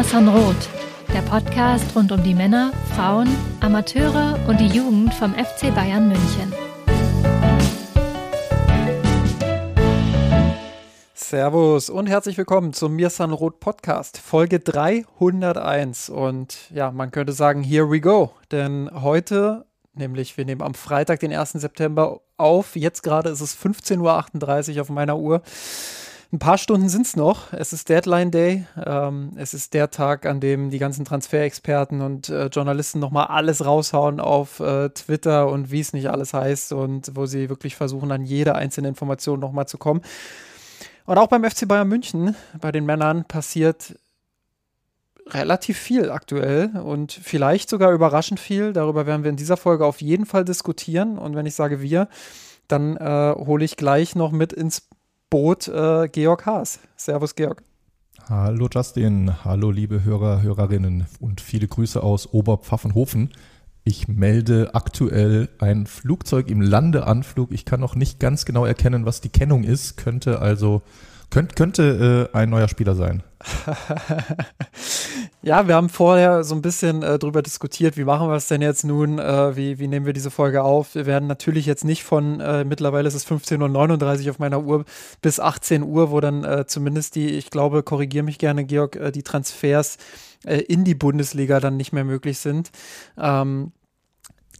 Mir Roth, der Podcast rund um die Männer, Frauen, Amateure und die Jugend vom FC Bayern München. Servus und herzlich willkommen zum Mir Roth Podcast, Folge 301. Und ja, man könnte sagen, here we go. Denn heute, nämlich wir nehmen am Freitag, den 1. September auf. Jetzt gerade ist es 15.38 Uhr auf meiner Uhr. Ein paar Stunden sind es noch. Es ist Deadline Day. Ähm, es ist der Tag, an dem die ganzen Transferexperten und äh, Journalisten nochmal alles raushauen auf äh, Twitter und wie es nicht alles heißt und wo sie wirklich versuchen, an jede einzelne Information nochmal zu kommen. Und auch beim FC Bayern München, bei den Männern, passiert relativ viel aktuell und vielleicht sogar überraschend viel. Darüber werden wir in dieser Folge auf jeden Fall diskutieren. Und wenn ich sage wir, dann äh, hole ich gleich noch mit ins Boot äh, Georg Haas. Servus, Georg. Hallo Justin, hallo liebe Hörer, Hörerinnen und viele Grüße aus Oberpfaffenhofen. Ich melde aktuell ein Flugzeug im Landeanflug. Ich kann noch nicht ganz genau erkennen, was die Kennung ist, könnte also Könnt, könnte äh, ein neuer Spieler sein. ja, wir haben vorher so ein bisschen äh, drüber diskutiert, wie machen wir es denn jetzt nun, äh, wie, wie nehmen wir diese Folge auf. Wir werden natürlich jetzt nicht von, äh, mittlerweile ist es 15.39 Uhr auf meiner Uhr, bis 18 Uhr, wo dann äh, zumindest die, ich glaube, korrigiere mich gerne, Georg, äh, die Transfers in die Bundesliga dann nicht mehr möglich sind. Ähm,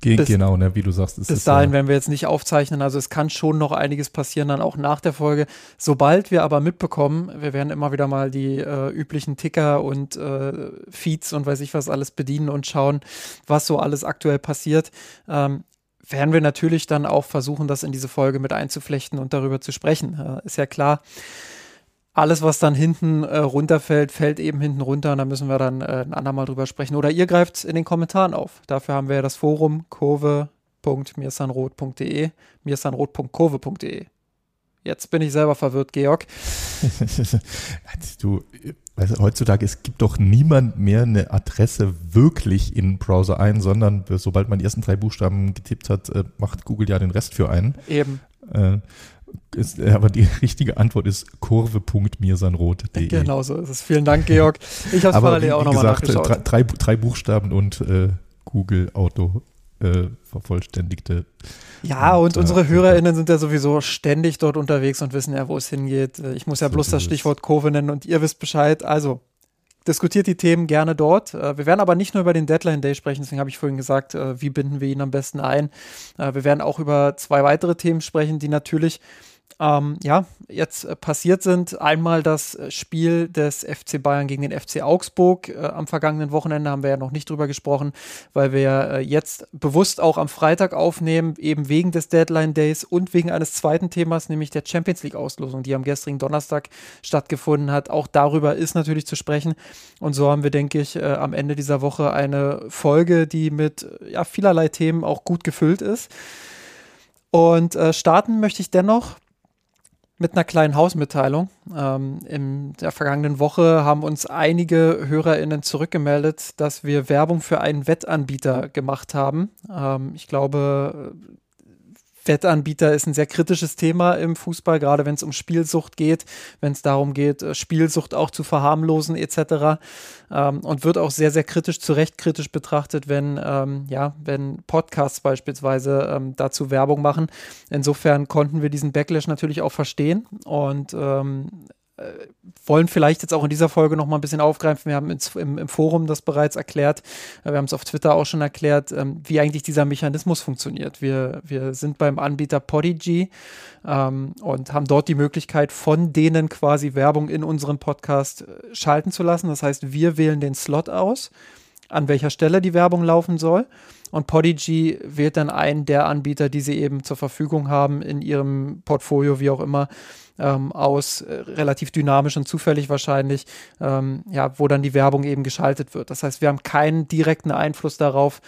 bis, genau, ne, wie du sagst. Ist bis dahin ja. werden wir jetzt nicht aufzeichnen. Also es kann schon noch einiges passieren, dann auch nach der Folge. Sobald wir aber mitbekommen, wir werden immer wieder mal die äh, üblichen Ticker und äh, Feeds und weiß ich was alles bedienen und schauen, was so alles aktuell passiert. Ähm, werden wir natürlich dann auch versuchen, das in diese Folge mit einzuflechten und darüber zu sprechen. Äh, ist ja klar alles, was dann hinten äh, runterfällt, fällt eben hinten runter und da müssen wir dann äh, ein andermal drüber sprechen. Oder ihr greift in den Kommentaren auf. Dafür haben wir ja das Forum kurve.mirsanrot.de, mirsanrot.kurve.de. Jetzt bin ich selber verwirrt, Georg. du, weißt, heutzutage, es gibt doch niemand mehr eine Adresse wirklich in den Browser ein, sondern sobald man die ersten drei Buchstaben getippt hat, äh, macht Google ja den Rest für einen. Eben. Äh, ist, äh, aber die richtige Antwort ist kurve.mirsanrot.de. Genau so ist es. Vielen Dank, Georg. Ich habe es parallel auch nochmal nachgeschaut. Drei, drei, Buchstaben und äh, Google Auto äh, vervollständigte. Ja, und, und äh, unsere HörerInnen sind ja sowieso ständig dort unterwegs und wissen ja, wo es hingeht. Ich muss ja bloß das Stichwort Kurve nennen und ihr wisst Bescheid. Also, diskutiert die Themen gerne dort. Äh, wir werden aber nicht nur über den Deadline Day sprechen, deswegen habe ich vorhin gesagt, äh, wie binden wir ihn am besten ein. Äh, wir werden auch über zwei weitere Themen sprechen, die natürlich ähm, ja, jetzt äh, passiert sind. Einmal das äh, Spiel des FC Bayern gegen den FC Augsburg. Äh, am vergangenen Wochenende haben wir ja noch nicht drüber gesprochen, weil wir äh, jetzt bewusst auch am Freitag aufnehmen, eben wegen des Deadline Days und wegen eines zweiten Themas, nämlich der Champions League Auslosung, die am gestrigen Donnerstag stattgefunden hat. Auch darüber ist natürlich zu sprechen. Und so haben wir, denke ich, äh, am Ende dieser Woche eine Folge, die mit ja, vielerlei Themen auch gut gefüllt ist. Und äh, starten möchte ich dennoch mit einer kleinen Hausmitteilung. Ähm, in der vergangenen Woche haben uns einige HörerInnen zurückgemeldet, dass wir Werbung für einen Wettanbieter gemacht haben. Ähm, ich glaube, Wettanbieter ist ein sehr kritisches Thema im Fußball, gerade wenn es um Spielsucht geht, wenn es darum geht, äh, Spielsucht auch zu verharmlosen etc. Ähm, und wird auch sehr, sehr kritisch, zu Recht kritisch betrachtet, wenn, ähm, ja, wenn Podcasts beispielsweise ähm, dazu Werbung machen. Insofern konnten wir diesen Backlash natürlich auch verstehen und ähm, äh, wollen vielleicht jetzt auch in dieser Folge noch mal ein bisschen aufgreifen. Wir haben ins, im, im, Forum das bereits erklärt. Äh, wir haben es auf Twitter auch schon erklärt, ähm, wie eigentlich dieser Mechanismus funktioniert. Wir, wir sind beim Anbieter Podigy ähm, und haben dort die Möglichkeit, von denen quasi Werbung in unserem Podcast äh, schalten zu lassen. Das heißt, wir wählen den Slot aus, an welcher Stelle die Werbung laufen soll. Und Podigy wählt dann einen der Anbieter, die sie eben zur Verfügung haben in ihrem Portfolio, wie auch immer, ähm, aus, äh, relativ dynamisch und zufällig wahrscheinlich, ähm, ja, wo dann die Werbung eben geschaltet wird. Das heißt, wir haben keinen direkten Einfluss darauf,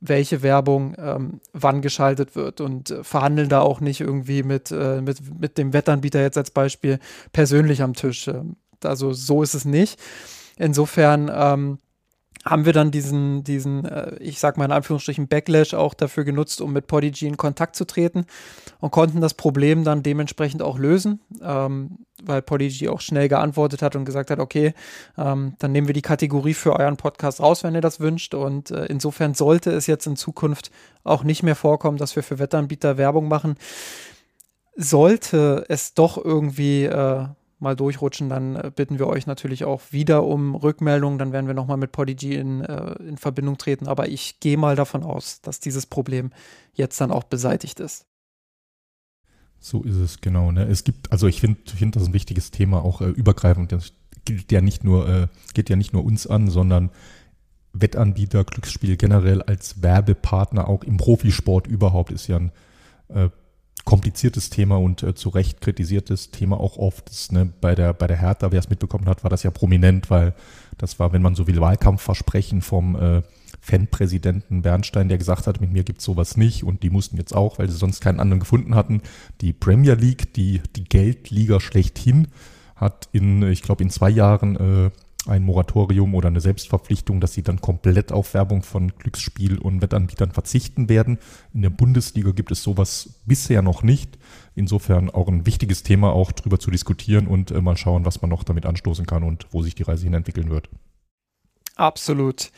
welche Werbung ähm, wann geschaltet wird und äh, verhandeln da auch nicht irgendwie mit, äh, mit, mit dem Wettanbieter jetzt als Beispiel persönlich am Tisch. Also so ist es nicht. Insofern ähm, haben wir dann diesen, diesen, äh, ich sag mal in Anführungsstrichen, Backlash auch dafür genutzt, um mit Podigy in Kontakt zu treten und konnten das Problem dann dementsprechend auch lösen, ähm, weil Podigy auch schnell geantwortet hat und gesagt hat, okay, ähm, dann nehmen wir die Kategorie für euren Podcast raus, wenn ihr das wünscht. Und äh, insofern sollte es jetzt in Zukunft auch nicht mehr vorkommen, dass wir für Wettanbieter Werbung machen. Sollte es doch irgendwie äh, mal durchrutschen, dann äh, bitten wir euch natürlich auch wieder um Rückmeldungen. Dann werden wir nochmal mit Podigy in, äh, in Verbindung treten. Aber ich gehe mal davon aus, dass dieses Problem jetzt dann auch beseitigt ist. So ist es, genau. Ne? Es gibt, also ich finde find das ein wichtiges Thema, auch äh, übergreifend. Das gilt ja nicht nur, äh, geht ja nicht nur uns an, sondern Wettanbieter, Glücksspiel generell als Werbepartner auch im Profisport überhaupt ist ja ein äh, kompliziertes Thema und äh, zu Recht kritisiertes Thema auch oft. Das, ne, bei, der, bei der Hertha, wer es mitbekommen hat, war das ja prominent, weil das war, wenn man so will, Wahlkampfversprechen vom äh, Fanpräsidenten Bernstein, der gesagt hat, mit mir gibt's sowas nicht und die mussten jetzt auch, weil sie sonst keinen anderen gefunden hatten. Die Premier League, die, die Geldliga schlechthin, hat in, ich glaube, in zwei Jahren äh, ein Moratorium oder eine Selbstverpflichtung, dass sie dann komplett auf Werbung von Glücksspiel- und Wettanbietern verzichten werden. In der Bundesliga gibt es sowas bisher noch nicht. Insofern auch ein wichtiges Thema, auch drüber zu diskutieren und äh, mal schauen, was man noch damit anstoßen kann und wo sich die Reise hin entwickeln wird. Absolut.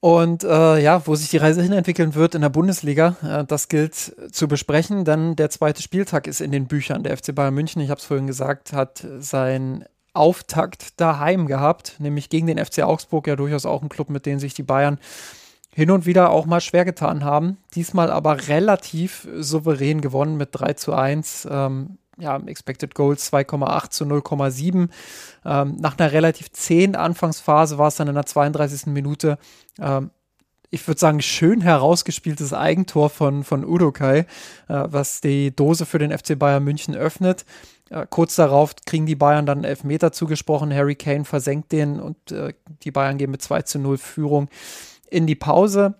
Und äh, ja, wo sich die Reise hin entwickeln wird in der Bundesliga, äh, das gilt zu besprechen, denn der zweite Spieltag ist in den Büchern. Der FC Bayern München, ich habe es vorhin gesagt, hat sein Auftakt daheim gehabt, nämlich gegen den FC Augsburg, ja durchaus auch ein Club, mit dem sich die Bayern hin und wieder auch mal schwer getan haben. Diesmal aber relativ souverän gewonnen mit 3 zu 1. Ähm, ja, Expected Goals 2,8 zu 0,7. Ähm, nach einer relativ zähen Anfangsphase war es dann in der 32. Minute ähm, ich würde sagen, schön herausgespieltes Eigentor von, von Udokai, äh, was die Dose für den FC Bayern München öffnet. Kurz darauf kriegen die Bayern dann Elfmeter zugesprochen. Harry Kane versenkt den und äh, die Bayern gehen mit 2 zu 0 Führung in die Pause.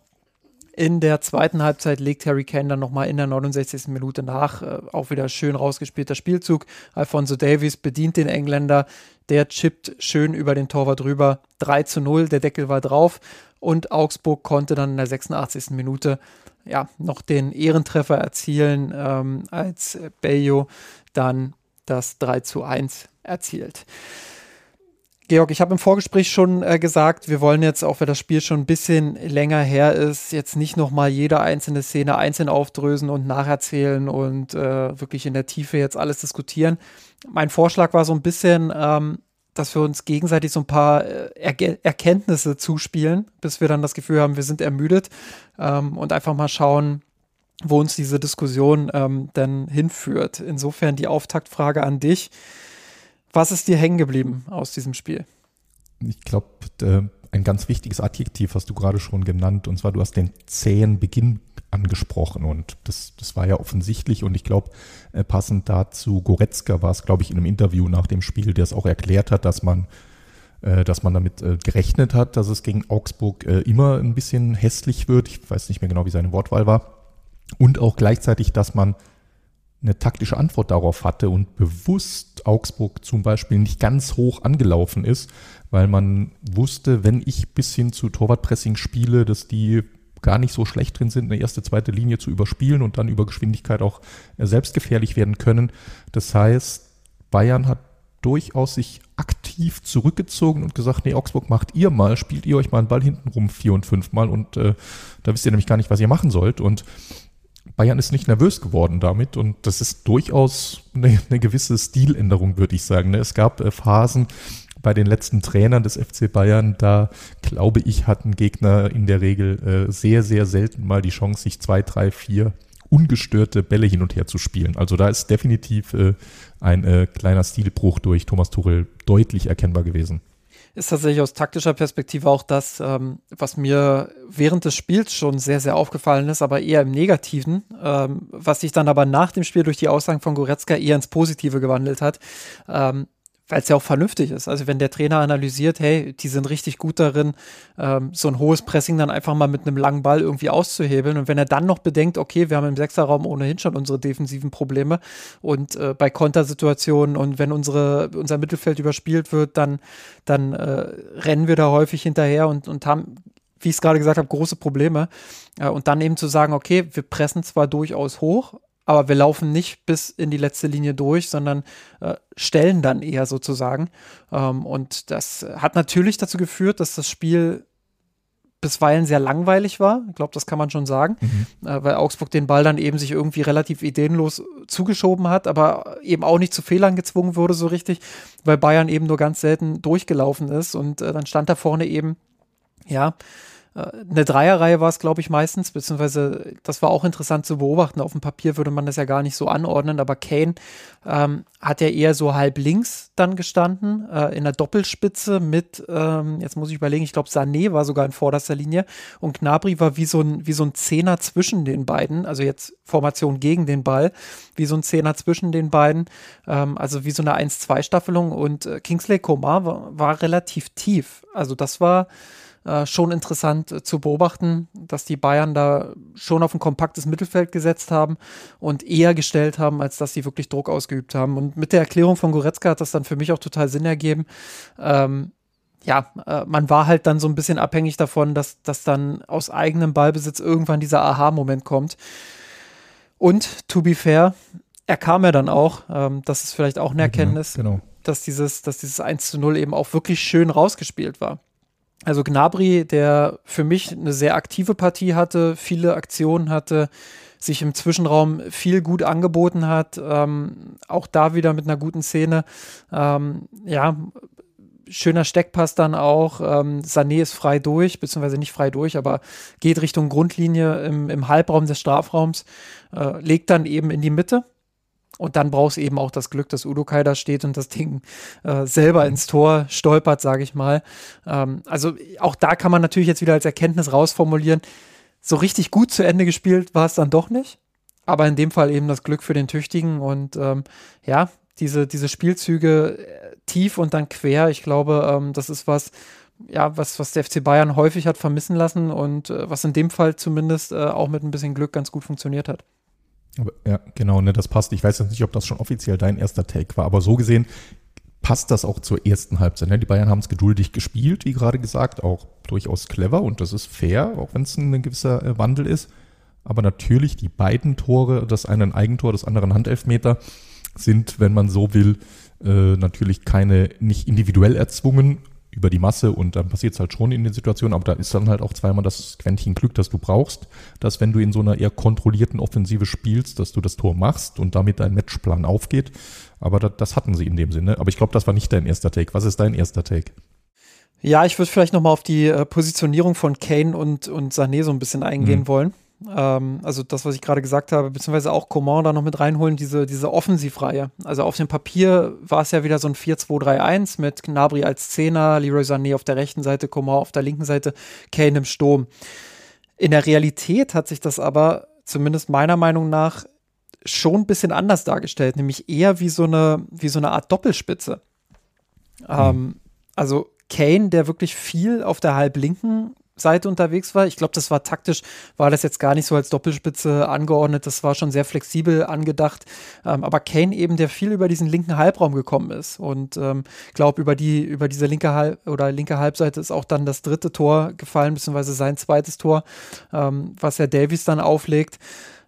In der zweiten Halbzeit legt Harry Kane dann nochmal in der 69. Minute nach. Äh, auch wieder schön rausgespielter Spielzug. Alfonso Davies bedient den Engländer. Der chippt schön über den Torwart drüber. 3 zu 0, der Deckel war drauf. Und Augsburg konnte dann in der 86. Minute ja, noch den Ehrentreffer erzielen, ähm, als Bayo dann das 3 zu 1 erzielt. Georg, ich habe im Vorgespräch schon äh, gesagt, wir wollen jetzt, auch wenn das Spiel schon ein bisschen länger her ist, jetzt nicht nochmal jede einzelne Szene einzeln aufdrösen und nacherzählen und äh, wirklich in der Tiefe jetzt alles diskutieren. Mein Vorschlag war so ein bisschen, ähm, dass wir uns gegenseitig so ein paar äh, er Erkenntnisse zuspielen, bis wir dann das Gefühl haben, wir sind ermüdet ähm, und einfach mal schauen, wo uns diese Diskussion ähm, denn hinführt. Insofern die Auftaktfrage an dich. Was ist dir hängen geblieben aus diesem Spiel? Ich glaube, äh, ein ganz wichtiges Adjektiv hast du gerade schon genannt, und zwar du hast den zähen Beginn angesprochen und das, das war ja offensichtlich und ich glaube, äh, passend dazu, Goretzka war es, glaube ich, in einem Interview nach dem Spiel, der es auch erklärt hat, dass man äh, dass man damit gerechnet hat, dass es gegen Augsburg immer ein bisschen hässlich wird. Ich weiß nicht mehr genau, wie seine Wortwahl war. Und auch gleichzeitig, dass man eine taktische Antwort darauf hatte und bewusst Augsburg zum Beispiel nicht ganz hoch angelaufen ist, weil man wusste, wenn ich bis hin zu Torwartpressing spiele, dass die gar nicht so schlecht drin sind, eine erste, zweite Linie zu überspielen und dann über Geschwindigkeit auch äh, selbstgefährlich werden können. Das heißt, Bayern hat durchaus sich aktiv zurückgezogen und gesagt, nee, Augsburg macht ihr mal, spielt ihr euch mal einen Ball hinten rum vier und fünf Mal und äh, da wisst ihr nämlich gar nicht, was ihr machen sollt. Und Bayern ist nicht nervös geworden damit und das ist durchaus eine, eine gewisse Stiländerung, würde ich sagen. Ne? Es gab äh, Phasen bei den letzten Trainern des FC Bayern, da glaube ich, hatten Gegner in der Regel äh, sehr, sehr selten mal die Chance, sich zwei, drei, vier ungestörte Bälle hin und her zu spielen. Also da ist definitiv äh, ein kleiner Stilbruch durch Thomas Tuchel deutlich erkennbar gewesen ist tatsächlich aus taktischer Perspektive auch das, ähm, was mir während des Spiels schon sehr, sehr aufgefallen ist, aber eher im Negativen, ähm, was sich dann aber nach dem Spiel durch die Aussagen von Goretzka eher ins Positive gewandelt hat. Ähm, weil es ja auch vernünftig ist. Also wenn der Trainer analysiert, hey, die sind richtig gut darin, ähm, so ein hohes Pressing dann einfach mal mit einem langen Ball irgendwie auszuhebeln. Und wenn er dann noch bedenkt, okay, wir haben im Sechserraum ohnehin schon unsere defensiven Probleme und äh, bei Kontersituationen und wenn unsere, unser Mittelfeld überspielt wird, dann, dann äh, rennen wir da häufig hinterher und, und haben wie ich es gerade gesagt habe, große Probleme. Äh, und dann eben zu sagen, okay, wir pressen zwar durchaus hoch, aber wir laufen nicht bis in die letzte Linie durch, sondern äh, stellen dann eher sozusagen. Ähm, und das hat natürlich dazu geführt, dass das Spiel bisweilen sehr langweilig war. Ich glaube, das kann man schon sagen, mhm. äh, weil Augsburg den Ball dann eben sich irgendwie relativ ideenlos zugeschoben hat, aber eben auch nicht zu Fehlern gezwungen wurde so richtig, weil Bayern eben nur ganz selten durchgelaufen ist und äh, dann stand da vorne eben, ja, eine Dreierreihe war es, glaube ich, meistens, beziehungsweise das war auch interessant zu beobachten. Auf dem Papier würde man das ja gar nicht so anordnen, aber Kane ähm, hat ja eher so halb links dann gestanden, äh, in der Doppelspitze mit, ähm, jetzt muss ich überlegen, ich glaube, Sané war sogar in vorderster Linie und Gnabry war wie so ein, wie so ein Zehner zwischen den beiden, also jetzt Formation gegen den Ball, wie so ein Zehner zwischen den beiden, ähm, also wie so eine 1-2-Staffelung und äh, Kingsley Coman war, war relativ tief. Also das war äh, schon interessant äh, zu beobachten, dass die Bayern da schon auf ein kompaktes Mittelfeld gesetzt haben und eher gestellt haben, als dass sie wirklich Druck ausgeübt haben. Und mit der Erklärung von Goretzka hat das dann für mich auch total Sinn ergeben. Ähm, ja, äh, man war halt dann so ein bisschen abhängig davon, dass, dass dann aus eigenem Ballbesitz irgendwann dieser Aha-Moment kommt. Und to be fair, er kam ja dann auch, ähm, das ist vielleicht auch eine Erkenntnis, ja, genau. dass, dieses, dass dieses 1 zu 0 eben auch wirklich schön rausgespielt war. Also Gnabry, der für mich eine sehr aktive Partie hatte, viele Aktionen hatte, sich im Zwischenraum viel gut angeboten hat, ähm, auch da wieder mit einer guten Szene. Ähm, ja, schöner Steckpass dann auch. Ähm, Sané ist frei durch, beziehungsweise nicht frei durch, aber geht Richtung Grundlinie im, im Halbraum des Strafraums, äh, legt dann eben in die Mitte und dann brauchst du eben auch das Glück, dass Udokai da steht und das Ding äh, selber ins Tor stolpert, sage ich mal. Ähm, also auch da kann man natürlich jetzt wieder als Erkenntnis rausformulieren, so richtig gut zu Ende gespielt war es dann doch nicht. Aber in dem Fall eben das Glück für den Tüchtigen und ähm, ja, diese, diese Spielzüge äh, tief und dann quer, ich glaube, ähm, das ist was, ja, was, was der FC Bayern häufig hat vermissen lassen und äh, was in dem Fall zumindest äh, auch mit ein bisschen Glück ganz gut funktioniert hat. Aber, ja, genau, ne, das passt. Ich weiß jetzt nicht, ob das schon offiziell dein erster Take war, aber so gesehen passt das auch zur ersten Halbzeit. Ne? Die Bayern haben es geduldig gespielt, wie gerade gesagt, auch durchaus clever und das ist fair, auch wenn es ein gewisser äh, Wandel ist. Aber natürlich die beiden Tore, das eine ein Eigentor, das andere ein Handelfmeter, sind, wenn man so will, äh, natürlich keine, nicht individuell erzwungen, über die Masse und dann passiert es halt schon in den Situationen, aber da ist dann halt auch zweimal das Quäntchen Glück, das du brauchst, dass wenn du in so einer eher kontrollierten Offensive spielst, dass du das Tor machst und damit dein Matchplan aufgeht. Aber das, das hatten sie in dem Sinne. Aber ich glaube, das war nicht dein erster Take. Was ist dein erster Take? Ja, ich würde vielleicht nochmal auf die äh, Positionierung von Kane und, und Sané so ein bisschen eingehen mhm. wollen. Ähm, also das, was ich gerade gesagt habe, beziehungsweise auch Coman da noch mit reinholen, diese, diese Offensivreihe. Also auf dem Papier war es ja wieder so ein 4-2-3-1 mit Gnabry als Zehner, Leroy Sané auf der rechten Seite, Coman auf der linken Seite, Kane im Sturm. In der Realität hat sich das aber, zumindest meiner Meinung nach, schon ein bisschen anders dargestellt, nämlich eher wie so eine, wie so eine Art Doppelspitze. Mhm. Ähm, also Kane, der wirklich viel auf der halblinken Seite unterwegs war. Ich glaube, das war taktisch, war das jetzt gar nicht so als Doppelspitze angeordnet. Das war schon sehr flexibel angedacht. Ähm, aber Kane eben, der viel über diesen linken Halbraum gekommen ist und ähm, glaube über die über diese linke Halb oder linke Halbseite ist auch dann das dritte Tor gefallen beziehungsweise sein zweites Tor, ähm, was ja Davies dann auflegt.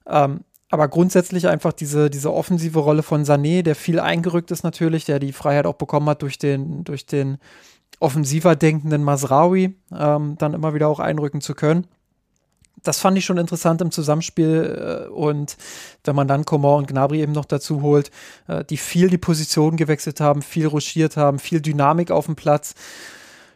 Ähm, aber grundsätzlich einfach diese, diese offensive Rolle von Sané, der viel eingerückt ist natürlich, der die Freiheit auch bekommen hat durch den, durch den offensiver denkenden Masraui ähm, dann immer wieder auch einrücken zu können. Das fand ich schon interessant im Zusammenspiel äh, und wenn man dann Coman und Gnabry eben noch dazu holt, äh, die viel die Position gewechselt haben, viel ruschiert haben, viel Dynamik auf dem Platz.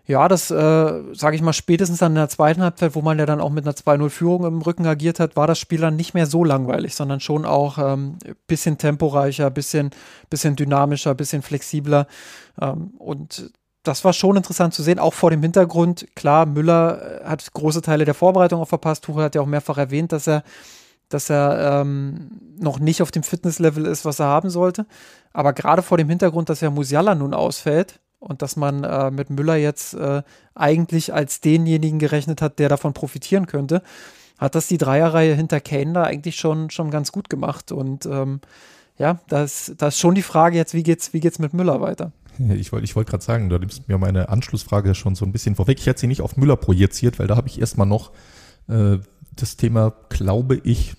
Ja, das äh, sage ich mal spätestens dann in der zweiten Halbzeit, wo man ja dann auch mit einer 2-0-Führung im Rücken agiert hat, war das Spiel dann nicht mehr so langweilig, sondern schon auch ähm, bisschen temporeicher, bisschen, bisschen dynamischer, bisschen flexibler. Ähm, und das war schon interessant zu sehen, auch vor dem Hintergrund. Klar, Müller äh, hat große Teile der Vorbereitung auch verpasst. Tuchel hat ja auch mehrfach erwähnt, dass er dass er ähm, noch nicht auf dem Fitnesslevel ist, was er haben sollte. Aber gerade vor dem Hintergrund, dass ja Musiala nun ausfällt und dass man äh, mit Müller jetzt äh, eigentlich als denjenigen gerechnet hat, der davon profitieren könnte, hat das die Dreierreihe hinter Kane da eigentlich schon, schon ganz gut gemacht. Und ähm, ja, da ist, da ist schon die Frage jetzt, wie geht's, wie geht's mit Müller weiter? Ich wollte ich wollt gerade sagen, du nimmst mir meine Anschlussfrage schon so ein bisschen vorweg. Ich hätte sie nicht auf Müller projiziert, weil da habe ich erstmal noch äh, das Thema, glaube ich,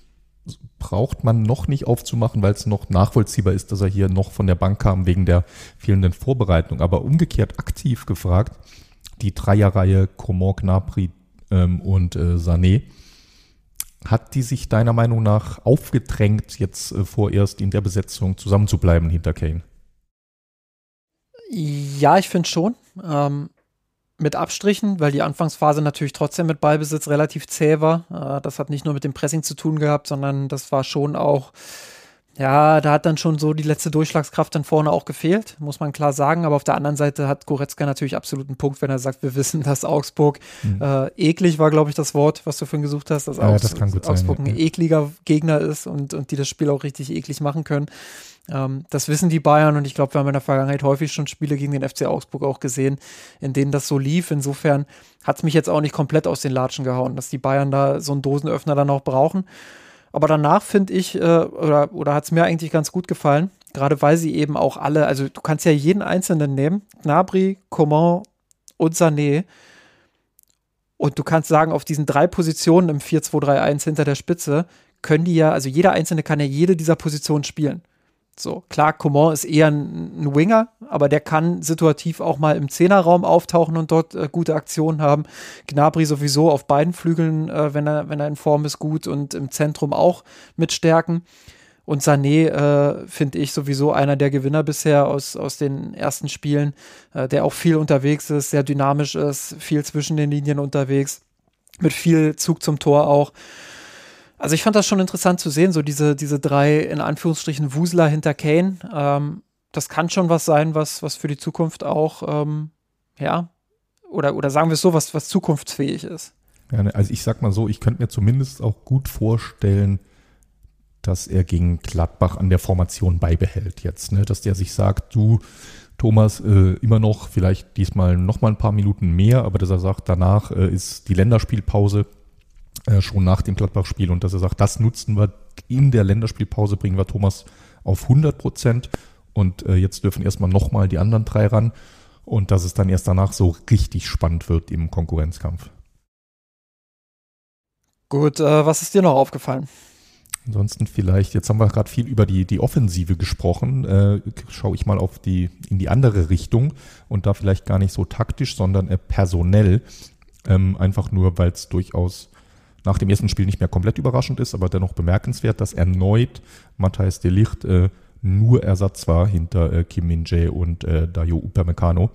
braucht man noch nicht aufzumachen, weil es noch nachvollziehbar ist, dass er hier noch von der Bank kam wegen der fehlenden Vorbereitung. Aber umgekehrt aktiv gefragt, die Dreierreihe Coman, Gnabry ähm, und äh, Sané, hat die sich deiner Meinung nach aufgedrängt, jetzt äh, vorerst in der Besetzung zusammenzubleiben hinter Kane? Ja, ich finde schon. Ähm, mit Abstrichen, weil die Anfangsphase natürlich trotzdem mit Ballbesitz relativ zäh war. Äh, das hat nicht nur mit dem Pressing zu tun gehabt, sondern das war schon auch, ja, da hat dann schon so die letzte Durchschlagskraft dann vorne auch gefehlt, muss man klar sagen. Aber auf der anderen Seite hat Goretzka natürlich absolut einen Punkt, wenn er sagt, wir wissen, dass Augsburg mhm. äh, eklig war, glaube ich, das Wort, was du vorhin gesucht hast, dass ja, Augs das Augsburg sein, ja. ein ekliger Gegner ist und, und die das Spiel auch richtig eklig machen können. Ähm, das wissen die Bayern und ich glaube, wir haben in der Vergangenheit häufig schon Spiele gegen den FC Augsburg auch gesehen, in denen das so lief. Insofern hat es mich jetzt auch nicht komplett aus den Latschen gehauen, dass die Bayern da so einen Dosenöffner dann auch brauchen. Aber danach finde ich, äh, oder, oder hat es mir eigentlich ganz gut gefallen, gerade weil sie eben auch alle, also du kannst ja jeden Einzelnen nehmen, Gnabry, Coman und Sané. Und du kannst sagen, auf diesen drei Positionen im 4-2-3-1 hinter der Spitze können die ja, also jeder Einzelne kann ja jede dieser Positionen spielen. So, klar, Coman ist eher ein, ein, Winger, aber der kann situativ auch mal im Zehnerraum auftauchen und dort äh, gute Aktionen haben. Gnabry sowieso auf beiden Flügeln, äh, wenn, er, wenn er in Form ist, gut und im Zentrum auch mit Stärken. Und Sané äh, finde ich sowieso einer der Gewinner bisher aus, aus den ersten Spielen, äh, der auch viel unterwegs ist, sehr dynamisch ist, viel zwischen den Linien unterwegs, mit viel Zug zum Tor auch. Also ich fand das schon interessant zu sehen, so diese, diese drei, in Anführungsstrichen, Wusler hinter Kane. Ähm, das kann schon was sein, was, was für die Zukunft auch, ähm, ja, oder, oder sagen wir es so, was, was zukunftsfähig ist. Ja, ne, also ich sag mal so, ich könnte mir zumindest auch gut vorstellen, dass er gegen Gladbach an der Formation beibehält jetzt, ne? dass der sich sagt, du, Thomas, äh, immer noch, vielleicht diesmal noch mal ein paar Minuten mehr, aber dass er sagt, danach äh, ist die Länderspielpause äh, schon nach dem Gladbach-Spiel und dass er sagt, das nutzen wir in der Länderspielpause, bringen wir Thomas auf 100 Prozent und äh, jetzt dürfen erstmal nochmal die anderen drei ran und dass es dann erst danach so richtig spannend wird im Konkurrenzkampf. Gut, äh, was ist dir noch aufgefallen? Ansonsten vielleicht, jetzt haben wir gerade viel über die, die Offensive gesprochen, äh, schaue ich mal auf die, in die andere Richtung und da vielleicht gar nicht so taktisch, sondern äh, personell, ähm, einfach nur, weil es durchaus nach dem ersten Spiel nicht mehr komplett überraschend ist, aber dennoch bemerkenswert, dass erneut Matthias de Licht äh, nur Ersatz war hinter äh, Kim Min-jae und äh, Dayo Upamecano.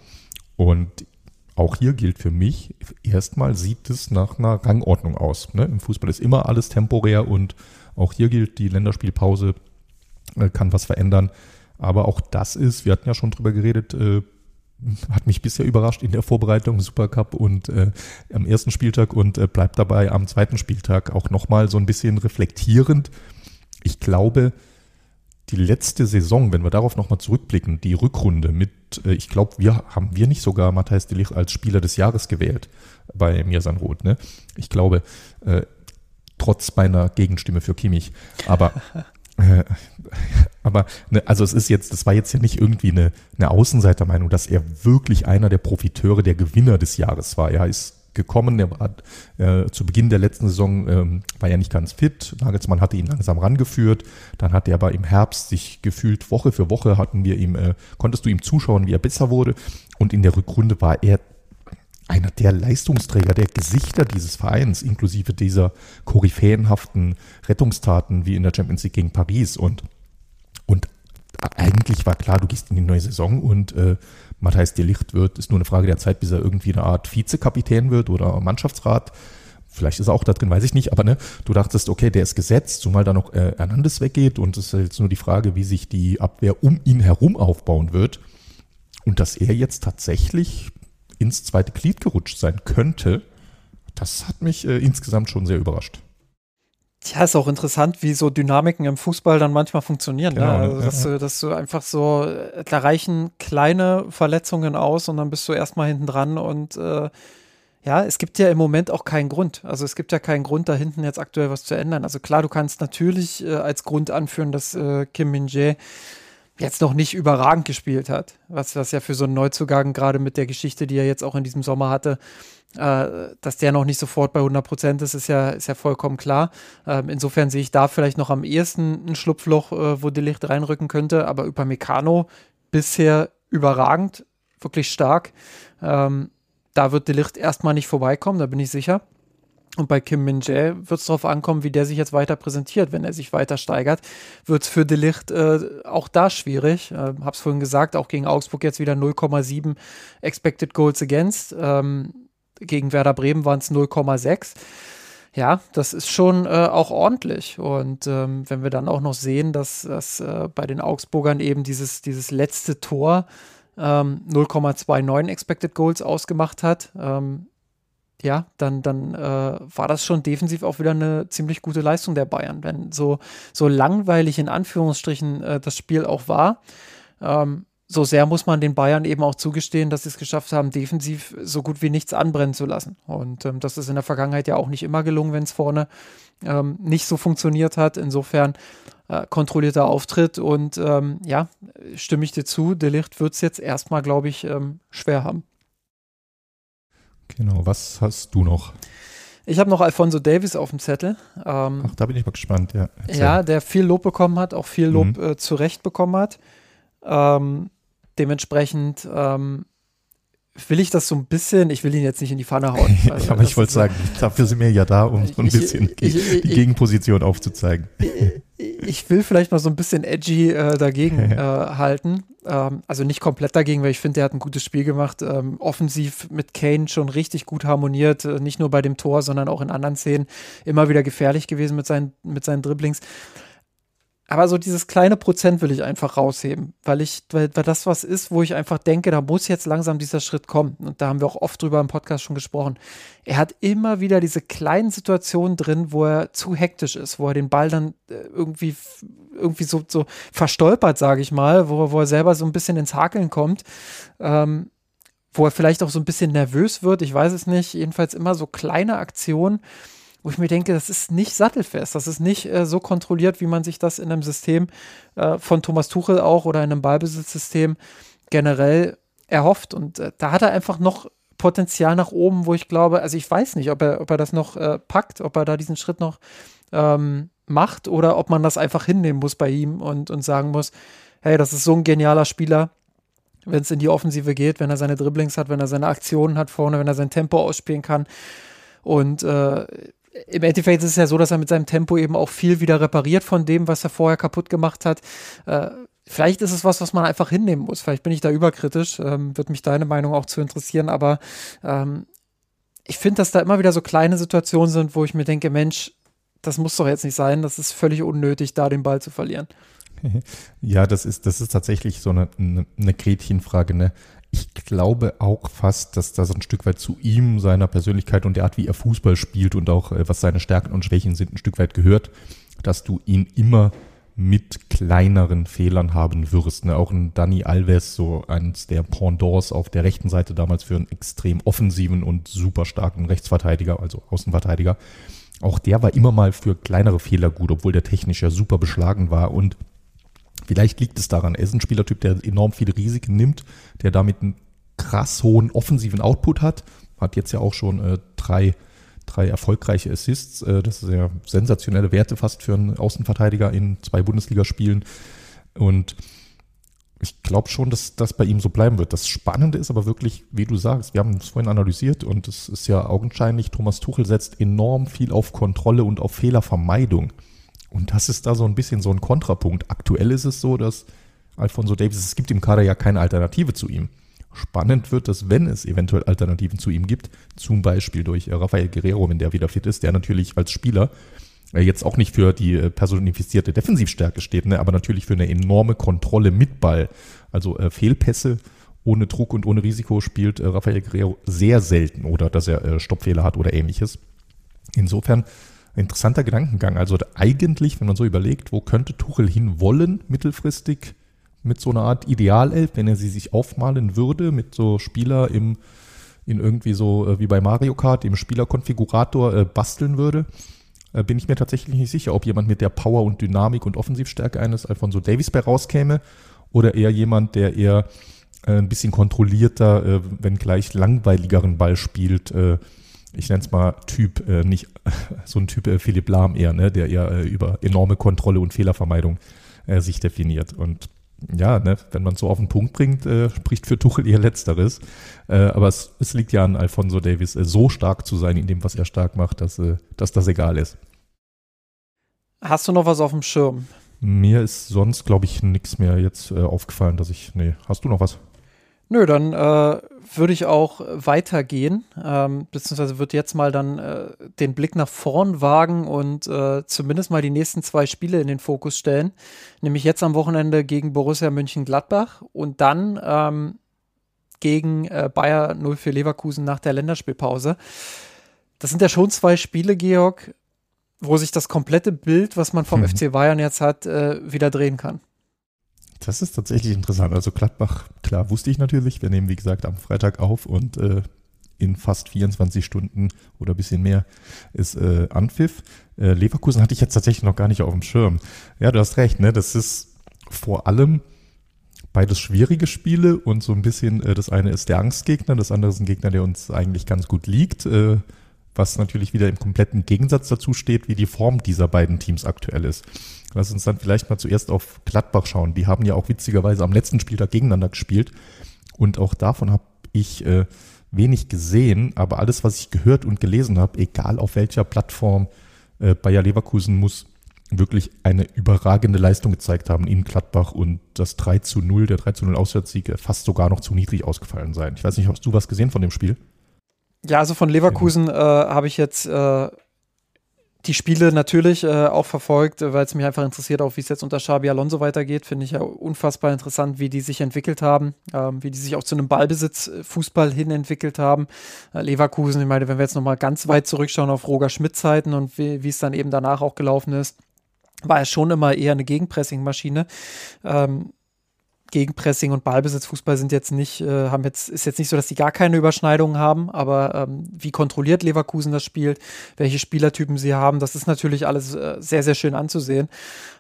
Und auch hier gilt für mich, erstmal sieht es nach einer Rangordnung aus. Ne? Im Fußball ist immer alles temporär und auch hier gilt, die Länderspielpause äh, kann was verändern. Aber auch das ist, wir hatten ja schon drüber geredet, äh, hat mich bisher überrascht in der Vorbereitung Supercup und äh, am ersten Spieltag und äh, bleibt dabei am zweiten Spieltag auch nochmal so ein bisschen reflektierend. Ich glaube, die letzte Saison, wenn wir darauf nochmal zurückblicken, die Rückrunde mit, äh, ich glaube, wir haben wir nicht sogar Matthias Delicht als Spieler des Jahres gewählt bei Mirsan Roth, ne? Ich glaube, äh, trotz meiner Gegenstimme für Kimmich. Aber aber ne, also es ist jetzt, das war jetzt ja nicht irgendwie eine, eine Außenseitermeinung, dass er wirklich einer der Profiteure, der Gewinner des Jahres war. Er ist gekommen, er war äh, zu Beginn der letzten Saison ähm, war er nicht ganz fit. Nagelsmann hatte ihn langsam rangeführt. Dann hat er aber im Herbst sich gefühlt Woche für Woche hatten wir ihm, äh, konntest du ihm zuschauen, wie er besser wurde. Und in der Rückrunde war er einer der Leistungsträger, der Gesichter dieses Vereins, inklusive dieser koryphäenhaften Rettungstaten wie in der Champions League gegen Paris. Und, und eigentlich war klar, du gehst in die neue Saison und äh, Matthijs de Licht wird, ist nur eine Frage der Zeit, bis er irgendwie eine Art Vizekapitän wird oder Mannschaftsrat. Vielleicht ist er auch da drin, weiß ich nicht, aber ne, du dachtest, okay, der ist gesetzt, zumal da noch äh, Hernandez weggeht und es ist jetzt nur die Frage, wie sich die Abwehr um ihn herum aufbauen wird. Und dass er jetzt tatsächlich ins zweite Glied gerutscht sein könnte, das hat mich äh, insgesamt schon sehr überrascht. Ja, ist auch interessant, wie so Dynamiken im Fußball dann manchmal funktionieren. Genau, ne? ne? also, dass, Ja, Du, dass du einfach so, äh, da reichen kleine Verletzungen aus und dann bist du erstmal hinten dran und äh, ja, es gibt ja im Moment auch keinen Grund. Also es gibt ja keinen Grund, da hinten jetzt aktuell was zu ändern. Also klar, du kannst natürlich äh, als Grund anführen, dass äh, Kim Min-jae jetzt noch nicht überragend gespielt hat. Was, was ja für so einen Neuzugang, gerade mit der Geschichte, die er jetzt auch in diesem Sommer hatte, äh, dass der noch nicht sofort bei 100 Prozent ist, ist ja, ist ja vollkommen klar. Ähm, insofern sehe ich da vielleicht noch am ehesten ein Schlupfloch, äh, wo die Licht reinrücken könnte. Aber über Meccano bisher überragend, wirklich stark. Ähm, da wird De Licht erstmal nicht vorbeikommen, da bin ich sicher. Und bei Kim Min Jae wird es darauf ankommen, wie der sich jetzt weiter präsentiert. Wenn er sich weiter steigert, wird es für De Licht äh, auch da schwierig. Äh, hab's vorhin gesagt, auch gegen Augsburg jetzt wieder 0,7 Expected Goals Against. Ähm, gegen Werder Bremen waren es 0,6. Ja, das ist schon äh, auch ordentlich. Und ähm, wenn wir dann auch noch sehen, dass, dass äh, bei den Augsburgern eben dieses, dieses letzte Tor ähm, 0,29 Expected Goals ausgemacht hat, ähm, ja, dann, dann äh, war das schon defensiv auch wieder eine ziemlich gute Leistung der Bayern. Wenn so, so langweilig in Anführungsstrichen äh, das Spiel auch war, ähm, so sehr muss man den Bayern eben auch zugestehen, dass sie es geschafft haben, defensiv so gut wie nichts anbrennen zu lassen. Und ähm, das ist in der Vergangenheit ja auch nicht immer gelungen, wenn es vorne ähm, nicht so funktioniert hat. Insofern äh, kontrollierter Auftritt und ähm, ja, stimme ich dir zu, De Licht wird es jetzt erstmal, glaube ich, ähm, schwer haben. Genau, was hast du noch? Ich habe noch Alfonso Davis auf dem Zettel. Ähm, Ach, da bin ich mal gespannt, ja. Erzähl. ja, der viel Lob bekommen hat, auch viel Lob Mhm. äh, zurecht bekommen hat. Ähm, dementsprechend ähm, will ich das so ein bisschen, ich will ihn jetzt nicht in die Pfanne hauen. weil aber ich wollte sagen, dafür sind wir ja da, um so ein Ich- bisschen ich- ich- die Gegenposition aufzuzeigen. ich will vielleicht mal so ein bisschen edgy äh, dagegen äh, halten. Ähm, also nicht komplett dagegen, weil ich finde, der hat ein gutes Spiel gemacht. Ähm, offensiv mit Kane schon richtig gut harmoniert. Äh, nicht nur bei dem Tor, sondern auch in anderen Szenen. Immer wieder gefährlich gewesen mit seinen, mit seinen Dribblings. Aber so dieses kleine Prozent will ich einfach rausheben, weil ich, weil, weil das was ist, wo ich einfach denke, da muss jetzt langsam dieser Schritt kommen. Und da haben wir auch oft drüber im Podcast schon gesprochen. Er hat immer wieder diese kleinen Situationen drin, wo er zu hektisch ist, wo er den Ball dann äh, irgendwie, irgendwie so, so verstolpert, sage ich mal, wo, wo er selber so ein bisschen ins Hakeln kommt. Ähm, wo er vielleicht auch so ein bisschen nervös wird, ich weiß es nicht. Jedenfalls immer so kleine Aktionen, wo ich mir denke, das ist nicht sattelfest, das ist nicht äh, so kontrolliert, wie man sich das in einem System äh, von Thomas Tuchel auch oder in einem Ballbesitzsystem generell erhofft. Und äh, da hat er einfach noch Potenzial nach oben, wo ich glaube, also ich weiß nicht, ob er, ob er das noch äh, packt, ob er da diesen Schritt noch ähm, macht oder ob man das einfach hinnehmen muss bei ihm und, und sagen muss, hey, das ist so ein genialer Spieler, wenn es in die Offensive geht, wenn er seine Dribblings hat, wenn er seine Aktionen hat vorne, wenn er sein Tempo ausspielen kann. Und äh, im Endeffekt ist es ja so, dass er mit seinem Tempo eben auch viel wieder repariert von dem, was er vorher kaputt gemacht hat. Äh, vielleicht ist es was, was man einfach hinnehmen muss. Vielleicht bin ich da überkritisch, ähm, wird mich deine Meinung auch zu interessieren, aber ähm, ich finde, dass da immer wieder so kleine Situationen sind, wo ich mir denke, Mensch, das muss doch jetzt nicht sein, das ist völlig unnötig, da den Ball zu verlieren. Ja, das ist, das ist tatsächlich so eine, eine, Gretchenfrage. Ne? Ich glaube auch fast, dass das ein Stück weit zu ihm, seiner Persönlichkeit und der Art, wie er Fußball spielt und auch äh, was seine Stärken und Schwächen sind, ein Stück weit gehört, dass du ihn immer mit kleineren Fehlern haben wirst. Ne? Auch ein Dani Alves, so eins der Pendants auf der rechten Seite damals für einen extrem offensiven und super starken Rechtsverteidiger, also Außenverteidiger. Auch der war immer mal für kleinere Fehler gut, obwohl der technisch ja super beschlagen war und Vielleicht liegt es daran, er ist ein Spielertyp, der enorm viele Risiken nimmt, der damit einen krass hohen offensiven Output hat. Hat jetzt ja auch schon äh, drei, drei erfolgreiche Assists. Äh, das sind ja sensationelle Werte fast für einen Außenverteidiger in zwei Bundesligaspielen. Und ich glaube schon, dass das bei ihm so bleiben wird. Das Spannende ist aber wirklich, wie du sagst, wir haben es vorhin analysiert und es ist ja augenscheinlich, Thomas Tuchel setzt enorm viel auf Kontrolle und auf Fehlervermeidung. Und das ist da so ein bisschen so ein Kontrapunkt. Aktuell ist es so, dass Alfonso Davis, es gibt im Kader ja keine Alternative zu ihm. Spannend wird es, wenn es eventuell Alternativen zu ihm gibt, zum Beispiel durch äh, Rafael Guerrero, wenn der wieder fit ist, der natürlich als Spieler äh, jetzt auch nicht für die äh, personifizierte Defensivstärke steht, ne, aber natürlich für eine enorme Kontrolle mit Ball. Also äh, Fehlpässe ohne Druck und ohne Risiko spielt äh, Rafael Guerrero sehr selten oder dass er äh, Stoppfehler hat oder ähnliches. Insofern interessanter Gedankengang. Also eigentlich, wenn man so überlegt, wo könnte Tuchel hin wollen, mittelfristig, mit so einer Art Idealelf, wenn er sie sich aufmalen würde, mit so Spieler im, in irgendwie so äh, wie bei Mario Kart, im Spielerkonfigurator äh, basteln würde, äh, bin ich mir tatsächlich nicht sicher, ob jemand mit der Power und Dynamik und Offensivstärke eines Alfonso Davies bei rauskäme oder eher jemand, der eher äh, ein bisschen kontrollierter, äh, wenn gleich langweiligeren Ball spielt, äh, ich nenne es mal Typ, äh, nicht so ein Typ äh, Philipp Lahm eher, ne, der eher äh, über enorme Kontrolle und Fehlervermeidung äh, sich definiert. Und ja, ne, wenn man so auf den Punkt bringt, äh, spricht für Tuchel eher Letzteres. Äh, aber es, es liegt ja an Alfonso Davis, so stark zu sein in dem, was er stark macht, dass, dass das egal ist. Hast du noch was auf dem Schirm? Mir ist sonst, glaube ich, nichts mehr jetzt aufgefallen, dass ich. Nee, hast du noch was? Nö, dann äh, würde ich auch weitergehen, ähm, beziehungsweise würde jetzt mal dann äh, den Blick nach vorn wagen und äh, zumindest mal die nächsten zwei Spiele in den Fokus stellen. Nämlich jetzt am Wochenende gegen Borussia Mönchengladbach und dann ähm, gegen äh, Bayer 04 Leverkusen nach der Länderspielpause. Das sind ja schon zwei Spiele, Georg, wo sich das komplette Bild, was man vom mhm. FC Bayern jetzt hat, äh, wieder drehen kann. Das ist tatsächlich interessant. Also Gladbach, klar, wusste ich natürlich. Wir nehmen, wie gesagt, am Freitag auf und äh, in fast 24 Stunden oder ein bisschen mehr ist äh, Anpfiff. Äh, Leverkusen hatte ich jetzt tatsächlich noch gar nicht auf dem Schirm. Ja, du hast recht, ne? Das ist vor allem beides schwierige Spiele und so ein bisschen, äh, das eine ist der Angstgegner, das andere ist ein Gegner, der uns eigentlich ganz gut liegt. Äh, was natürlich wieder im kompletten Gegensatz dazu steht, wie die Form dieser beiden Teams aktuell ist. Lass uns dann vielleicht mal zuerst auf Gladbach schauen. Die haben ja auch witzigerweise am letzten Spieltag gegeneinander gespielt. Und auch davon habe ich äh, wenig gesehen, aber alles, was ich gehört und gelesen habe, egal auf welcher Plattform, äh, Bayer Leverkusen muss wirklich eine überragende Leistung gezeigt haben in Gladbach und das 3 zu 0, der 3 zu 0 Auswärtssieg äh, fast sogar noch zu niedrig ausgefallen sein. Ich weiß nicht, hast du was gesehen von dem Spiel? Ja, also von Leverkusen äh, habe ich jetzt äh, die Spiele natürlich äh, auch verfolgt, weil es mich einfach interessiert, auch wie es jetzt unter Xabi Alonso weitergeht. Finde ich ja unfassbar interessant, wie die sich entwickelt haben, ähm, wie die sich auch zu einem Ballbesitz-Fußball hin entwickelt haben. Äh, Leverkusen, ich meine, wenn wir jetzt nochmal ganz weit zurückschauen auf Roger Schmidt-Zeiten und wie es dann eben danach auch gelaufen ist, war er schon immer eher eine Gegenpressing-Maschine. Ähm, Gegenpressing und Ballbesitzfußball sind jetzt nicht, äh, haben jetzt, ist jetzt nicht so, dass die gar keine Überschneidungen haben, aber ähm, wie kontrolliert Leverkusen das spielt, welche Spielertypen sie haben, das ist natürlich alles äh, sehr, sehr schön anzusehen.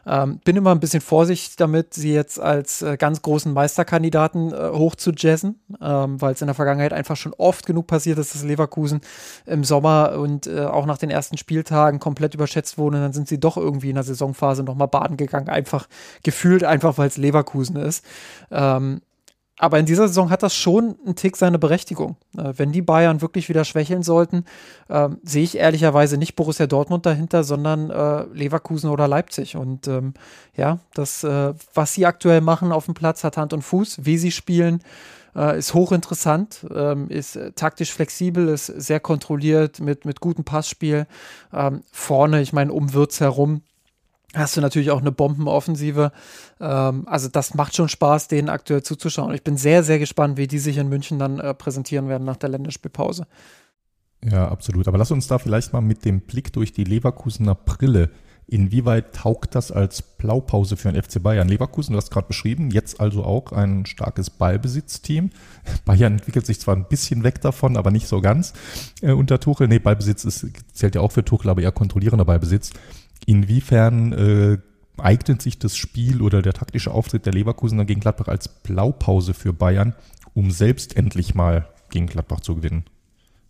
Ähm, bin immer ein bisschen vorsichtig damit, sie jetzt als äh, ganz großen Meisterkandidaten äh, hoch zu jazzen, ähm, weil es in der Vergangenheit einfach schon oft genug passiert ist, dass Leverkusen im Sommer und äh, auch nach den ersten Spieltagen komplett überschätzt wurde. Und dann sind sie doch irgendwie in der Saisonphase nochmal baden gegangen, einfach gefühlt, einfach weil es Leverkusen ist. Ähm, aber in dieser Saison hat das schon einen Tick seine Berechtigung. Äh, wenn die Bayern wirklich wieder schwächeln sollten, äh, sehe ich ehrlicherweise nicht Borussia Dortmund dahinter, sondern äh, Leverkusen oder Leipzig. Und ähm, ja, das, äh, was sie aktuell machen auf dem Platz, hat Hand und Fuß. Wie sie spielen, äh, ist hochinteressant, ähm, ist äh, taktisch flexibel, ist sehr kontrolliert mit, mit gutem Passspiel. Ähm, vorne, ich meine, um Wirtz herum hast du natürlich auch eine Bombenoffensive. Ähm, also das macht schon Spaß, denen aktuell zuzuschauen. Ich bin sehr, sehr gespannt, wie die sich in München dann äh, präsentieren werden nach der Länderspielpause. Ja, absolut. Aber lass uns da vielleicht mal mit dem Blick durch die Leverkusener Brille. Inwieweit taugt das als Blaupause für ein FC Bayern? Leverkusen, du hast gerade beschrieben, jetzt also auch ein starkes Ballbesitzteam. Bayern entwickelt sich zwar ein bisschen weg davon, aber nicht so ganz äh, unter Tuchel. Nee, Ballbesitz ist, zählt ja auch für Tuchel, aber eher kontrollierender Ballbesitz. Inwiefern äh, eignet sich das Spiel oder der taktische Auftritt der Leverkusener gegen Gladbach als Blaupause für Bayern, um selbst endlich mal gegen Gladbach zu gewinnen?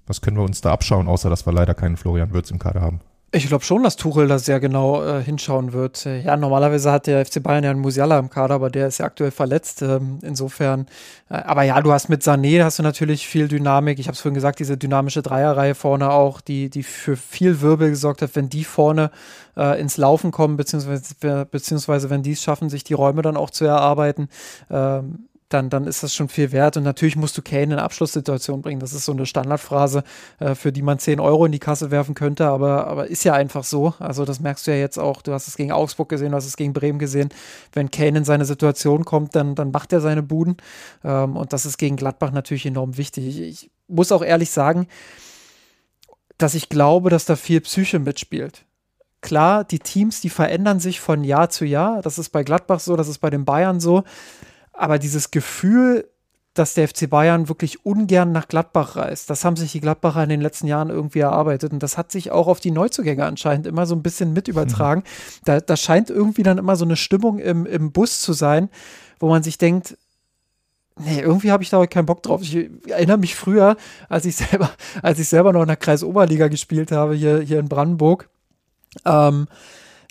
Was können wir uns da abschauen, außer dass wir leider keinen Florian Würz im Kader haben? Ich glaube schon, dass Tuchel da sehr genau äh, hinschauen wird. Ja, normalerweise hat der FC Bayern ja einen Musiala im Kader, aber der ist ja aktuell verletzt. Ähm, insofern, äh, aber ja, du hast mit Sané hast du natürlich viel Dynamik. Ich habe es vorhin gesagt, diese dynamische Dreierreihe vorne auch, die, die für viel Wirbel gesorgt hat, wenn die vorne äh, ins Laufen kommen, beziehungsweise, beziehungsweise wenn die es schaffen, sich die Räume dann auch zu erarbeiten. Ähm, dann, dann ist das schon viel wert. Und natürlich musst du Kane in eine Abschlusssituation bringen. Das ist so eine Standardphrase, äh, für die man 10 Euro in die Kasse werfen könnte, aber, aber ist ja einfach so. Also das merkst du ja jetzt auch. Du hast es gegen Augsburg gesehen, du hast es gegen Bremen gesehen. Wenn Kane in seine Situation kommt, dann, dann macht er seine Buden. Ähm, und das ist gegen Gladbach natürlich enorm wichtig. Ich, ich muss auch ehrlich sagen, dass ich glaube, dass da viel Psyche mitspielt. klar, die Teams, die verändern sich von Jahr zu Jahr. Das ist bei Gladbach so, das ist bei den Bayern so. Aber dieses Gefühl, dass der FC Bayern wirklich ungern nach Gladbach reist. Das haben sich die Gladbacher in den letzten Jahren irgendwie erarbeitet. Und das hat sich auch auf die Neuzugänge anscheinend immer so ein bisschen mit übertragen. Mhm. Da, da scheint irgendwie dann immer so eine Stimmung im, im Bus zu sein, wo man sich denkt, Nee, irgendwie habe ich da keinen Bock drauf. Ich erinnere mich früher, als ich selber, als ich selber noch in der Kreisoberliga gespielt habe, hier, hier in Brandenburg. Ähm,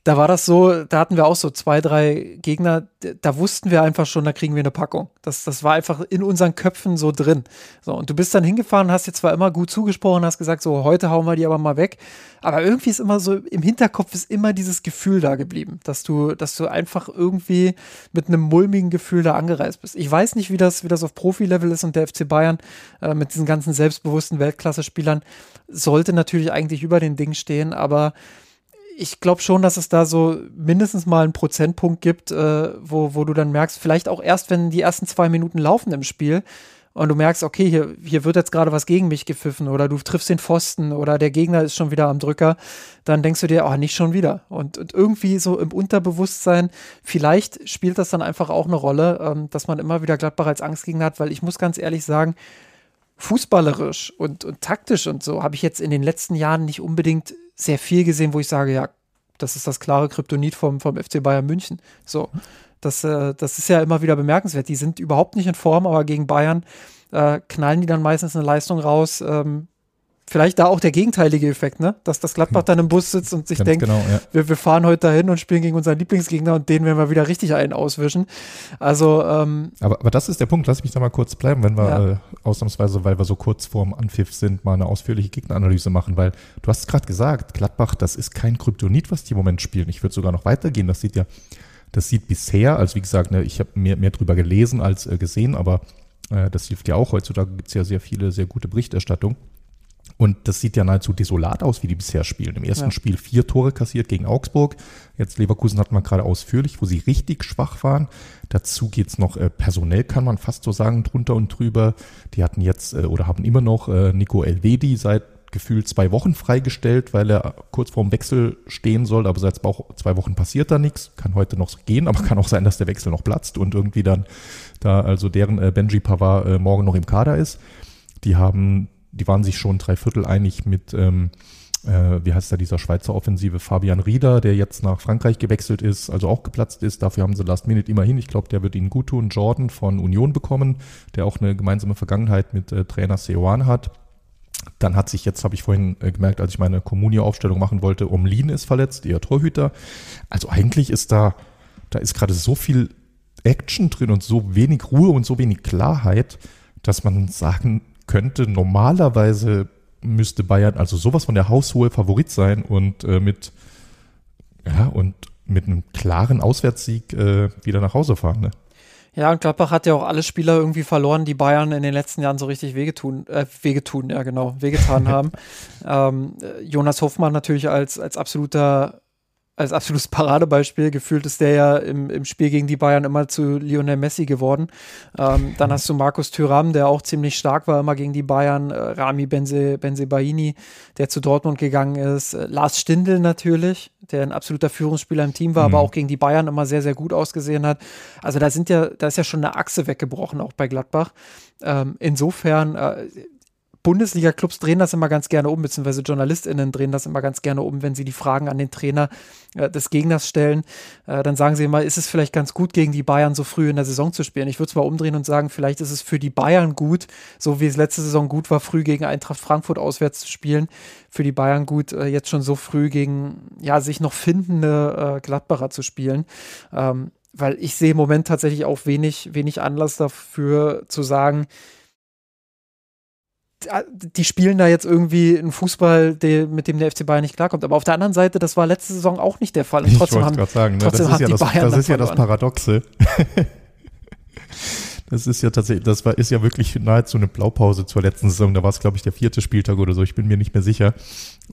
da war das so, da hatten wir auch so zwei, drei Gegner, da wussten wir einfach schon, da kriegen wir eine Packung. Das, das war einfach in unseren Köpfen so drin. So, und du bist dann hingefahren, hast dir zwar immer gut zugesprochen, hast gesagt, so, heute hauen wir die aber mal weg. Aber irgendwie ist immer so, im Hinterkopf ist immer dieses Gefühl da geblieben, dass du, dass du einfach irgendwie mit einem mulmigen Gefühl da angereist bist. Ich weiß nicht, wie das, wie das auf Profi-Level ist und der FC Bayern äh, mit diesen ganzen selbstbewussten Weltklasse-Spielern sollte natürlich eigentlich über den Ding stehen, aber ich glaube schon, dass es da so mindestens mal einen Prozentpunkt gibt, äh, wo, wo du dann merkst, vielleicht auch erst, wenn die ersten zwei Minuten laufen im Spiel und du merkst, okay, hier, hier wird jetzt gerade was gegen mich gepfiffen oder du triffst den Pfosten oder der Gegner ist schon wieder am Drücker, dann denkst du dir, oh, nicht schon wieder. Und, und irgendwie so im Unterbewusstsein, vielleicht spielt das dann einfach auch eine Rolle, ähm, dass man immer wieder Gladbach als Angstgegner hat, weil ich muss ganz ehrlich sagen, fußballerisch und, und taktisch und so habe ich jetzt in den letzten Jahren nicht unbedingt sehr viel gesehen, wo ich sage, ja, das ist das klare Kryptonit vom, vom FC Bayern München. So, das, äh, das ist ja immer wieder bemerkenswert. Die sind überhaupt nicht in Form, aber gegen Bayern äh, knallen die dann meistens eine Leistung raus, ähm, vielleicht da auch der gegenteilige Effekt, ne? Dass das Gladbach dann im Bus sitzt und sich Ganz denkt, genau, ja. wir, wir, fahren heute dahin und spielen gegen unseren Lieblingsgegner und den werden wir wieder richtig einen auswischen. Also, ähm, aber, aber das ist der Punkt, lass mich da mal kurz bleiben, wenn wir ja. äh, ausnahmsweise, weil wir so kurz vorm Anpfiff sind, mal eine ausführliche Gegneranalyse machen, weil du hast gerade gesagt, Gladbach, das ist kein Kryptonit, was die im Moment spielen. Ich würde sogar noch weitergehen. Das sieht ja, das sieht bisher, also wie gesagt, ne, ich habe mehr, mehr drüber gelesen als äh, gesehen, aber äh, das hilft ja auch. Heutzutage gibt es ja sehr viele, sehr gute Berichterstattung. Und das sieht ja nahezu desolat aus, wie die bisher spielen. Im ersten ja. Spiel vier Tore kassiert gegen Augsburg. Jetzt Leverkusen hat man gerade ausführlich, wo sie richtig schwach waren. Dazu geht's noch äh, personell, kann man fast so sagen, drunter und drüber. Die hatten jetzt äh, oder haben immer noch äh, Nico Elvedi seit gefühlt zwei Wochen freigestellt, weil er kurz vorm Wechsel stehen soll. Aber seit zwei Wochen passiert da nichts. Kann heute noch gehen, aber kann auch sein, dass der Wechsel noch platzt und irgendwie dann da also deren äh, Benji Pavard äh, morgen noch im Kader ist. Die haben die waren sich schon drei Viertel einig mit, ähm, äh, wie heißt da dieser Schweizer Offensive, Fabian Rieder, der jetzt nach Frankreich gewechselt ist, also auch geplatzt ist. Dafür haben sie Last Minute immerhin, ich glaube, der wird ihnen gut tun, Jordan von Union bekommen, der auch eine gemeinsame Vergangenheit mit äh, Trainer Seoane hat. Dann hat sich jetzt, habe ich vorhin äh, gemerkt, als ich meine Comunio-Aufstellung machen wollte, Omlin ist verletzt, ihr Torhüter. Also eigentlich ist da, da ist gerade so viel Action drin und so wenig Ruhe und so wenig Klarheit, dass man sagen könnte normalerweise müsste Bayern also sowas von der haushohe Favorit sein und äh, mit ja und mit einem klaren Auswärtssieg äh, wieder nach Hause fahren. Ne? Ja, und Gladbach hat ja auch alle Spieler irgendwie verloren, die Bayern in den letzten Jahren so richtig wehgetun, äh, wehgetun, ja genau, wehgetan haben. ähm, Jonas Hoffmann natürlich als, als absoluter als absolutes Paradebeispiel. Gefühlt ist der ja im, im Spiel gegen die Bayern immer zu Lionel Messi geworden. Ähm, dann hast du Markus Thüram, der auch ziemlich stark war immer gegen die Bayern. Äh, Rami Benze, Benzebaini, der zu Dortmund gegangen ist. Äh, Lars Stindl natürlich, der ein absoluter Führungsspieler im Team war, mhm. aber auch gegen die Bayern immer sehr, sehr gut ausgesehen hat. Also da sind ja, da ist ja schon eine Achse weggebrochen, auch bei Gladbach. Ähm, insofern, äh, Bundesliga-Clubs drehen das immer ganz gerne um, beziehungsweise JournalistInnen drehen das immer ganz gerne um, wenn sie die Fragen an den Trainer äh, des Gegners stellen. Äh, dann sagen sie immer, ist es vielleicht ganz gut, gegen die Bayern so früh in der Saison zu spielen? Ich würde es mal umdrehen und sagen, vielleicht ist es für die Bayern gut, so wie es letzte Saison gut war, früh gegen Eintracht Frankfurt auswärts zu spielen. Für die Bayern gut, äh, jetzt schon so früh gegen ja sich noch findende äh, Gladbacher zu spielen. Ähm, weil ich sehe im Moment tatsächlich auch wenig, wenig Anlass dafür zu sagen, die spielen da jetzt irgendwie einen Fußball, der, mit dem der FC Bayern nicht klarkommt. Aber auf der anderen Seite, das war letzte Saison auch nicht der Fall. Und trotzdem ich haben, sagen, trotzdem das, ist ja, das, das ist ja das Paradoxe. das ist ja tatsächlich, das war, ist ja wirklich nahezu eine Blaupause zur letzten Saison. Da war es, glaube ich, der vierte Spieltag oder so. Ich bin mir nicht mehr sicher.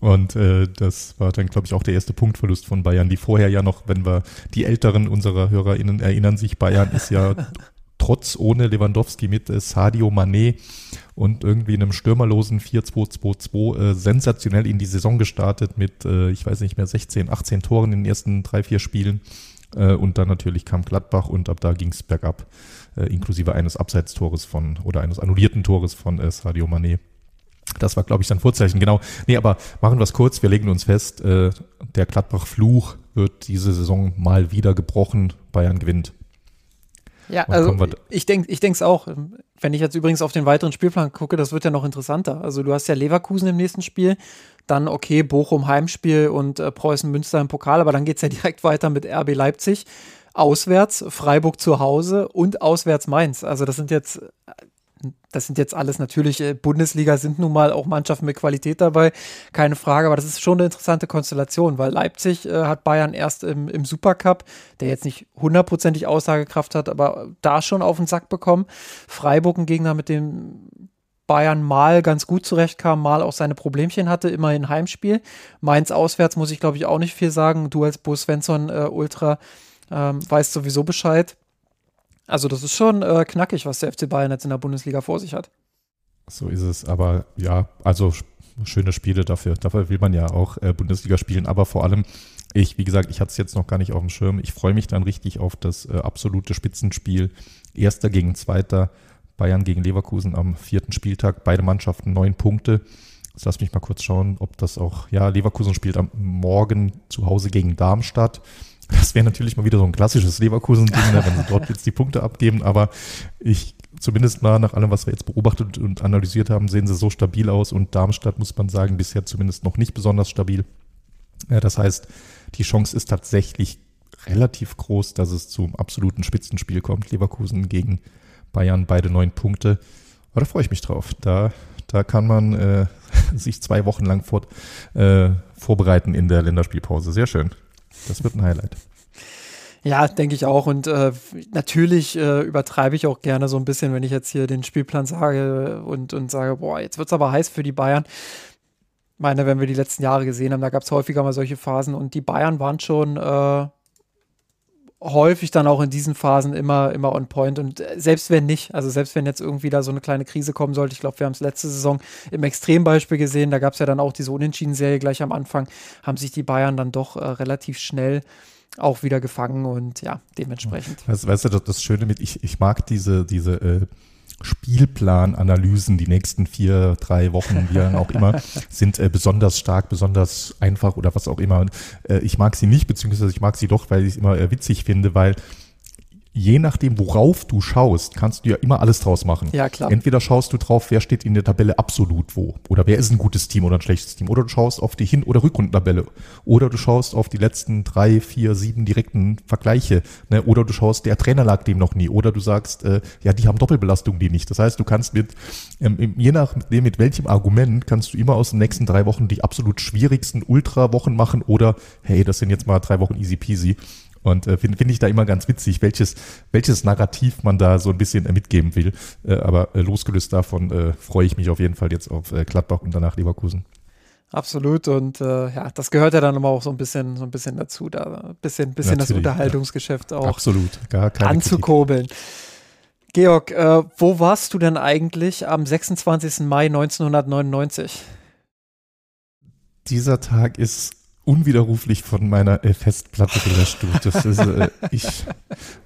Und äh, das war dann, glaube ich, auch der erste Punktverlust von Bayern, die vorher ja noch, wenn wir die Älteren unserer HörerInnen erinnern sich, Bayern ist ja trotz ohne Lewandowski mit äh, Sadio Mané und irgendwie einem stürmerlosen 4-2-2-2 äh, sensationell in die Saison gestartet mit, äh, ich weiß nicht mehr, 16, 18 Toren in den ersten drei, vier Spielen. Äh, und dann natürlich kam Gladbach und ab da ging es bergab, äh, inklusive eines Abseitstores von oder eines annullierten Tores von äh, Sadio Mané. Das war, glaube ich, dann Vorzeichen, genau. Nee, aber machen wir es kurz, wir legen uns fest, der Gladbach-Fluch wird diese Saison mal wieder gebrochen, Bayern gewinnt. Ja, also ich denke ich es auch. Wenn ich jetzt übrigens auf den weiteren Spielplan gucke, das wird ja noch interessanter. Also du hast ja Leverkusen im nächsten Spiel, dann okay, Bochum Heimspiel und äh, Preußen Münster im Pokal, aber dann geht es ja direkt weiter mit RB Leipzig auswärts, Freiburg zu Hause und auswärts Mainz. Also das sind jetzt das sind jetzt alles natürlich, äh, Bundesliga sind nun mal auch Mannschaften mit Qualität dabei, keine Frage, aber das ist schon eine interessante Konstellation, weil Leipzig äh, hat Bayern erst im, im Supercup, der jetzt nicht hundertprozentig Aussagekraft hat, aber da schon auf den Sack bekommen. Freiburg ein Gegner, mit dem Bayern mal ganz gut zurechtkam, mal auch seine Problemchen hatte, immerhin Heimspiel. Mainz auswärts muss ich glaube ich auch nicht viel sagen. Du als Bo Svensson äh, Ultra ähm, weißt sowieso Bescheid. Also das ist schon äh, knackig, was der FC Bayern jetzt in der Bundesliga vor sich hat. So ist es, aber ja, also schöne Spiele dafür. Dafür will man ja auch äh, Bundesliga spielen, aber vor allem ich, wie gesagt, ich hatte es jetzt noch gar nicht auf dem Schirm. Ich freue mich dann richtig auf das äh, absolute Spitzenspiel. Erster gegen Zweiter, Bayern gegen Leverkusen am vierten Spieltag. Beide Mannschaften neun Punkte. Jetzt lass mich mal kurz schauen, ob das auch, ja, Leverkusen spielt am Morgen zu Hause gegen Darmstadt. Das wäre natürlich mal wieder so ein klassisches Leverkusen-Ding, ne, wenn sie dort jetzt die Punkte abgeben. Aber ich, zumindest mal nach allem, was wir jetzt beobachtet und analysiert haben, sehen sie so stabil aus. Und Darmstadt, muss man sagen, bisher zumindest noch nicht besonders stabil. Ja, das heißt, die Chance ist tatsächlich relativ groß, dass es zum absoluten Spitzenspiel kommt. Leverkusen gegen Bayern, beide neun Punkte. Aber da freue ich mich drauf. Da, da kann man äh, sich zwei Wochen lang fort, äh, vorbereiten in der Länderspielpause. Sehr schön. Das wird ein Highlight. Ja, denke ich auch. Und äh, natürlich äh, übertreibe ich auch gerne so ein bisschen, wenn ich jetzt hier den Spielplan sage und, und sage, boah, jetzt wird es aber heiß für die Bayern. Ich meine, wenn wir die letzten Jahre gesehen haben, da gab es häufiger mal solche Phasen und die Bayern waren schon äh, häufig dann auch in diesen Phasen immer, immer on point. Und äh, selbst wenn nicht, also selbst wenn jetzt irgendwie da so eine kleine Krise kommen sollte, ich glaube, wir haben es letzte Saison im Extrembeispiel gesehen, da gab es ja dann auch diese Unentschieden-Serie gleich am Anfang, haben sich die Bayern dann doch äh, relativ schnell auch wieder gefangen und ja, dementsprechend. Weißt, weißt du, das Schöne mit, ich, ich mag diese, diese äh, Spielplananalysen die nächsten vier, drei Wochen, wie dann auch immer, sind äh, besonders stark, besonders einfach oder was auch immer. Äh, ich mag sie nicht, beziehungsweise ich mag sie doch, weil ich es immer äh, witzig finde, weil je nachdem, worauf du schaust, kannst du ja immer alles draus machen. Ja, klar. Entweder schaust du drauf, wer steht in der Tabelle absolut wo. Oder wer ist ein gutes Team oder ein schlechtes Team. Oder du schaust auf die Hin- oder Rückrundentabelle. Oder du schaust auf die letzten drei, vier, sieben direkten Vergleiche. Ne? Oder du schaust, der Trainer lag dem noch nie. Oder du sagst, äh, ja, die haben Doppelbelastung, die nicht. Das heißt, du kannst mit, ähm, je nachdem, mit welchem Argument, kannst du immer aus den nächsten drei Wochen die absolut schwierigsten Ultra-Wochen machen. Oder, hey, das sind jetzt mal drei Wochen easy peasy. Und äh, finde find ich da immer ganz witzig, welches, welches Narrativ man da so ein bisschen äh, mitgeben will. Äh, aber äh, losgelöst davon äh, freue ich mich auf jeden Fall jetzt auf äh, Gladbach und danach Leverkusen. Absolut und ja, das gehört ja dann immer auch so ein bisschen, so ein bisschen dazu, da ein bisschen, bisschen das Unterhaltungsgeschäft ja. auch Absolut, gar keine anzukurbeln. Kritik. Georg, wo warst du denn eigentlich am 26. Mai 1999? Dieser Tag ist unwiderruflich von meiner äh, Festplatte gelöscht. Das ist, äh, ich,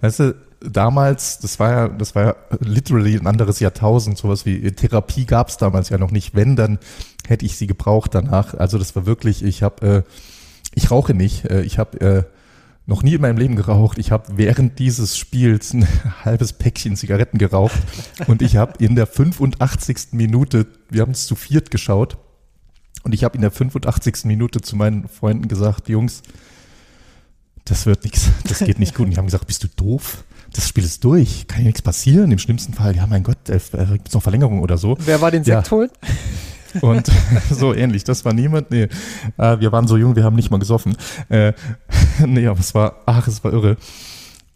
weißt du, damals, das war ja, das war ja literally ein anderes Jahrtausend, sowas wie Therapie gab es damals ja noch nicht. Wenn, dann hätte ich sie gebraucht danach. Also das war wirklich, ich habe, äh, ich rauche nicht, äh, ich habe äh, noch nie in meinem Leben geraucht. Ich habe während dieses Spiels ein halbes Päckchen Zigaretten geraucht und ich habe in der 85. Minute, wir haben es zu viert geschaut, und ich habe in der 85. Minute zu meinen Freunden gesagt, Jungs, das wird nichts, das geht nicht gut. Und die haben gesagt, bist du doof? Das Spiel ist durch, kann ja nichts passieren. Im schlimmsten Fall, ja mein Gott, äh, gibt es noch Verlängerung oder so. Wer war den Sekt ja. holen? Und so ähnlich, das war niemand, nee, äh, wir waren so jung, wir haben nicht mal gesoffen. Äh, nee, aber es war, ach, es war irre.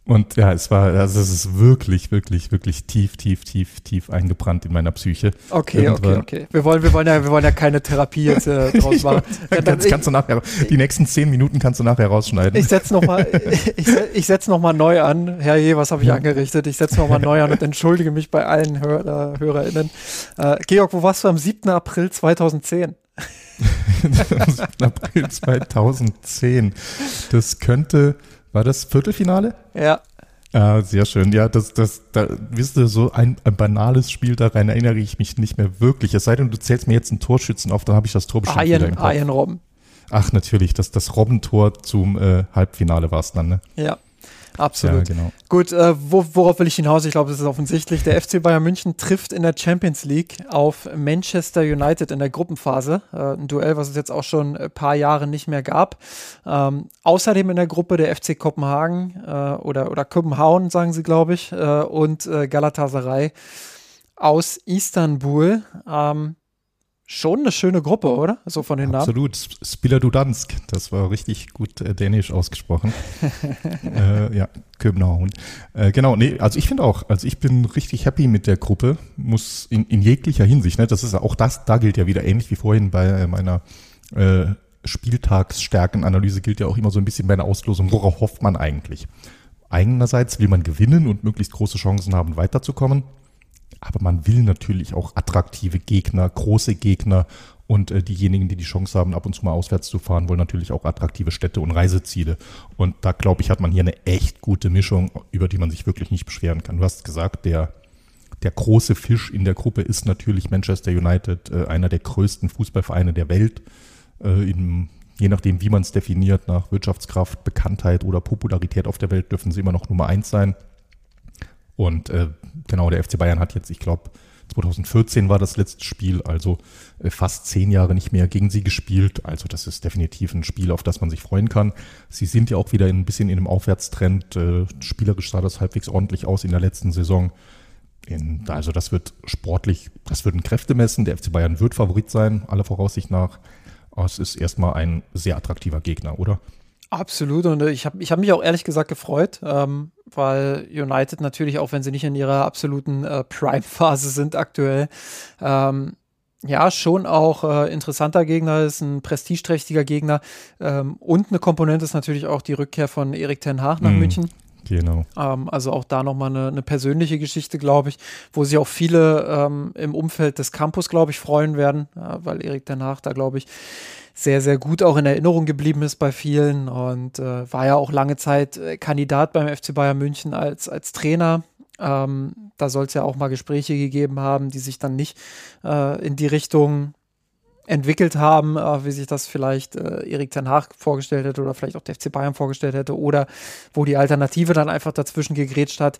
Und ja, es war, also es ist wirklich, wirklich, wirklich tief, tief, tief, tief eingebrannt in meiner Psyche. Okay, Irgendwann. okay, okay. Wir wollen, wir wollen ja, wir wollen ja keine Therapie jetzt äh, draus machen. ja, kannst, kannst du nachher, die nächsten zehn Minuten kannst du nachher rausschneiden. Ich setze nochmal, ich, ich setze nochmal neu an. Herrje, was habe ich ja. angerichtet? Ich setze nochmal neu an und entschuldige mich bei allen Hör, äh, HörerInnen. Äh, Georg, wo warst du am 7. April 2010? am 7. April 2010. Das könnte, war das Viertelfinale? Ja. Ah, sehr schön. Ja, das, das, da, wisst ihr, so ein, ein, banales Spiel, daran erinnere ich mich nicht mehr wirklich. Es sei denn, du zählst mir jetzt einen Torschützen auf, dann habe ich das Tor bestimmt Ian, wieder im Kopf. Robben. Ach, natürlich, das, das Robbentor zum äh, Halbfinale war es dann, ne? Ja. Absolut. Ja, genau. Gut, äh, wo, worauf will ich hinaus? Ich glaube, das ist offensichtlich. Der FC Bayern München trifft in der Champions League auf Manchester United in der Gruppenphase. Äh, ein Duell, was es jetzt auch schon ein paar Jahre nicht mehr gab. Ähm, außerdem in der Gruppe der FC Kopenhagen äh, oder, oder Kopenhagen, sagen sie, glaube ich, äh, und äh, Galatasaray aus Istanbul. Ähm, schon eine schöne Gruppe, oder? So von den Absolut. Namen. Absolut. Spiller Dudansk, das war richtig gut äh, dänisch ausgesprochen. äh, ja, Köbenhavn. Äh, genau, nee, also ich finde auch, also ich bin richtig happy mit der Gruppe, muss in, in jeglicher Hinsicht, ne, das ist auch das, da gilt ja wieder ähnlich wie vorhin bei äh, meiner äh, Spieltagsstärkenanalyse gilt ja auch immer so ein bisschen bei einer Auslosung, worauf hofft man eigentlich? Einerseits will man gewinnen und möglichst große Chancen haben, weiterzukommen. Aber man will natürlich auch attraktive Gegner, große Gegner und äh, diejenigen, die die Chance haben, ab und zu mal auswärts zu fahren, wollen natürlich auch attraktive Städte und Reiseziele. Und da glaube ich, hat man hier eine echt gute Mischung, über die man sich wirklich nicht beschweren kann. Du hast gesagt, der, der große Fisch in der Gruppe ist natürlich Manchester United, äh, einer der größten Fußballvereine der Welt. Äh, in, je nachdem, wie man es definiert, nach Wirtschaftskraft, Bekanntheit oder Popularität auf der Welt, dürfen sie immer noch Nummer eins sein. Und äh, genau, der FC Bayern hat jetzt, ich glaube, 2014 war das letzte Spiel, also äh, fast zehn Jahre nicht mehr gegen sie gespielt. Also das ist definitiv ein Spiel, auf das man sich freuen kann. Sie sind ja auch wieder ein bisschen in einem Aufwärtstrend. Äh, spielerisch sah das halbwegs ordentlich aus in der letzten Saison. In, also das wird sportlich, das wird ein Kräftemessen. Der FC Bayern wird Favorit sein, aller Voraussicht nach. Es ist erstmal ein sehr attraktiver Gegner, oder? Absolut und äh, ich habe ich hab mich auch ehrlich gesagt gefreut, ähm, weil United natürlich, auch wenn sie nicht in ihrer absoluten äh, Prime-Phase sind aktuell, ähm, ja, schon auch äh, interessanter Gegner ist, ein prestigeträchtiger Gegner ähm, und eine Komponente ist natürlich auch die Rückkehr von Erik Ten Haag nach mm, München. Genau. Ähm, also auch da nochmal eine, eine persönliche Geschichte, glaube ich, wo sich auch viele ähm, im Umfeld des Campus, glaube ich, freuen werden, ja, weil Erik Ten Haag da, glaube ich, sehr, sehr gut auch in Erinnerung geblieben ist bei vielen und äh, war ja auch lange Zeit äh, Kandidat beim FC Bayern München als, als Trainer. Ähm, da soll es ja auch mal Gespräche gegeben haben, die sich dann nicht äh, in die Richtung entwickelt haben, äh, wie sich das vielleicht äh, Erik Ten Haag vorgestellt hätte oder vielleicht auch der FC Bayern vorgestellt hätte oder wo die Alternative dann einfach dazwischen gegrätscht hat.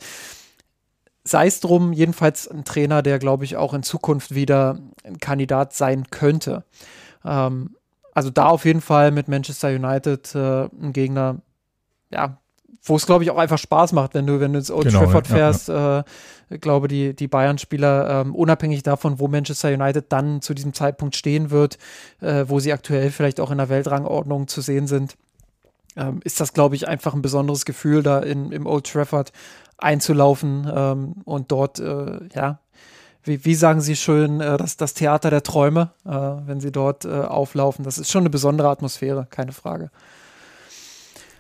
Sei es drum, jedenfalls ein Trainer, der, glaube ich, auch in Zukunft wieder ein Kandidat sein könnte. Ähm, also da auf jeden Fall mit Manchester United äh, ein Gegner, ja, wo es glaube ich auch einfach Spaß macht, wenn du wenn du ins Old genau, Trafford ja, fährst. Ja. Äh, ich glaube, die, die Bayern-Spieler, ähm, unabhängig davon, wo Manchester United dann zu diesem Zeitpunkt stehen wird, äh, wo sie aktuell vielleicht auch in der Weltrangordnung zu sehen sind, ähm, ist das, glaube ich, einfach ein besonderes Gefühl, da in, im Old Trafford einzulaufen ähm, und dort, äh, ja, wie, wie sagen Sie schön, äh, das, das Theater der Träume, äh, wenn Sie dort äh, auflaufen. Das ist schon eine besondere Atmosphäre, keine Frage.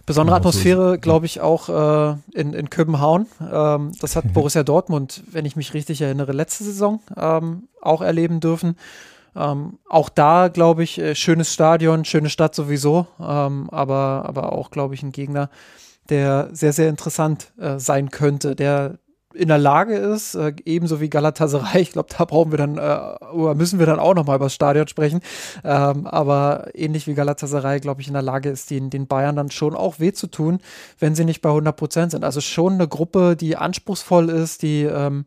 Besondere genau, Atmosphäre, glaube ich, auch äh, in, in Köbenhavn. Ähm, das hat Borussia Dortmund, wenn ich mich richtig erinnere, letzte Saison ähm, auch erleben dürfen. Ähm, auch da, glaube ich, äh, schönes Stadion, schöne Stadt sowieso, ähm, aber, aber auch, glaube ich, ein Gegner, der sehr, sehr interessant äh, sein könnte, der in der Lage ist, äh, ebenso wie Galatasaray, ich glaube, da brauchen wir dann, äh, oder müssen wir dann auch nochmal über das Stadion sprechen, ähm, aber ähnlich wie Galatasaray, glaube ich, in der Lage ist, den, den Bayern dann schon auch weh zu tun, wenn sie nicht bei 100 Prozent sind. Also schon eine Gruppe, die anspruchsvoll ist, die ähm,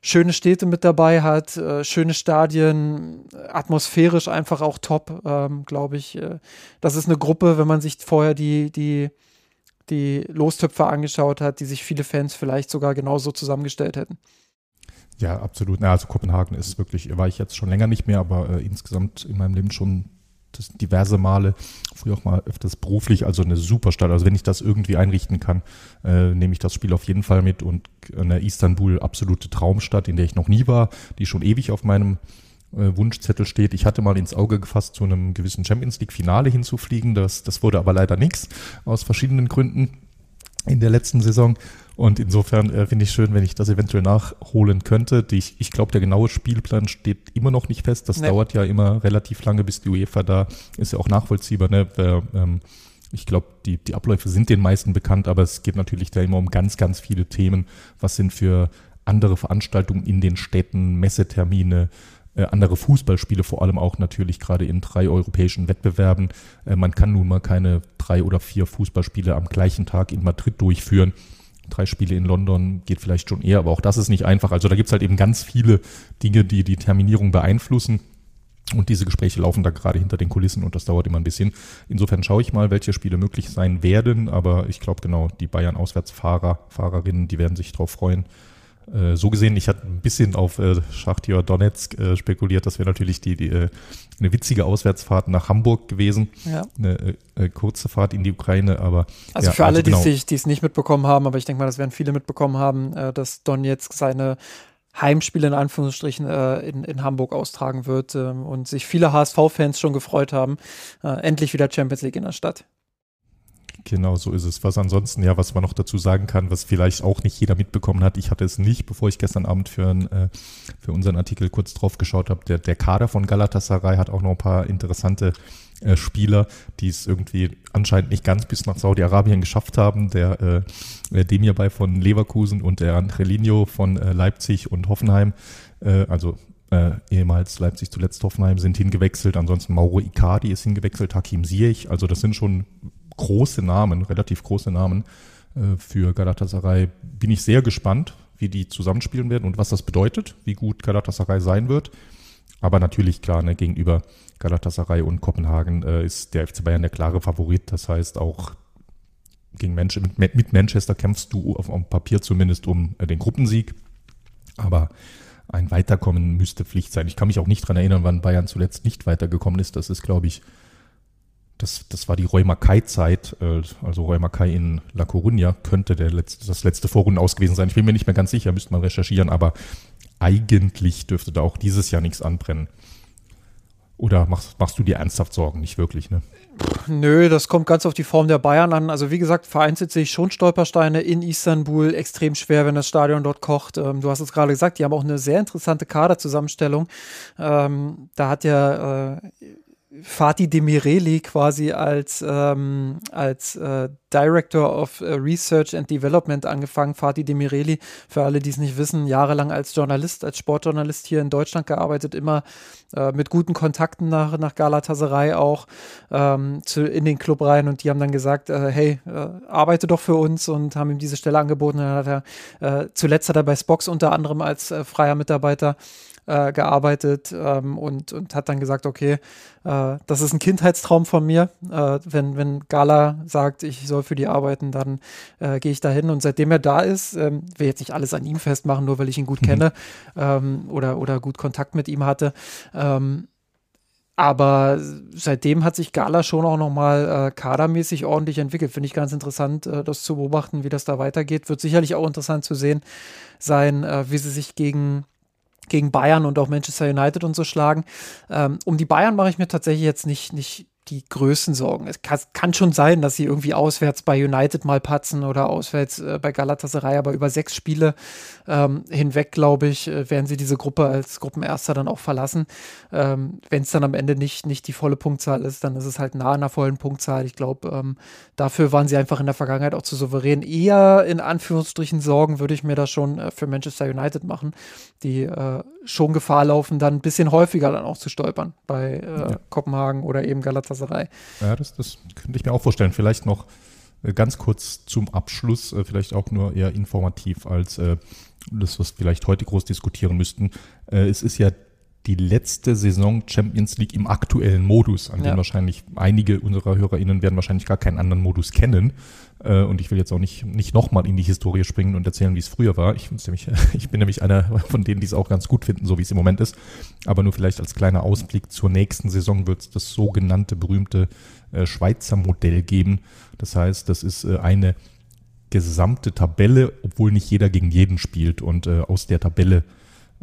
schöne Städte mit dabei hat, äh, schöne Stadien, atmosphärisch einfach auch top, ähm, glaube ich. Äh, das ist eine Gruppe, wenn man sich vorher die, die die Lostöpfer angeschaut hat, die sich viele Fans vielleicht sogar genauso zusammengestellt hätten. Ja, absolut. Na, also Kopenhagen ist wirklich, war ich jetzt schon länger nicht mehr, aber äh, insgesamt in meinem Leben schon diverse Male, früher auch mal öfters beruflich, also eine super Stadt. Also wenn ich das irgendwie einrichten kann, äh, nehme ich das Spiel auf jeden Fall mit und eine Istanbul absolute Traumstadt, in der ich noch nie war, die schon ewig auf meinem äh, Wunschzettel steht. Ich hatte mal ins Auge gefasst, zu einem gewissen Champions League Finale hinzufliegen. Das, das wurde aber leider nichts aus verschiedenen Gründen in der letzten Saison. Und insofern äh, finde ich schön, wenn ich das eventuell nachholen könnte. Die, ich ich glaube, der genaue Spielplan steht immer noch nicht fest. Das nee. dauert ja immer relativ lange, bis die UEFA da ist ja auch nachvollziehbar. Ne? Wer, ähm, ich glaube, die, die Abläufe sind den meisten bekannt, aber es geht natürlich da immer um ganz, ganz viele Themen. Was sind für andere Veranstaltungen in den Städten, Messetermine, äh, andere Fußballspiele, vor allem auch natürlich gerade in drei europäischen Wettbewerben. Äh, man kann nun mal keine drei oder vier Fußballspiele am gleichen Tag in Madrid durchführen. Drei Spiele in London geht vielleicht schon eher, aber auch das ist nicht einfach. Also da gibt's halt eben ganz viele Dinge, die die Terminierung beeinflussen. Und diese Gespräche laufen da gerade hinter den Kulissen und das dauert immer ein bisschen. Insofern schaue ich mal, welche Spiele möglich sein werden. Aber ich glaube genau, die Bayern-Auswärtsfahrer, Fahrerinnen, die werden sich drauf freuen. Äh, so gesehen, ich hatte ein bisschen auf äh, Schachtjör Donetsk äh, spekuliert. Das wäre natürlich die, die äh, eine witzige Auswärtsfahrt nach Hamburg gewesen. Ja. Eine äh, äh kurze Fahrt in die Ukraine, aber. Also ja, für alle, also genau. die es nicht mitbekommen haben, aber ich denke mal, das werden viele mitbekommen haben, äh, dass Donetsk seine Heimspiele in Anführungsstrichen äh, in, in Hamburg austragen wird ähm, und sich viele HSV-Fans schon gefreut haben. Äh, endlich wieder Champions League in der Stadt. Genau, so ist es. Was ansonsten, ja, was man noch dazu sagen kann, was vielleicht auch nicht jeder mitbekommen hat, ich hatte es nicht, bevor ich gestern Abend für, ein, äh, für unseren Artikel kurz drauf geschaut habe, der, der Kader von Galatasaray hat auch noch ein paar interessante äh, Spieler, die es irgendwie anscheinend nicht ganz bis nach Saudi-Arabien geschafft haben. Der äh, Demirbay von Leverkusen und der Angelino von äh, Leipzig und Hoffenheim, äh, also äh, ehemals Leipzig, zuletzt Hoffenheim, sind hingewechselt. Ansonsten Mauro Icardi ist hingewechselt, Hakim Ziyech. Also das sind schon große Namen, relativ große Namen äh, für Galatasaray. Bin ich sehr gespannt, wie die zusammenspielen werden und was das bedeutet, wie gut Galatasaray sein wird. Aber natürlich klar, ne, gegenüber Galatasaray und Kopenhagen äh, ist der FC Bayern der klare Favorit. Das heißt, auch gegen Manchester, mit, mit, Manchester kämpfst du auf, auf Papier zumindest um äh, den Gruppensieg. Aber ein Weiterkommen müsste Pflicht sein. Ich kann mich auch nicht dran erinnern, wann Bayern zuletzt nicht weitergekommen ist. Das ist, glaube ich, das, das war die Roy Mackay-Zeit, äh, also Mackay in La Coruña könnte der letzte, das letzte Vorrunden aus gewesen sein. Ich bin mir nicht mehr ganz sicher, müsste man recherchieren, aber eigentlich dürfte da auch dieses Jahr nichts anbrennen. Oder machst, machst du dir ernsthaft Sorgen? Nicht wirklich, ne? Nö, das kommt ganz auf die Form der Bayern an. Also wie gesagt, vereinzelt sich schon Stolpersteine in Istanbul extrem schwer, wenn das Stadion dort kocht. Ähm, du hast es gerade gesagt, die haben auch eine sehr interessante Kaderzusammenstellung. Ähm, da hat ja äh, Fatih Demireli quasi als, ähm, als äh, Director of äh, Research and Development angefangen. Fatih Demireli, für alle, die es nicht wissen, jahrelang als Journalist, als Sportjournalist hier in Deutschland gearbeitet, immer äh, mit guten Kontakten nach, nach Galatasaray auch ähm, zu, in den Club rein und die haben dann gesagt, äh, hey, äh, arbeite doch für uns und haben ihm diese Stelle angeboten. dann hat er äh, zuletzt hat er bei Spox unter anderem als freier Mitarbeiter äh, gearbeitet ähm, und, und hat dann gesagt, okay, äh, das ist ein Kindheitstraum von mir. Äh, wenn, wenn Gala sagt, ich soll für die arbeiten, dann äh, gehe ich da hin. Und seitdem er da ist, ähm, will jetzt nicht alles an ihm festmachen, nur weil ich ihn gut mhm. kenne ähm, oder, oder gut Kontakt mit ihm hatte. Ähm, aber seitdem hat sich Gala schon auch nochmal äh, kadermäßig ordentlich entwickelt. Finde ich ganz interessant, äh, das zu beobachten, wie das da weitergeht. Wird sicherlich auch interessant zu sehen sein, äh, wie sie sich gegen gegen Bayern und auch Manchester United und so schlagen. Ähm, um die Bayern mache ich mir tatsächlich jetzt nicht, nicht die größten Sorgen. Es kann, schon sein, dass sie irgendwie auswärts bei United mal patzen oder auswärts äh, bei Galatasaray, aber über sechs Spiele ähm, hinweg, glaube ich, äh, werden sie diese Gruppe als Gruppenerster dann auch verlassen. Ähm, Wenn es dann am Ende nicht, nicht die volle Punktzahl ist, dann ist es halt nah an der vollen Punktzahl. Ich glaube, ähm, dafür waren sie einfach in der Vergangenheit auch zu souverän. Eher in Anführungsstrichen Sorgen würde ich mir da schon äh, für Manchester United machen, die äh, schon Gefahr laufen, dann ein bisschen häufiger dann auch zu stolpern bei äh, ja. Kopenhagen oder eben Galatasaray. Ja, das, das könnte ich mir auch vorstellen. Vielleicht noch äh, ganz kurz zum Abschluss, äh, vielleicht auch nur eher informativ als äh, das, was vielleicht heute groß diskutieren müssten. Es ist ja die letzte Saison Champions League im aktuellen Modus, an ja. dem wahrscheinlich einige unserer HörerInnen werden wahrscheinlich gar keinen anderen Modus kennen. Äh, und ich will jetzt auch nicht, nicht nochmal in die Historie springen und erzählen, wie es früher war. Ich, nämlich, ich bin nämlich einer von denen, die es auch ganz gut finden, so wie es im Moment ist. Aber nur vielleicht als kleiner Ausblick zur nächsten Saison wird es das sogenannte berühmte äh, Schweizer Modell geben. Das heißt, das ist äh, eine gesamte Tabelle, obwohl nicht jeder gegen jeden spielt. Und aus der Tabelle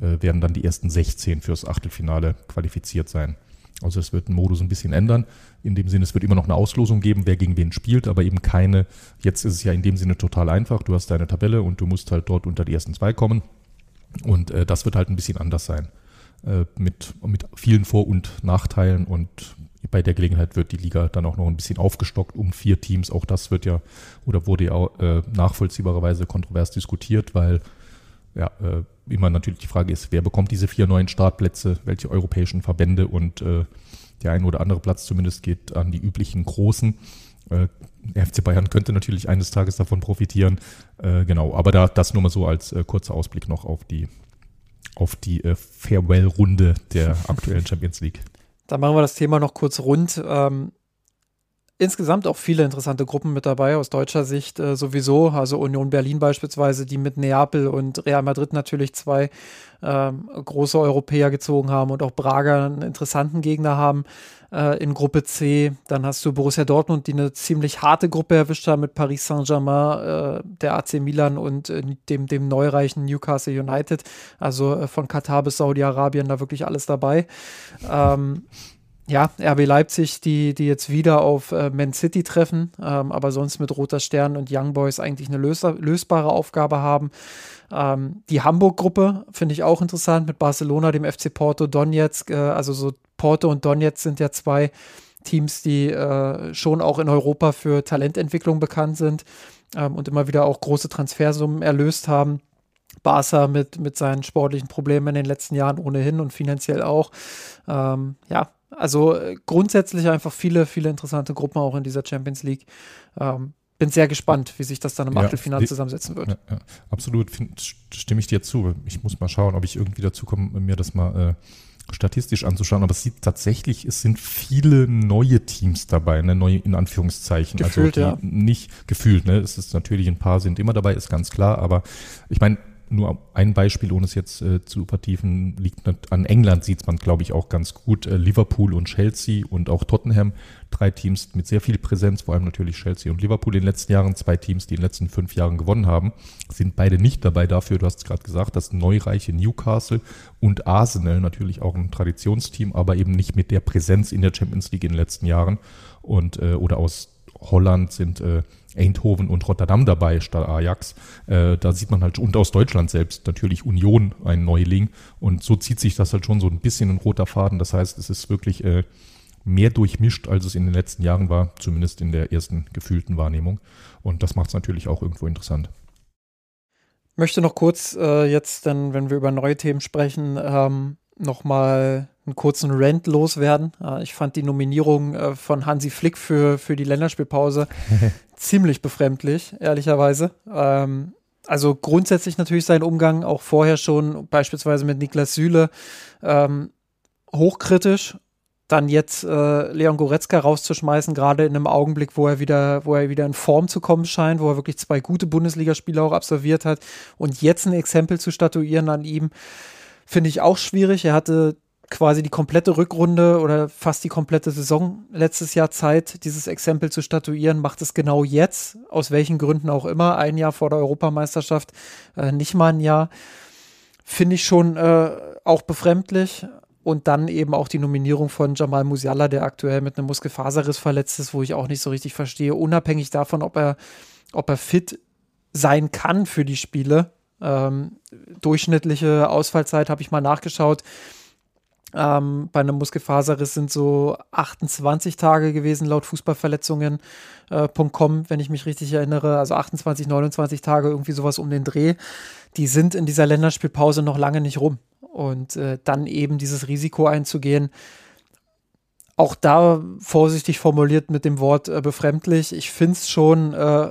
werden dann die ersten 16 fürs Achtelfinale qualifiziert sein. Also es wird den Modus ein bisschen ändern. In dem Sinne, es wird immer noch eine Auslosung geben, wer gegen wen spielt, aber eben keine. Jetzt ist es ja in dem Sinne total einfach. Du hast deine Tabelle und du musst halt dort unter die ersten zwei kommen. Und äh, das wird halt ein bisschen anders sein. Äh, mit, mit vielen Vor- und Nachteilen. Und bei der Gelegenheit wird die Liga dann auch noch ein bisschen aufgestockt um vier Teams. Auch das wird ja oder wurde ja äh, nachvollziehbarerweise kontrovers diskutiert, weil ja, äh, immer natürlich die Frage ist, wer bekommt diese vier neuen Startplätze, welche europäischen Verbände und äh, der ein oder andere Platz zumindest geht an die üblichen Großen. Äh, FC Bayern könnte natürlich eines Tages davon profitieren. Äh, genau, aber da, das nur mal so als äh, kurzer Ausblick noch auf die, auf die äh, Farewell-Runde der aktuellen Champions League. Da machen wir das Thema noch kurz rund. Ähm, insgesamt auch viele interessante Gruppen mit dabei, aus deutscher Sicht äh, sowieso. Also Union Berlin beispielsweise, die mit Neapel und Real Madrid natürlich zwei ähm, große Europäer gezogen haben und auch Braga einen interessanten Gegner haben äh, in Gruppe C. Dann hast du Borussia Dortmund, die eine ziemlich harte Gruppe erwischt haben mit Paris Saint-Germain, äh, der AC Milan und äh, dem, dem neureichen Newcastle United. Also äh, von Katar bis Saudi-Arabien da wirklich alles dabei. Ähm, ja, RB Leipzig, die, die jetzt wieder auf äh, Man City treffen, ähm, aber sonst mit Roter Stern und Young Boys eigentlich eine löser, lösbare Aufgabe haben. Ähm, die Hamburg-Gruppe finde ich auch interessant mit Barcelona, dem FC Porto, Donetsk. Äh, also so Porto und Donetsk sind ja zwei Teams, die äh, schon auch in Europa für Talententwicklung bekannt sind ähm, und immer wieder auch große Transfersummen erlöst haben. Barca mit, mit seinen sportlichen Problemen in den letzten Jahren ohnehin und finanziell auch. Ähm, ja, also äh, grundsätzlich einfach viele, viele interessante Gruppen auch in dieser Champions League. Ähm, bin sehr gespannt, wie sich das dann im ja, Achtelfinale zusammensetzen wird. Ja, ja, absolut, Find, stimme ich dir zu. Ich muss mal schauen, ob ich irgendwie dazu komme, mir das mal äh, statistisch anzuschauen. Aber es sieht tatsächlich, es sind viele neue Teams dabei, ne? neue in Anführungszeichen. Gefühlt, also ja. nicht gefühlt, ne? Es ist natürlich ein paar sind immer dabei, ist ganz klar. Aber ich meine, nur ein Beispiel, ohne es jetzt äh, zu vertiefen, liegt an England, sieht man, glaube ich, auch ganz gut. Äh, Liverpool und Chelsea und auch Tottenham, drei Teams mit sehr viel Präsenz, vor allem natürlich Chelsea und Liverpool in den letzten Jahren, zwei Teams, die in den letzten fünf Jahren gewonnen haben, sind beide nicht dabei dafür, du hast es gerade gesagt, das neureiche Newcastle und Arsenal, natürlich auch ein Traditionsteam, aber eben nicht mit der Präsenz in der Champions League in den letzten Jahren. Und äh, oder aus Holland sind äh, Eindhoven und Rotterdam dabei statt Ajax. Äh, da sieht man halt, und aus Deutschland selbst natürlich Union, ein Neuling. Und so zieht sich das halt schon so ein bisschen in roter Faden. Das heißt, es ist wirklich äh, mehr durchmischt, als es in den letzten Jahren war, zumindest in der ersten gefühlten Wahrnehmung. Und das macht es natürlich auch irgendwo interessant. Möchte noch kurz äh, jetzt, dann, wenn wir über neue Themen sprechen, ähm, nochmal einen kurzen Rant loswerden. Äh, ich fand die Nominierung äh, von Hansi Flick für, für die Länderspielpause ziemlich befremdlich, ehrlicherweise. Ähm, also grundsätzlich natürlich sein Umgang, auch vorher schon, beispielsweise mit Niklas Süle, ähm, hochkritisch. Dann jetzt äh, Leon Goretzka rauszuschmeißen, gerade in einem Augenblick, wo er wieder, wo er wieder in Form zu kommen scheint, wo er wirklich zwei gute Bundesligaspiele auch absolviert hat und jetzt ein Exempel zu statuieren an ihm, finde ich auch schwierig. Er hatte quasi die komplette Rückrunde oder fast die komplette Saison letztes Jahr Zeit, dieses Exempel zu statuieren, macht es genau jetzt, aus welchen Gründen auch immer, ein Jahr vor der Europameisterschaft, äh, nicht mal ein Jahr. Finde ich schon äh, auch befremdlich. Und dann eben auch die Nominierung von Jamal Musiala, der aktuell mit einem Muskelfaserriss verletzt ist, wo ich auch nicht so richtig verstehe, unabhängig davon, ob er, ob er fit sein kann für die Spiele. Ähm, durchschnittliche Ausfallzeit habe ich mal nachgeschaut ähm, bei einem Muskelfaserriss sind so 28 Tage gewesen, laut Fußballverletzungen.com, äh, wenn ich mich richtig erinnere. Also 28, 29 Tage, irgendwie sowas um den Dreh. Die sind in dieser Länderspielpause noch lange nicht rum. Und äh, dann eben dieses Risiko einzugehen, auch da vorsichtig formuliert mit dem Wort äh, befremdlich. Ich finde es schon äh,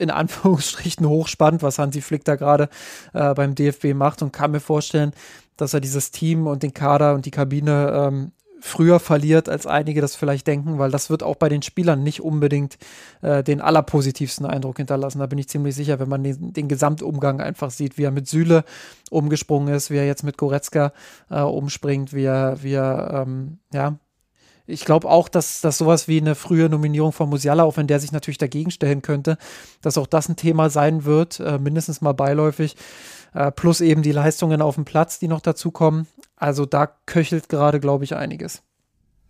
in Anführungsstrichen hochspannend, was Hansi Flick da gerade äh, beim DFB macht und kann mir vorstellen, dass er dieses Team und den Kader und die Kabine ähm, früher verliert, als einige das vielleicht denken, weil das wird auch bei den Spielern nicht unbedingt äh, den allerpositivsten Eindruck hinterlassen. Da bin ich ziemlich sicher, wenn man den, den Gesamtumgang einfach sieht, wie er mit Süle umgesprungen ist, wie er jetzt mit Goretzka äh, umspringt, wie er, wie er ähm, ja, ich glaube auch, dass, dass sowas wie eine frühe Nominierung von Musiala, auch wenn der sich natürlich dagegen stellen könnte, dass auch das ein Thema sein wird, äh, mindestens mal beiläufig. Äh, plus eben die Leistungen auf dem Platz, die noch dazukommen. Also da köchelt gerade, glaube ich, einiges.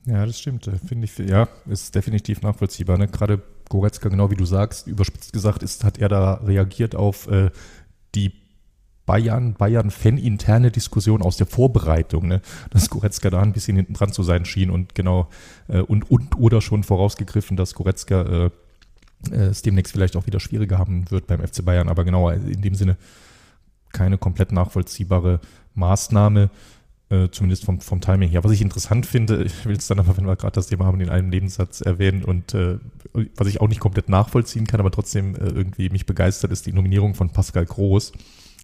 Ja, das stimmt. Äh, finde ich, ja, ist definitiv nachvollziehbar. Ne? Gerade Goretzka, genau wie du sagst, überspitzt gesagt, ist, hat er da reagiert auf äh, die Bayern, Bayern-Fan-interne Diskussion aus der Vorbereitung, ne? dass Goretzka da ein bisschen hinten dran zu sein schien und genau äh, und, und oder schon vorausgegriffen, dass Goretzka äh, äh, es demnächst vielleicht auch wieder schwieriger haben wird beim FC Bayern, aber genau in dem Sinne keine komplett nachvollziehbare Maßnahme, äh, zumindest vom, vom Timing her. Was ich interessant finde, ich will es dann aber, wenn wir gerade das Thema haben, in einem Nebensatz erwähnen und äh, was ich auch nicht komplett nachvollziehen kann, aber trotzdem äh, irgendwie mich begeistert, ist die Nominierung von Pascal Groß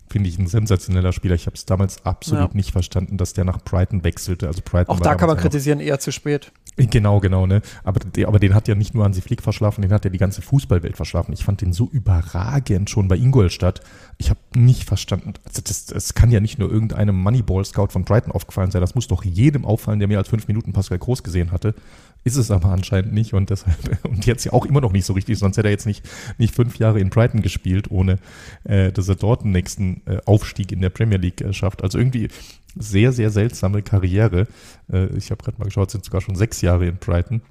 finde ich ein sensationeller Spieler. Ich habe es damals absolut ja. nicht verstanden, dass der nach Brighton wechselte. Also Brighton Auch da kann man kritisieren, eher zu spät. Genau, genau, ne? Aber, aber den hat ja nicht nur Hansi Flick verschlafen, den hat ja die ganze Fußballwelt verschlafen. Ich fand den so überragend schon bei Ingolstadt. Ich habe nicht verstanden, also das, das kann ja nicht nur irgendeinem Moneyball-Scout von Brighton aufgefallen sein, das muss doch jedem auffallen, der mehr als fünf Minuten Pascal Groß gesehen hatte. Ist es aber anscheinend nicht und deshalb, und jetzt ja auch immer noch nicht so richtig, sonst hätte er jetzt nicht, nicht fünf Jahre in Brighton gespielt, ohne äh, dass er dort den nächsten äh, Aufstieg in der Premier League äh, schafft. Also irgendwie sehr, sehr seltsame Karriere. Äh, ich habe gerade mal geschaut, sind sogar schon sechs Jahre in Brighton.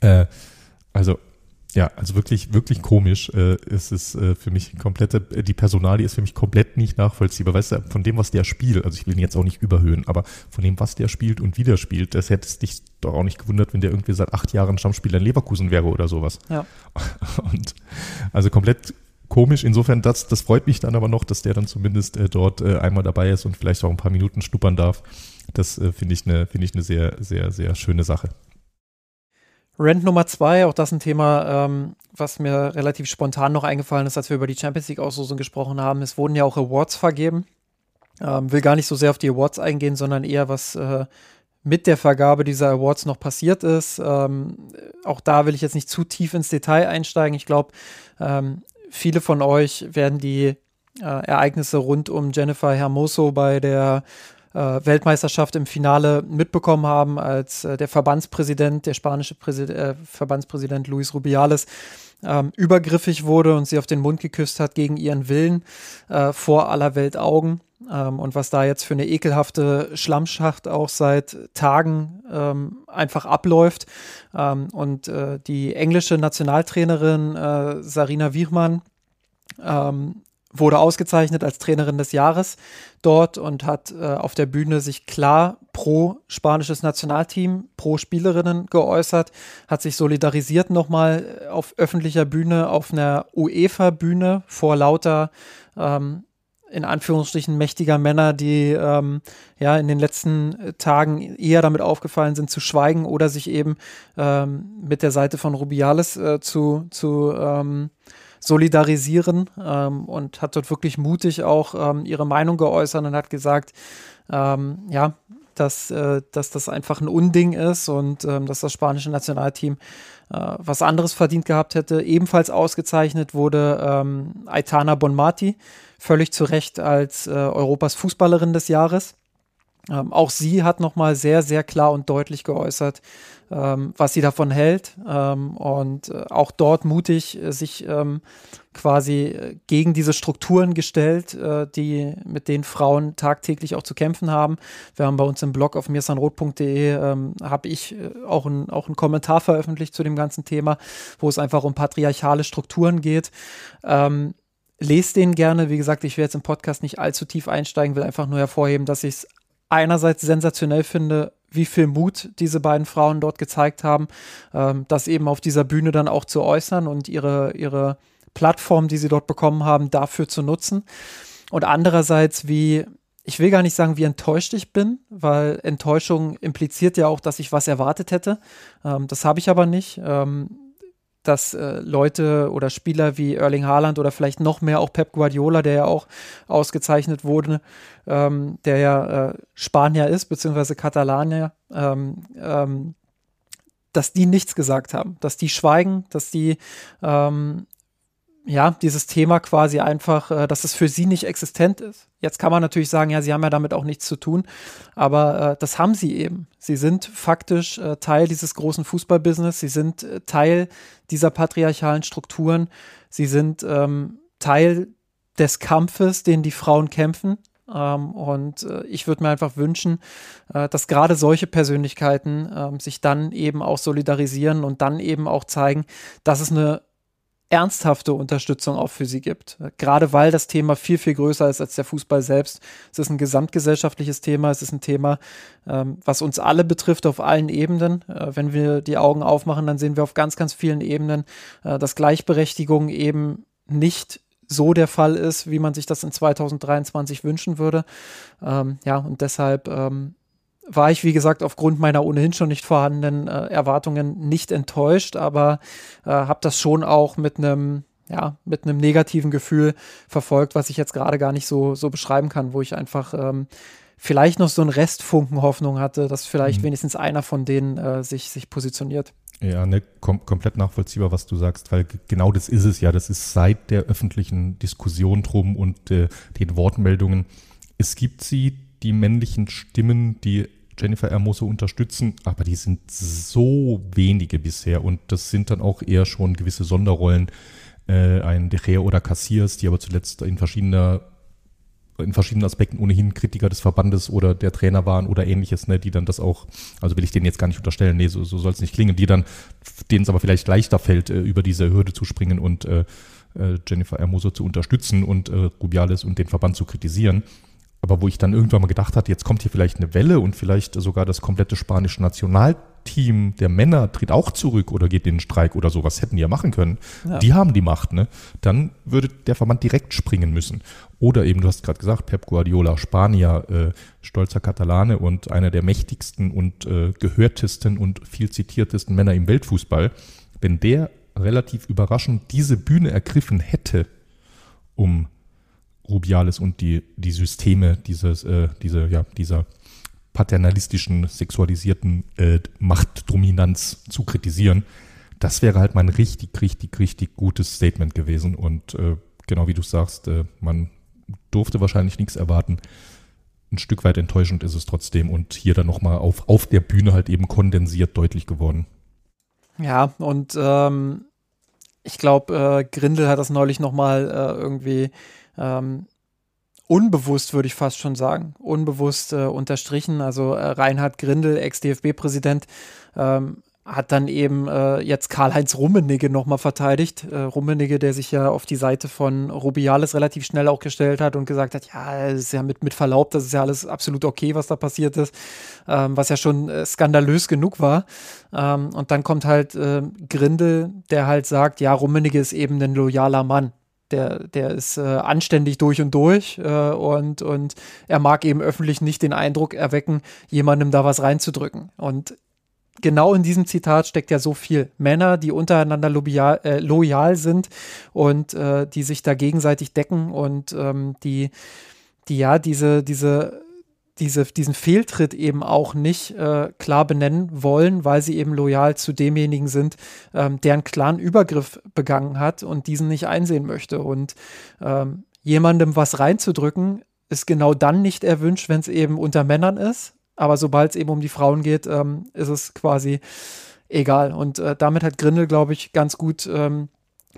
Äh, also ja, also wirklich, wirklich komisch. Äh, es ist äh, für mich komplette, die Personalie ist für mich komplett nicht nachvollziehbar. Weißt du, von dem, was der spielt, also ich will ihn jetzt auch nicht überhöhen, aber von dem, was der spielt und wie der spielt, das hätte es dich doch auch nicht gewundert, wenn der irgendwie seit acht Jahren Stammspieler in Leverkusen wäre oder sowas. Ja. Und also komplett komisch. Insofern, das, das freut mich dann aber noch, dass der dann zumindest äh, dort äh, einmal dabei ist und vielleicht auch ein paar Minuten schnuppern darf. Das äh, finde ich eine, finde ich eine sehr, sehr, sehr schöne Sache. Rent Nummer zwei, auch das ein Thema, ähm, was mir relativ spontan noch eingefallen ist, als wir über die Champions League Auslosung gesprochen haben. Es wurden ja auch Awards vergeben. Ähm, will gar nicht so sehr auf die Awards eingehen, sondern eher was äh, mit der Vergabe dieser Awards noch passiert ist. Ähm, auch da will ich jetzt nicht zu tief ins Detail einsteigen. Ich glaube, ähm, viele von euch werden die äh, Ereignisse rund um Jennifer Hermoso bei der Weltmeisterschaft im Finale mitbekommen haben, als äh, der Verbandspräsident, der spanische Präsid äh, Verbandspräsident Luis Rubiales, ähm, übergriffig wurde und sie auf den Mund geküsst hat gegen ihren Willen äh, vor aller Welt Augen. Ähm, und was da jetzt für eine ekelhafte Schlammschacht auch seit Tagen ähm, einfach abläuft. Ähm, und äh, die englische Nationaltrainerin äh, Sarina Wichmann ähm, wurde ausgezeichnet als Trainerin des Jahres dort und hat äh, auf der Bühne sich klar pro spanisches Nationalteam, pro Spielerinnen geäußert, hat sich solidarisiert nochmal äh, auf öffentlicher Bühne, auf einer UEFA-Bühne vor lauter ähm, in Anführungsstrichen mächtiger Männer, die ähm, ja in den letzten Tagen eher damit aufgefallen sind, zu schweigen oder sich eben ähm, mit der Seite von Rubiales äh, zu, zu ähm, solidarisieren ähm, und hat dort wirklich mutig auch ähm, ihre Meinung geäußert und hat gesagt, ähm, ja, dass, äh, dass das einfach ein Unding ist und ähm, dass das spanische Nationalteam äh, was anderes verdient gehabt hätte. Ebenfalls ausgezeichnet wurde ähm, Aitana Bonmati, völlig zu Recht als äh, Europas Fußballerin des Jahres. Ähm, auch sie hat nochmal sehr, sehr klar und deutlich geäußert, ähm, was sie davon hält ähm, und äh, auch dort mutig äh, sich ähm, quasi äh, gegen diese Strukturen gestellt, äh, die mit denen Frauen tagtäglich auch zu kämpfen haben. Wir haben bei uns im Blog auf mirsanrot.de ähm, habe ich äh, auch, ein, auch einen Kommentar veröffentlicht zu dem ganzen Thema, wo es einfach um patriarchale Strukturen geht. Ähm, lest den gerne. Wie gesagt, ich werde jetzt im Podcast nicht allzu tief einsteigen, will einfach nur hervorheben, dass ich es einerseits sensationell finde, wie viel Mut diese beiden Frauen dort gezeigt haben, ähm, das eben auf dieser Bühne dann auch zu äußern und ihre, ihre Plattform, die sie dort bekommen haben, dafür zu nutzen. Und andererseits, wie, ich will gar nicht sagen, wie enttäuscht ich bin, weil Enttäuschung impliziert ja auch, dass ich was erwartet hätte. Ähm, das habe ich aber nicht. Ähm, dass äh, Leute oder Spieler wie Erling Haaland oder vielleicht noch mehr auch Pep Guardiola, der ja auch ausgezeichnet wurde, ähm, der ja äh, Spanier ist, beziehungsweise Katalanier, ähm, ähm, dass die nichts gesagt haben, dass die schweigen, dass die ähm, ja, dieses Thema quasi einfach, äh, dass es für sie nicht existent ist. Jetzt kann man natürlich sagen, ja, sie haben ja damit auch nichts zu tun, aber äh, das haben sie eben. Sie sind faktisch äh, Teil dieses großen Fußballbusiness, sie sind äh, Teil dieser patriarchalen Strukturen, sie sind ähm, Teil des Kampfes, den die Frauen kämpfen. Ähm, und äh, ich würde mir einfach wünschen, äh, dass gerade solche Persönlichkeiten ähm, sich dann eben auch solidarisieren und dann eben auch zeigen, dass es eine ernsthafte Unterstützung auch für sie gibt. Gerade weil das Thema viel, viel größer ist als der Fußball selbst. Es ist ein gesamtgesellschaftliches Thema, es ist ein Thema, ähm, was uns alle betrifft auf allen Ebenen. Äh, wenn wir die Augen aufmachen, dann sehen wir auf ganz, ganz vielen Ebenen, äh, dass Gleichberechtigung eben nicht so der Fall ist, wie man sich das in 2023 wünschen würde. Ähm, ja, und deshalb ähm, war ich, wie gesagt, aufgrund meiner ohnehin schon nicht vorhandenen äh, Erwartungen nicht enttäuscht, aber äh, habe das schon auch mit einem ja, mit einem negativen Gefühl verfolgt, was ich jetzt gerade gar nicht so, so beschreiben kann, wo ich einfach ähm, vielleicht noch so einen Restfunken Hoffnung hatte, dass vielleicht mhm. wenigstens einer von denen äh, sich, sich positioniert. Ja, ne, kom komplett nachvollziehbar, was du sagst, weil genau das ist es ja. Das ist seit der öffentlichen Diskussion drum und äh, den Wortmeldungen. Es gibt sie, die männlichen Stimmen, die Jennifer Hermoso unterstützen, aber die sind so wenige bisher und das sind dann auch eher schon gewisse Sonderrollen, äh, ein De Gea oder Cassiers, die aber zuletzt in verschiedener in verschiedenen Aspekten ohnehin Kritiker des Verbandes oder der Trainer waren oder ähnliches, ne, die dann das auch, also will ich denen jetzt gar nicht unterstellen, nee, so, so soll es nicht klingen, die dann, denen es aber vielleicht leichter fällt, äh, über diese Hürde zu springen und äh, äh Jennifer Hermoso zu unterstützen und äh, Rubiales und den Verband zu kritisieren. Aber wo ich dann irgendwann mal gedacht hatte, jetzt kommt hier vielleicht eine Welle und vielleicht sogar das komplette spanische Nationalteam der Männer tritt auch zurück oder geht in den Streik oder so, was hätten die ja machen können. Ja. Die haben die Macht, ne? Dann würde der Verband direkt springen müssen. Oder eben, du hast gerade gesagt, Pep Guardiola, Spanier, äh, stolzer Katalane und einer der mächtigsten und äh, gehörtesten und viel zitiertesten Männer im Weltfußball. Wenn der relativ überraschend diese Bühne ergriffen hätte, um Rubiales und die, die Systeme dieses, äh, diese, ja, dieser paternalistischen, sexualisierten äh, Machtdominanz zu kritisieren. Das wäre halt mal ein richtig, richtig, richtig gutes Statement gewesen. Und äh, genau wie du sagst, äh, man durfte wahrscheinlich nichts erwarten. Ein Stück weit enttäuschend ist es trotzdem und hier dann nochmal auf, auf der Bühne halt eben kondensiert deutlich geworden. Ja, und ähm, ich glaube, äh, Grindel hat das neulich nochmal äh, irgendwie ähm, unbewusst, würde ich fast schon sagen, unbewusst äh, unterstrichen. Also äh, Reinhard Grindel, Ex-DFB-Präsident, ähm, hat dann eben äh, jetzt Karl-Heinz Rummenigge nochmal verteidigt. Äh, Rummenigge, der sich ja auf die Seite von Rubiales relativ schnell auch gestellt hat und gesagt hat, ja, es ist ja mit, mit Verlaub, das ist ja alles absolut okay, was da passiert ist, ähm, was ja schon äh, skandalös genug war. Ähm, und dann kommt halt äh, Grindel, der halt sagt, ja, Rummenigge ist eben ein loyaler Mann der, der ist äh, anständig durch und durch äh, und, und er mag eben öffentlich nicht den Eindruck erwecken, jemandem da was reinzudrücken. Und genau in diesem Zitat steckt ja so viel. Männer, die untereinander loyal, äh, loyal sind und äh, die sich da gegenseitig decken und ähm, die, die ja diese, diese diese, diesen Fehltritt eben auch nicht äh, klar benennen wollen, weil sie eben loyal zu demjenigen sind, ähm, der einen klaren Übergriff begangen hat und diesen nicht einsehen möchte. Und ähm, jemandem was reinzudrücken, ist genau dann nicht erwünscht, wenn es eben unter Männern ist. Aber sobald es eben um die Frauen geht, ähm, ist es quasi egal. Und äh, damit hat Grindel, glaube ich, ganz gut ähm,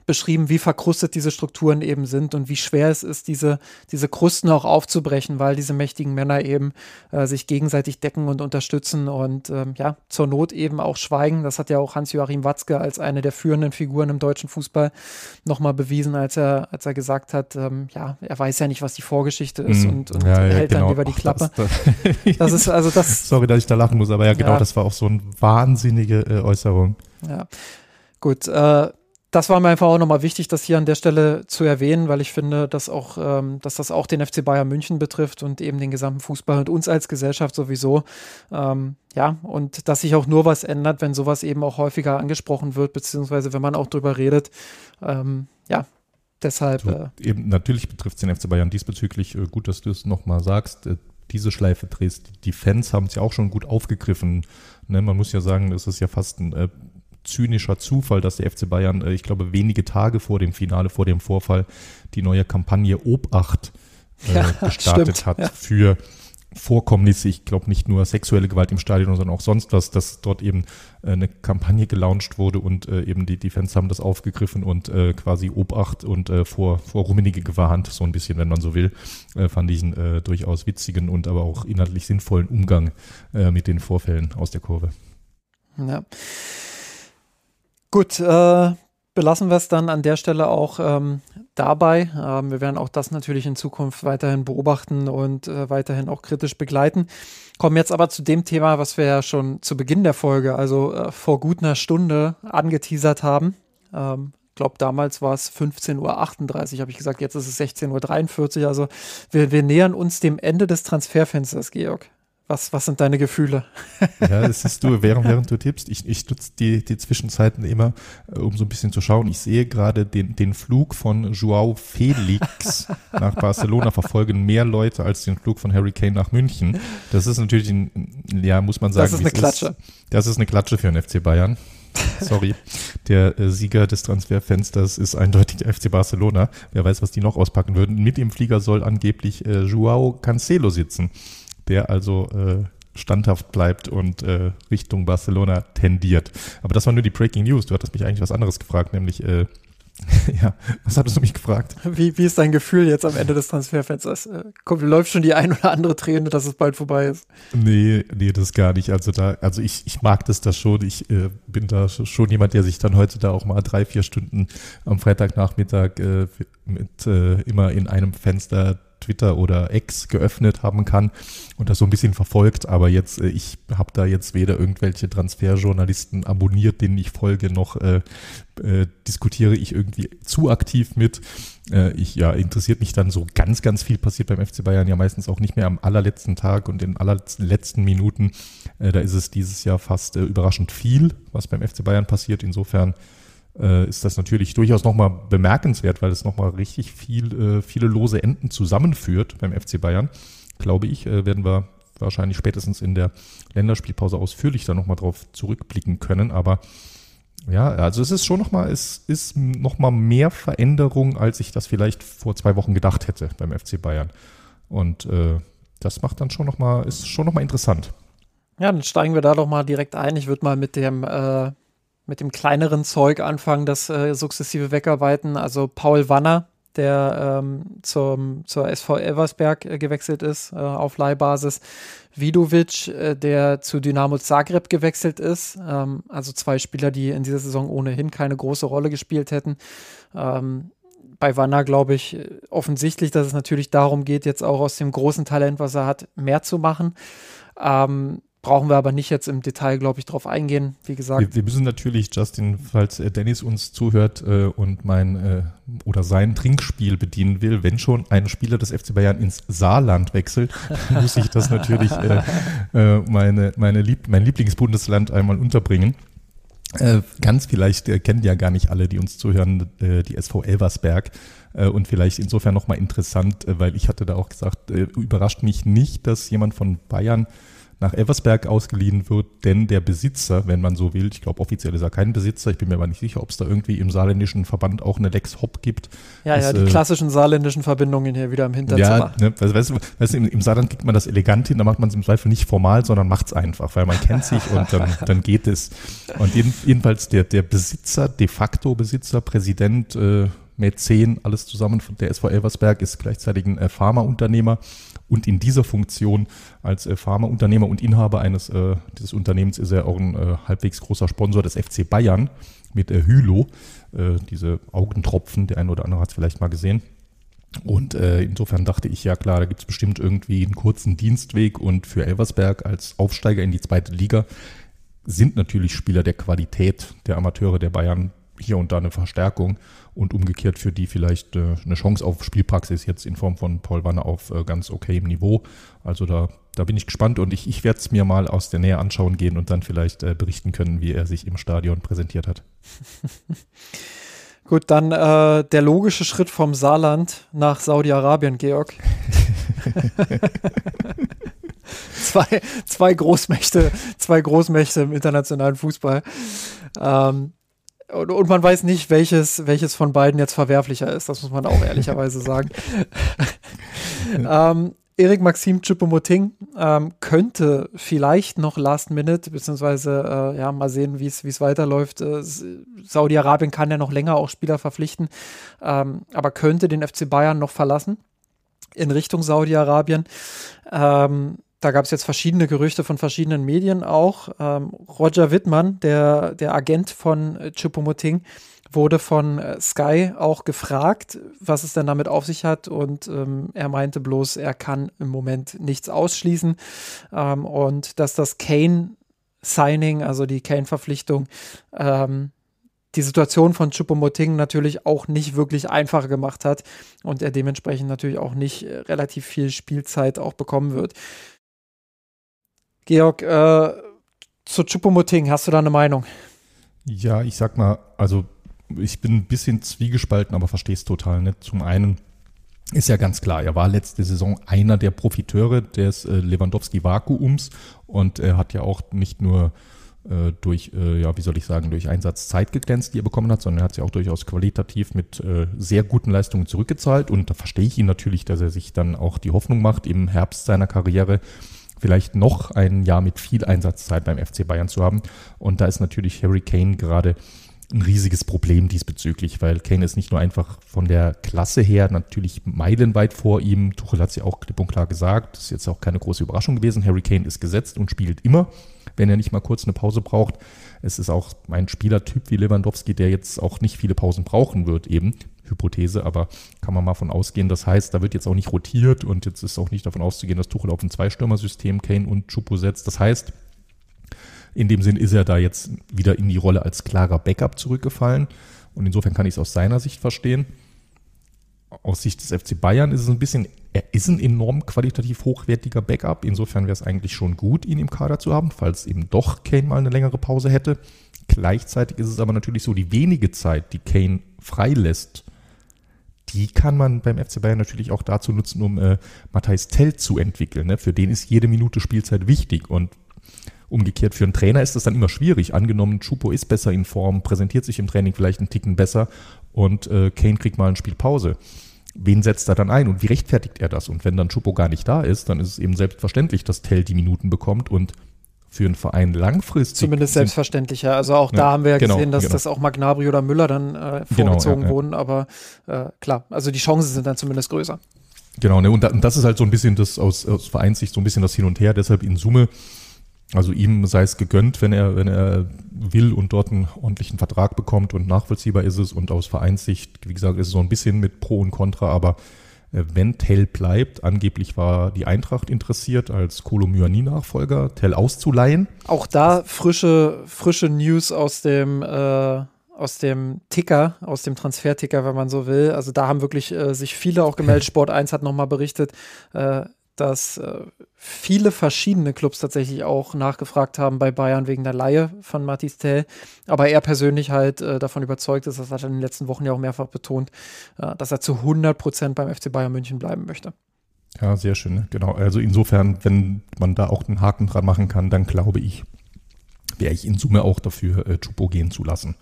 beschrieben, wie verkrustet diese Strukturen eben sind und wie schwer es ist, diese, diese Krusten auch aufzubrechen, weil diese mächtigen Männer eben äh, sich gegenseitig decken und unterstützen und ähm, ja, zur Not eben auch schweigen. Das hat ja auch Hans-Joachim Watzke als eine der führenden Figuren im deutschen Fußball nochmal bewiesen, als er, als er gesagt hat, ähm, ja, er weiß ja nicht, was die Vorgeschichte ist mm, und, und ja, ja, hält genau. dann lieber die Klappe. das, das, das, ist also das. Sorry, dass ich da lachen muss, aber ja, genau, ja. das war auch so eine wahnsinnige äh, Äußerung. Ja. Gut, äh, das war mir einfach auch nochmal wichtig, das hier an der Stelle zu erwähnen, weil ich finde, dass auch, ähm, dass das auch den FC Bayern München betrifft und eben den gesamten Fußball und uns als Gesellschaft sowieso. Ähm, ja, und dass sich auch nur was ändert, wenn sowas eben auch häufiger angesprochen wird, beziehungsweise wenn man auch drüber redet. Ähm, ja, deshalb. So, äh, eben natürlich betrifft es den FC Bayern diesbezüglich. Äh, gut, dass du es nochmal sagst. Äh, diese Schleife drehst. Die Fans haben es ja auch schon gut aufgegriffen. Ne, man muss ja sagen, es ist ja fast ein äh, zynischer Zufall, dass der FC Bayern, äh, ich glaube, wenige Tage vor dem Finale, vor dem Vorfall, die neue Kampagne Obacht äh, ja, gestartet stimmt, hat ja. für Vorkommnisse, ich glaube nicht nur sexuelle Gewalt im Stadion, sondern auch sonst was, dass dort eben äh, eine Kampagne gelauncht wurde und äh, eben die, die Fans haben das aufgegriffen und äh, quasi Obacht und vor, vor rummenige gewarnt, so ein bisschen, wenn man so will, fand ich einen durchaus witzigen und aber auch inhaltlich sinnvollen Umgang mit den Vorfällen aus der Kurve. Ja. Gut, äh, belassen wir es dann an der Stelle auch ähm, dabei. Ähm, wir werden auch das natürlich in Zukunft weiterhin beobachten und äh, weiterhin auch kritisch begleiten. Kommen jetzt aber zu dem Thema, was wir ja schon zu Beginn der Folge, also äh, vor gut einer Stunde angeteasert haben. Ähm, glaube, damals war es 15.38 Uhr, habe ich gesagt, jetzt ist es 16.43 Uhr. Also wir, wir nähern uns dem Ende des Transferfensters, Georg. Was, was sind deine Gefühle? Ja, das siehst du, während, während du tippst. Ich, ich nutze die, die Zwischenzeiten immer, äh, um so ein bisschen zu schauen. Ich sehe gerade den, den Flug von Joao Felix nach Barcelona verfolgen mehr Leute als den Flug von Harry Kane nach München. Das ist natürlich, ein, ja, muss man sagen. Das ist eine Klatsche. Ist. Das ist eine Klatsche für den FC Bayern. Sorry. Der äh, Sieger des Transferfensters ist eindeutig der FC Barcelona. Wer weiß, was die noch auspacken würden. Mit dem Flieger soll angeblich äh, Joao Cancelo sitzen der also äh, standhaft bleibt und äh, Richtung Barcelona tendiert. Aber das war nur die Breaking News. Du hattest mich eigentlich was anderes gefragt, nämlich äh, ja, was hattest du mich gefragt? Wie, wie ist dein Gefühl jetzt am Ende des Transferfensters? Äh, kommt, läuft schon die ein oder andere Träne, dass es bald vorbei ist? Nee, nee, das gar nicht. Also da, also ich, ich mag das da schon. Ich äh, bin da schon jemand, der sich dann heute da auch mal drei, vier Stunden am Freitagnachmittag äh, mit äh, immer in einem Fenster Twitter oder X geöffnet haben kann und das so ein bisschen verfolgt. Aber jetzt, äh, ich habe da jetzt weder irgendwelche Transferjournalisten abonniert, denen ich folge, noch äh, äh, diskutiere ich irgendwie zu aktiv mit. Äh, ich ja interessiert mich dann so ganz, ganz viel passiert beim FC Bayern ja meistens auch nicht mehr am allerletzten Tag und in allerletzten Minuten. Äh, da ist es dieses Jahr fast äh, überraschend viel, was beim FC Bayern passiert. Insofern äh, ist das natürlich durchaus nochmal bemerkenswert, weil es nochmal richtig viel, äh, viele lose Enden zusammenführt beim FC Bayern. Glaube ich, äh, werden wir wahrscheinlich spätestens in der Länderspielpause ausführlich da nochmal drauf zurückblicken können. Aber ja, also es ist schon nochmal, es ist nochmal mehr Veränderung, als ich das vielleicht vor zwei Wochen gedacht hätte beim FC Bayern. Und äh, das macht dann schon nochmal, ist schon nochmal interessant. Ja, dann steigen wir da doch mal direkt ein. Ich würde mal mit dem äh, mit dem kleineren Zeug anfangen, das äh, sukzessive wegarbeiten. Also Paul Wanner, der ähm, zum, zur SV Elversberg äh, gewechselt ist, äh, auf Leihbasis. Vidovic, äh, der zu Dynamo Zagreb gewechselt ist. Ähm, also zwei Spieler, die in dieser Saison ohnehin keine große Rolle gespielt hätten. Ähm, bei Wanner glaube ich offensichtlich, dass es natürlich darum geht, jetzt auch aus dem großen Talent, was er hat, mehr zu machen. Ähm, Brauchen wir aber nicht jetzt im Detail, glaube ich, drauf eingehen. Wie gesagt. Wir, wir, müssen natürlich, Justin, falls äh, Dennis uns zuhört äh, und mein äh, oder sein Trinkspiel bedienen will, wenn schon ein Spieler des FC Bayern ins Saarland wechselt, muss ich das natürlich äh, äh, meine, meine Lieb mein Lieblingsbundesland einmal unterbringen. Äh, ganz vielleicht kennen ja gar nicht alle, die uns zuhören, die SV Elversberg und vielleicht insofern nochmal interessant, weil ich hatte da auch gesagt, überrascht mich nicht, dass jemand von Bayern nach Eversberg ausgeliehen wird, denn der Besitzer, wenn man so will, ich glaube offiziell ist er kein Besitzer, ich bin mir aber nicht sicher, ob es da irgendwie im saarländischen Verband auch eine Lex Hop gibt. Ja, das, ja, die äh, klassischen saarländischen Verbindungen hier wieder im Hinterzimmer. Ja, ne, weißt, weißt, du, weißt du, im, im Saarland kriegt man das elegant hin, da macht man es im Zweifel nicht formal, sondern macht es einfach, weil man kennt sich und dann, dann geht es. Und jeden, jedenfalls der, der Besitzer, de facto Besitzer, Präsident, äh, Mäzen, alles zusammen von der SV Elversberg, ist gleichzeitig ein äh, Pharmaunternehmer und in dieser Funktion als äh, Pharmaunternehmer und Inhaber eines äh, dieses Unternehmens ist er auch ein äh, halbwegs großer Sponsor des FC Bayern mit äh, Hylo, äh, diese Augentropfen, der eine oder andere hat es vielleicht mal gesehen. Und äh, insofern dachte ich, ja klar, da gibt es bestimmt irgendwie einen kurzen Dienstweg. Und für Elversberg als Aufsteiger in die zweite Liga sind natürlich Spieler der Qualität der Amateure der Bayern hier und da eine Verstärkung und umgekehrt für die vielleicht äh, eine Chance auf Spielpraxis jetzt in Form von Paul Wanne auf äh, ganz okayem Niveau. Also da, da bin ich gespannt und ich, ich werde es mir mal aus der Nähe anschauen gehen und dann vielleicht äh, berichten können, wie er sich im Stadion präsentiert hat. Gut, dann äh, der logische Schritt vom Saarland nach Saudi-Arabien, Georg. zwei, zwei Großmächte, zwei Großmächte im internationalen Fußball. Ähm, und, und, man weiß nicht, welches, welches von beiden jetzt verwerflicher ist. Das muss man auch ehrlicherweise sagen. ähm, Erik Maxim Choupo-Moting ähm, könnte vielleicht noch Last Minute, beziehungsweise äh, ja, mal sehen, wie es weiterläuft. Äh, Saudi-Arabien kann ja noch länger auch Spieler verpflichten, ähm, aber könnte den FC Bayern noch verlassen in Richtung Saudi-Arabien. Ähm, da gab es jetzt verschiedene Gerüchte von verschiedenen Medien auch. Ähm, Roger Wittmann, der, der Agent von äh, Choupo-Moting, wurde von äh, Sky auch gefragt, was es denn damit auf sich hat und ähm, er meinte bloß, er kann im Moment nichts ausschließen ähm, und dass das Kane-Signing, also die Kane-Verpflichtung, ähm, die Situation von Choupo-Moting natürlich auch nicht wirklich einfacher gemacht hat und er dementsprechend natürlich auch nicht äh, relativ viel Spielzeit auch bekommen wird. Georg, äh, zu Choupo-Moting, hast du da eine Meinung? Ja, ich sag mal, also ich bin ein bisschen zwiegespalten, aber verstehe es total nicht. Zum einen ist ja ganz klar, er war letzte Saison einer der Profiteure des äh, Lewandowski-Vakuums und er hat ja auch nicht nur äh, durch, äh, ja, wie soll ich sagen, durch Einsatzzeit geglänzt, die er bekommen hat, sondern er hat sie auch durchaus qualitativ mit äh, sehr guten Leistungen zurückgezahlt und da verstehe ich ihn natürlich, dass er sich dann auch die Hoffnung macht, im Herbst seiner Karriere vielleicht noch ein Jahr mit viel Einsatzzeit beim FC Bayern zu haben und da ist natürlich Harry Kane gerade ein riesiges Problem diesbezüglich, weil Kane ist nicht nur einfach von der Klasse her natürlich meilenweit vor ihm. Tuchel hat es ja auch klipp und klar gesagt. Das ist jetzt auch keine große Überraschung gewesen. Harry Kane ist gesetzt und spielt immer, wenn er nicht mal kurz eine Pause braucht. Es ist auch ein Spielertyp wie Lewandowski, der jetzt auch nicht viele Pausen brauchen wird, eben. Hypothese, aber kann man mal von ausgehen. Das heißt, da wird jetzt auch nicht rotiert und jetzt ist auch nicht davon auszugehen, dass Tuchel auf ein Zweistürmer-System Kane und Chupo setzt. Das heißt, in dem Sinn ist er da jetzt wieder in die Rolle als klarer Backup zurückgefallen. Und insofern kann ich es aus seiner Sicht verstehen. Aus Sicht des FC Bayern ist es ein bisschen, er ist ein enorm qualitativ hochwertiger Backup. Insofern wäre es eigentlich schon gut, ihn im Kader zu haben, falls eben doch Kane mal eine längere Pause hätte. Gleichzeitig ist es aber natürlich so, die wenige Zeit, die Kane freilässt, die kann man beim FC Bayern natürlich auch dazu nutzen, um äh, Matthijs Tell zu entwickeln. Ne? Für den ist jede Minute Spielzeit wichtig. Und Umgekehrt für einen Trainer ist das dann immer schwierig. Angenommen, Chupo ist besser in Form, präsentiert sich im Training vielleicht einen Ticken besser und äh, Kane kriegt mal ein Spiel Pause. Wen setzt er dann ein und wie rechtfertigt er das? Und wenn dann Chupo gar nicht da ist, dann ist es eben selbstverständlich, dass Tell die Minuten bekommt und für einen Verein langfristig. Zumindest selbstverständlicher. Also auch ja, da haben wir ja genau, gesehen, dass genau. das auch Magnabri oder Müller dann äh, genau, vorgezogen genau, ja, wurden. Aber äh, klar, also die Chancen sind dann zumindest größer. Genau, ne? und, da, und das ist halt so ein bisschen das aus, aus Vereinssicht so ein bisschen das Hin und Her. Deshalb in Summe also ihm sei es gegönnt, wenn er, wenn er will und dort einen ordentlichen Vertrag bekommt und nachvollziehbar ist es. Und aus Vereinssicht, wie gesagt, ist es so ein bisschen mit Pro und Contra, aber wenn Tell bleibt, angeblich war die Eintracht interessiert, als Kolo Myani-Nachfolger Tell auszuleihen. Auch da frische, frische News aus dem, äh, aus dem Ticker, aus dem Transferticker, wenn man so will. Also da haben wirklich äh, sich viele auch gemeldet. Sport 1 hat nochmal berichtet, äh, dass äh, viele verschiedene Clubs tatsächlich auch nachgefragt haben bei Bayern wegen der Laie von Matis Tell. Aber er persönlich halt äh, davon überzeugt ist, das hat er in den letzten Wochen ja auch mehrfach betont, äh, dass er zu 100 Prozent beim FC Bayern München bleiben möchte. Ja, sehr schön. Ne? Genau. Also insofern, wenn man da auch einen Haken dran machen kann, dann glaube ich, wäre ich in Summe auch dafür, äh, Chupo gehen zu lassen.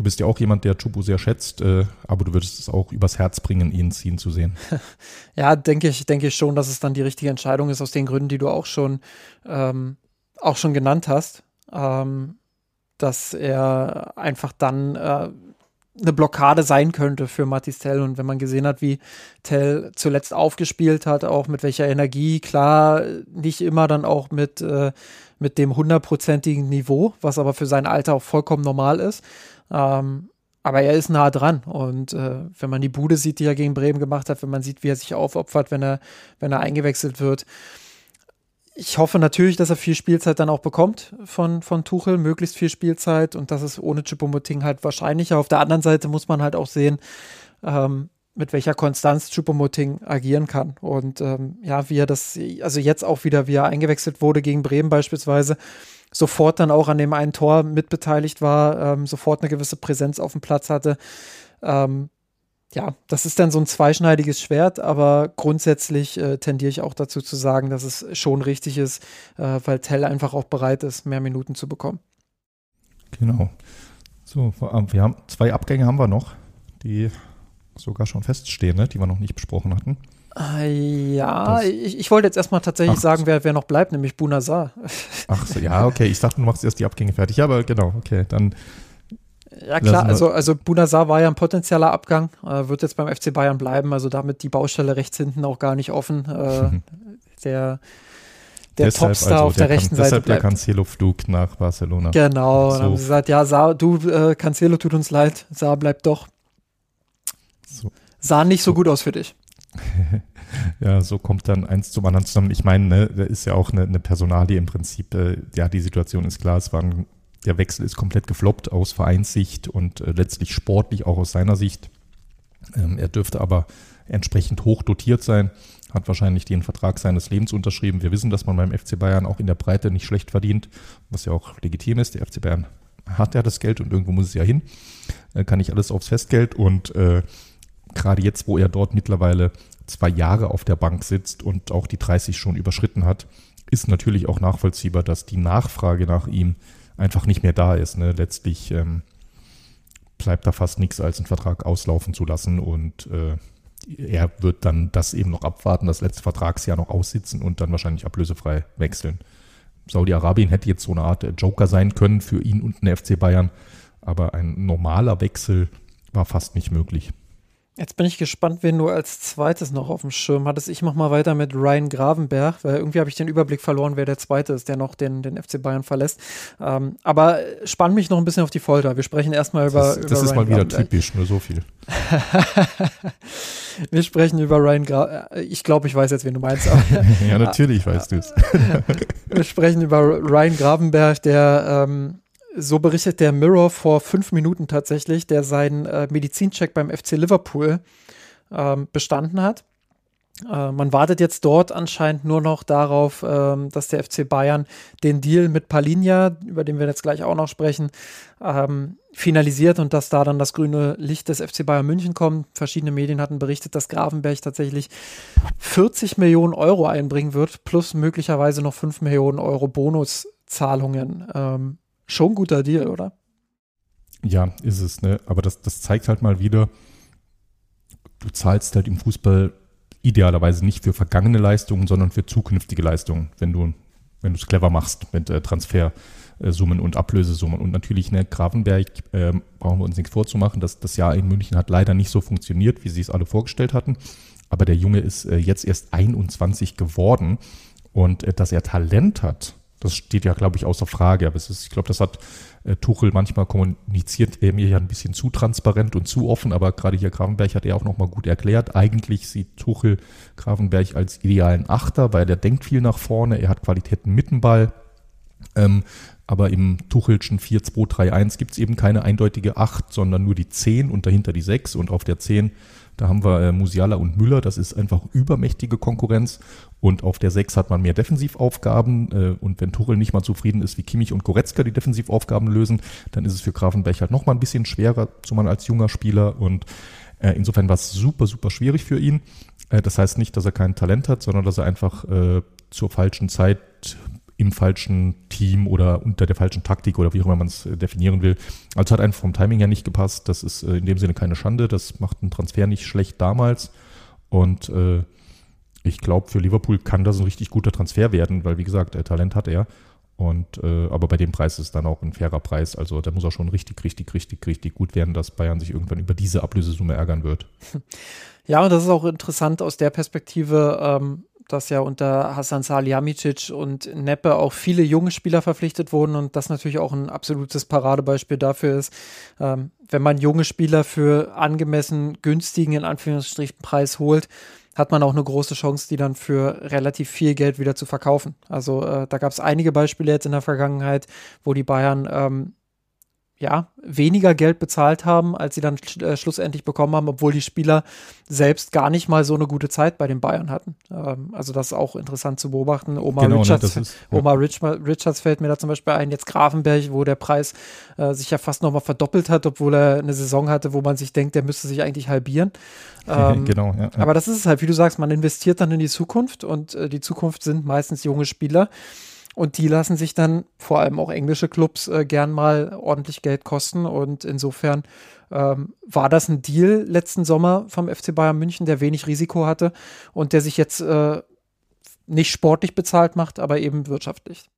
Du bist ja auch jemand, der Chubu sehr schätzt, äh, aber du würdest es auch übers Herz bringen, ihn ziehen zu sehen. Ja, denke ich, denke ich schon, dass es dann die richtige Entscheidung ist, aus den Gründen, die du auch schon, ähm, auch schon genannt hast. Ähm, dass er einfach dann äh, eine Blockade sein könnte für Matis Tell. Und wenn man gesehen hat, wie Tell zuletzt aufgespielt hat, auch mit welcher Energie, klar, nicht immer dann auch mit, äh, mit dem hundertprozentigen Niveau, was aber für sein Alter auch vollkommen normal ist. Ähm, aber er ist nah dran. Und äh, wenn man die Bude sieht, die er gegen Bremen gemacht hat, wenn man sieht, wie er sich aufopfert, wenn er, wenn er eingewechselt wird. ich hoffe natürlich, dass er viel Spielzeit dann auch bekommt von, von Tuchel, möglichst viel Spielzeit und das ist ohne Chupomoting halt wahrscheinlicher. Auf der anderen Seite muss man halt auch sehen, ähm, mit welcher Konstanz Chupomoting agieren kann. Und ähm, ja, wie er das, also jetzt auch wieder, wie er eingewechselt wurde gegen Bremen beispielsweise, sofort dann auch an dem einen Tor mitbeteiligt war, ähm, sofort eine gewisse Präsenz auf dem Platz hatte. Ähm, ja, das ist dann so ein zweischneidiges Schwert, aber grundsätzlich äh, tendiere ich auch dazu zu sagen, dass es schon richtig ist, äh, weil Tell einfach auch bereit ist, mehr Minuten zu bekommen. Genau. So, wir haben zwei Abgänge haben wir noch, die sogar schon feststehen, ne? die wir noch nicht besprochen hatten. Äh, ja, ich, ich, wollte jetzt erstmal tatsächlich Ach, sagen, wer, wer noch bleibt, nämlich Bunazar. Ach so, ja, okay. Ich dachte, du machst erst die Abgänge fertig. Ja, aber genau, okay. Dann ja klar, also, also Bunazar war ja ein potenzieller Abgang, äh, wird jetzt beim FC Bayern bleiben, also damit die Baustelle rechts hinten auch gar nicht offen. Äh, der der deshalb, Topstar also, auf der, der rechten Seite deshalb bleibt. der Cancelo-Flug nach Barcelona. Genau, so. dann haben sie gesagt, ja, Sa, du, äh, Cancelo tut uns leid, Sa bleibt doch. So. Sah nicht so, so gut aus für dich. ja, so kommt dann eins zum anderen zusammen. Ich meine, ne, da ist ja auch eine, eine Personalie im Prinzip. Äh, ja, die Situation ist klar, es war ein der Wechsel ist komplett gefloppt aus Vereinssicht und äh, letztlich sportlich auch aus seiner Sicht. Ähm, er dürfte aber entsprechend hoch dotiert sein, hat wahrscheinlich den Vertrag seines Lebens unterschrieben. Wir wissen, dass man beim FC Bayern auch in der Breite nicht schlecht verdient, was ja auch legitim ist. Der FC Bayern hat ja das Geld und irgendwo muss es ja hin. Äh, kann nicht alles aufs Festgeld und äh, gerade jetzt, wo er dort mittlerweile zwei Jahre auf der Bank sitzt und auch die 30 schon überschritten hat, ist natürlich auch nachvollziehbar, dass die Nachfrage nach ihm einfach nicht mehr da ist. Ne? Letztlich ähm, bleibt da fast nichts, als einen Vertrag auslaufen zu lassen und äh, er wird dann das eben noch abwarten, das letzte Vertragsjahr noch aussitzen und dann wahrscheinlich ablösefrei wechseln. Saudi-Arabien hätte jetzt so eine Art Joker sein können für ihn und den FC Bayern, aber ein normaler Wechsel war fast nicht möglich. Jetzt bin ich gespannt, wen du als zweites noch auf dem Schirm hattest. Ich mache mal weiter mit Ryan Gravenberg, weil irgendwie habe ich den Überblick verloren, wer der zweite ist, der noch den, den FC Bayern verlässt. Ähm, aber spann mich noch ein bisschen auf die Folter. Wir sprechen erstmal über. Das, über das ist Ryan mal wieder typisch, nur so viel. Wir sprechen über Ryan Gravenberg. Ich glaube, ich weiß jetzt, wen du meinst. ja, natürlich weißt du es. Wir sprechen über Ryan Gravenberg, der ähm, so berichtet der Mirror vor fünf Minuten tatsächlich, der seinen äh, Medizincheck beim FC Liverpool ähm, bestanden hat. Äh, man wartet jetzt dort anscheinend nur noch darauf, ähm, dass der FC Bayern den Deal mit Palinja, über den wir jetzt gleich auch noch sprechen, ähm, finalisiert und dass da dann das grüne Licht des FC Bayern München kommt. Verschiedene Medien hatten berichtet, dass Gravenberg tatsächlich 40 Millionen Euro einbringen wird, plus möglicherweise noch 5 Millionen Euro Bonuszahlungen. Ähm, schon guter Deal, oder? Ja, ist es, ne? Aber das, das zeigt halt mal wieder, du zahlst halt im Fußball idealerweise nicht für vergangene Leistungen, sondern für zukünftige Leistungen, wenn du wenn es clever machst mit äh, Transfersummen und Ablösesummen. Und natürlich, ne, Gravenberg äh, brauchen wir uns nichts vorzumachen. Das, das Jahr in München hat leider nicht so funktioniert, wie sie es alle vorgestellt hatten. Aber der Junge ist äh, jetzt erst 21 geworden. Und äh, dass er Talent hat, das steht ja, glaube ich, außer Frage. Aber ist, ich glaube, das hat äh, Tuchel manchmal kommuniziert, er mir ja ein bisschen zu transparent und zu offen. Aber gerade hier Gravenberg hat er auch nochmal gut erklärt. Eigentlich sieht Tuchel Gravenberg als idealen Achter, weil der denkt viel nach vorne. Er hat Qualitäten mit dem Ball. Ähm, aber im Tuchelschen 4-2-3-1 gibt es eben keine eindeutige 8, sondern nur die 10 und dahinter die 6. Und auf der 10 da haben wir äh, Musiala und Müller, das ist einfach übermächtige Konkurrenz. Und auf der 6 hat man mehr Defensivaufgaben. Äh, und wenn Tuchel nicht mal zufrieden ist, wie Kimmich und Goretzka die Defensivaufgaben lösen, dann ist es für Grafenberg halt nochmal ein bisschen schwerer, zumal als junger Spieler. Und äh, insofern war es super, super schwierig für ihn. Äh, das heißt nicht, dass er kein Talent hat, sondern dass er einfach äh, zur falschen Zeit im falschen Team oder unter der falschen Taktik oder wie auch immer man es äh, definieren will. Also hat einfach vom Timing her nicht gepasst. Das ist äh, in dem Sinne keine Schande. Das macht einen Transfer nicht schlecht damals. Und äh, ich glaube, für Liverpool kann das ein richtig guter Transfer werden, weil wie gesagt, der Talent hat er. Und äh, aber bei dem Preis ist es dann auch ein fairer Preis. Also da muss er schon richtig, richtig, richtig, richtig gut werden, dass Bayern sich irgendwann über diese Ablösesumme ärgern wird. Ja, und das ist auch interessant aus der Perspektive. Ähm, dass ja unter Hasan Salihamidzic und Neppe auch viele junge Spieler verpflichtet wurden und das natürlich auch ein absolutes Paradebeispiel dafür ist, ähm, wenn man junge Spieler für angemessen günstigen, in Anführungsstrichen, Preis holt, hat man auch eine große Chance, die dann für relativ viel Geld wieder zu verkaufen. Also äh, da gab es einige Beispiele jetzt in der Vergangenheit, wo die Bayern ähm, ja, weniger Geld bezahlt haben, als sie dann äh, schlussendlich bekommen haben, obwohl die Spieler selbst gar nicht mal so eine gute Zeit bei den Bayern hatten. Ähm, also das ist auch interessant zu beobachten. Omar, genau, ne, Richards, ne, ist, ja. Omar Rich Richards fällt mir da zum Beispiel ein, jetzt Grafenberg, wo der Preis äh, sich ja fast nochmal verdoppelt hat, obwohl er eine Saison hatte, wo man sich denkt, der müsste sich eigentlich halbieren. Ähm, genau, ja, ja. Aber das ist es halt, wie du sagst, man investiert dann in die Zukunft und äh, die Zukunft sind meistens junge Spieler. Und die lassen sich dann vor allem auch englische Clubs äh, gern mal ordentlich Geld kosten. Und insofern ähm, war das ein Deal letzten Sommer vom FC Bayern München, der wenig Risiko hatte und der sich jetzt äh, nicht sportlich bezahlt macht, aber eben wirtschaftlich.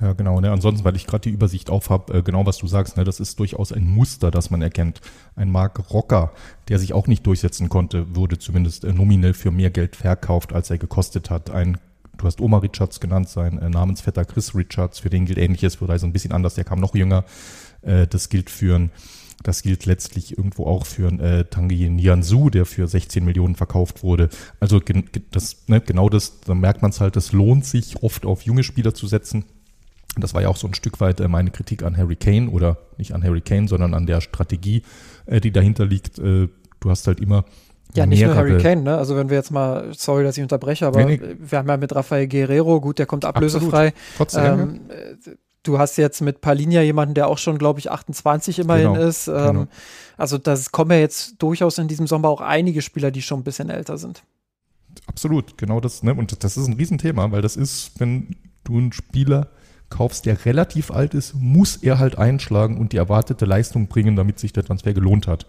Ja, genau. Ne? Ansonsten, weil ich gerade die Übersicht auf habe, äh, genau was du sagst, ne? das ist durchaus ein Muster, das man erkennt. Ein Mark Rocker, der sich auch nicht durchsetzen konnte, wurde zumindest äh, nominell für mehr Geld verkauft, als er gekostet hat. Ein du hast Oma Richards genannt, sein äh, Namensvetter Chris Richards, für den gilt ähnliches, für so ein bisschen anders, der kam noch jünger. Äh, das gilt für das gilt letztlich irgendwo auch für äh, Tanguy Nianzou, der für 16 Millionen verkauft wurde. Also das, ne, genau das, da merkt man es halt, es lohnt sich oft auf junge Spieler zu setzen. Das war ja auch so ein Stück weit äh, meine Kritik an Harry Kane oder nicht an Harry Kane, sondern an der Strategie, äh, die dahinter liegt. Äh, du hast halt immer ja, nicht nur Harry Kane, ne? Also wenn wir jetzt mal, sorry, dass ich unterbreche, aber nee. wir haben ja mit Rafael Guerrero, gut, der kommt ablösefrei. Trotzdem, ähm. Du hast jetzt mit Palinja jemanden, der auch schon, glaube ich, 28 immerhin genau, ist. Ähm, genau. Also das kommen ja jetzt durchaus in diesem Sommer auch einige Spieler, die schon ein bisschen älter sind. Absolut, genau das, ne? Und das ist ein Riesenthema, weil das ist, wenn du einen Spieler kaufst, der relativ alt ist, muss er halt einschlagen und die erwartete Leistung bringen, damit sich der Transfer gelohnt hat.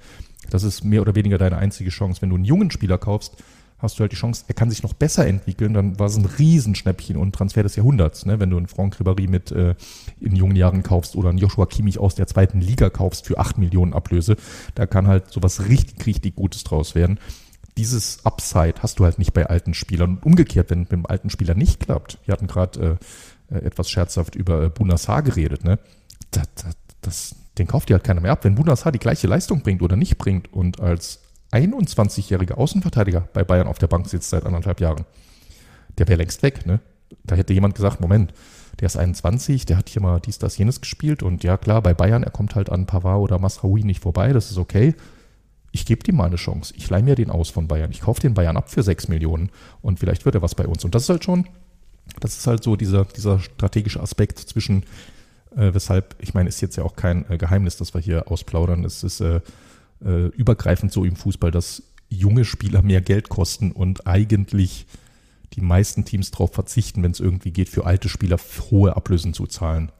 Das ist mehr oder weniger deine einzige Chance. Wenn du einen jungen Spieler kaufst, hast du halt die Chance, er kann sich noch besser entwickeln, dann war es ein Riesenschnäppchen und Transfer des Jahrhunderts, ne? wenn du einen Franck Ribéry mit äh, in jungen Jahren kaufst oder einen Joshua Kimmich aus der zweiten Liga kaufst für 8 Millionen Ablöse, da kann halt sowas richtig, richtig Gutes draus werden. Dieses Upside hast du halt nicht bei alten Spielern. Und umgekehrt, wenn mit dem alten Spieler nicht klappt, wir hatten gerade äh, äh, etwas scherzhaft über äh, Bunassar geredet, ne? Das, das, das, den kauft dir halt keiner mehr ab. Wenn Bunassar die gleiche Leistung bringt oder nicht bringt und als 21-jähriger Außenverteidiger bei Bayern auf der Bank sitzt seit anderthalb Jahren, der wäre längst weg. Ne? Da hätte jemand gesagt, Moment, der ist 21, der hat hier mal dies, das, jenes gespielt und ja klar, bei Bayern, er kommt halt an Pavard oder Masraoui nicht vorbei, das ist okay. Ich gebe ihm mal eine Chance. Ich leihe mir den aus von Bayern. Ich kaufe den Bayern ab für 6 Millionen und vielleicht wird er was bei uns. Und das ist halt schon, das ist halt so dieser, dieser strategische Aspekt zwischen äh, weshalb, ich meine, ist jetzt ja auch kein äh, Geheimnis, dass wir hier ausplaudern. Es ist äh, äh, übergreifend so im Fußball, dass junge Spieler mehr Geld kosten und eigentlich die meisten Teams darauf verzichten, wenn es irgendwie geht, für alte Spieler hohe Ablösen zu zahlen.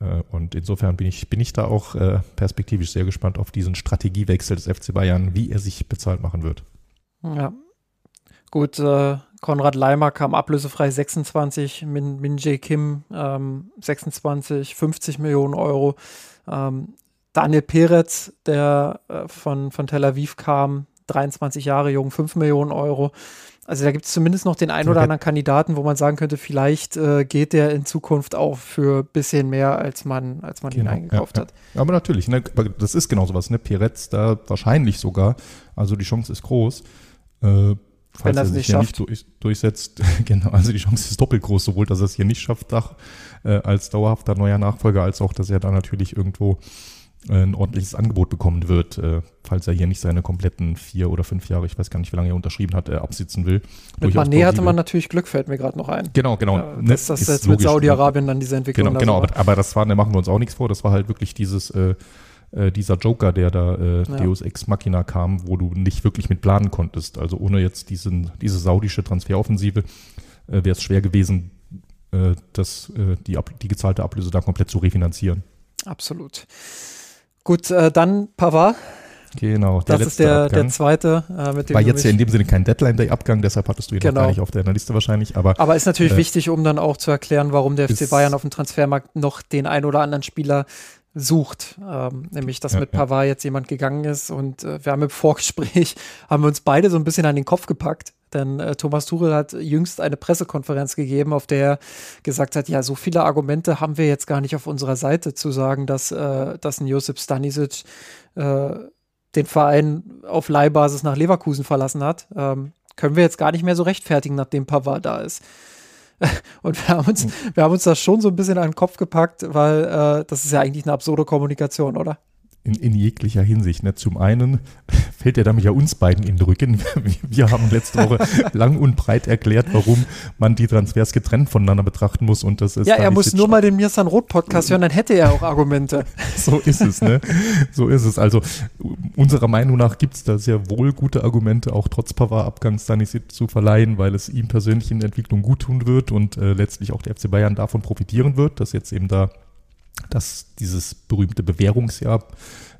Äh, und insofern bin ich, bin ich da auch äh, perspektivisch sehr gespannt auf diesen Strategiewechsel des FC Bayern, wie er sich bezahlt machen wird. Ja. Gut, äh, Konrad Leimer kam ablösefrei 26, Min, Min Jae Kim ähm, 26, 50 Millionen Euro. Ähm, Daniel Perez, der äh, von, von Tel Aviv kam, 23 Jahre jung, 5 Millionen Euro. Also da gibt es zumindest noch den einen oder anderen Kandidaten, wo man sagen könnte, vielleicht äh, geht der in Zukunft auch für ein bisschen mehr, als man, als man genau, ihn eingekauft ja, hat. Ja. Aber natürlich, ne, das ist genau sowas, ne? Perez da wahrscheinlich sogar, also die Chance ist groß. Äh, falls er sich hier nicht durch, durchsetzt, genau, also die Chance ist doppelt groß, sowohl, dass er es hier nicht schafft, Dach, äh, als dauerhafter neuer Nachfolger, als auch, dass er da natürlich irgendwo äh, ein ordentliches Angebot bekommen wird, äh, falls er hier nicht seine kompletten vier oder fünf Jahre, ich weiß gar nicht, wie lange er unterschrieben hat, äh, absitzen will. Mit Mané hatte man natürlich Glück, fällt mir gerade noch ein. Genau, genau. Äh, dass das jetzt mit Saudi-Arabien dann diese Entwicklung Genau, genau aber, aber, das war, da machen wir uns auch nichts vor, das war halt wirklich dieses äh, dieser Joker, der da äh, ja. Deus Ex Machina kam, wo du nicht wirklich mit planen konntest. Also ohne jetzt diesen, diese saudische Transferoffensive äh, wäre es schwer gewesen, äh, das, äh, die, die gezahlte Ablöse da komplett zu refinanzieren. Absolut. Gut, äh, dann Pavard. Genau, der das ist der, der zweite. Äh, mit dem War jetzt ja in dem Sinne kein Deadline-Day-Abgang, deshalb hattest du ihn genau. gar nicht auf deiner Liste wahrscheinlich. Aber, aber ist natürlich äh, wichtig, um dann auch zu erklären, warum der FC Bayern auf dem Transfermarkt noch den ein oder anderen Spieler sucht. Ähm, nämlich, dass ja, mit Pavard jetzt jemand gegangen ist und äh, wir haben im Vorgespräch, haben wir uns beide so ein bisschen an den Kopf gepackt, denn äh, Thomas Tuchel hat jüngst eine Pressekonferenz gegeben, auf der er gesagt hat, ja, so viele Argumente haben wir jetzt gar nicht auf unserer Seite, zu sagen, dass, äh, dass ein Josip Stanisic äh, den Verein auf Leihbasis nach Leverkusen verlassen hat. Ähm, können wir jetzt gar nicht mehr so rechtfertigen, nachdem Pavard da ist. Und wir haben uns, wir haben uns das schon so ein bisschen an den Kopf gepackt, weil äh, das ist ja eigentlich eine absurde Kommunikation, oder? In, in jeglicher Hinsicht. Ne? Zum einen fällt er damit ja uns beiden in den Rücken. Wir haben letzte Woche lang und breit erklärt, warum man die Transfers getrennt voneinander betrachten muss. Und das ist ja, er muss nur mal den Mirsan Roth Podcast hören, dann hätte er auch Argumente. so ist es, ne? So ist es. Also unserer Meinung nach gibt es da sehr wohl gute Argumente, auch trotz Pavard-Abgangs Stanisic zu verleihen, weil es ihm persönlich in der Entwicklung gut tun wird und äh, letztlich auch der FC Bayern davon profitieren wird, dass jetzt eben da dass dieses berühmte Bewährungsjahr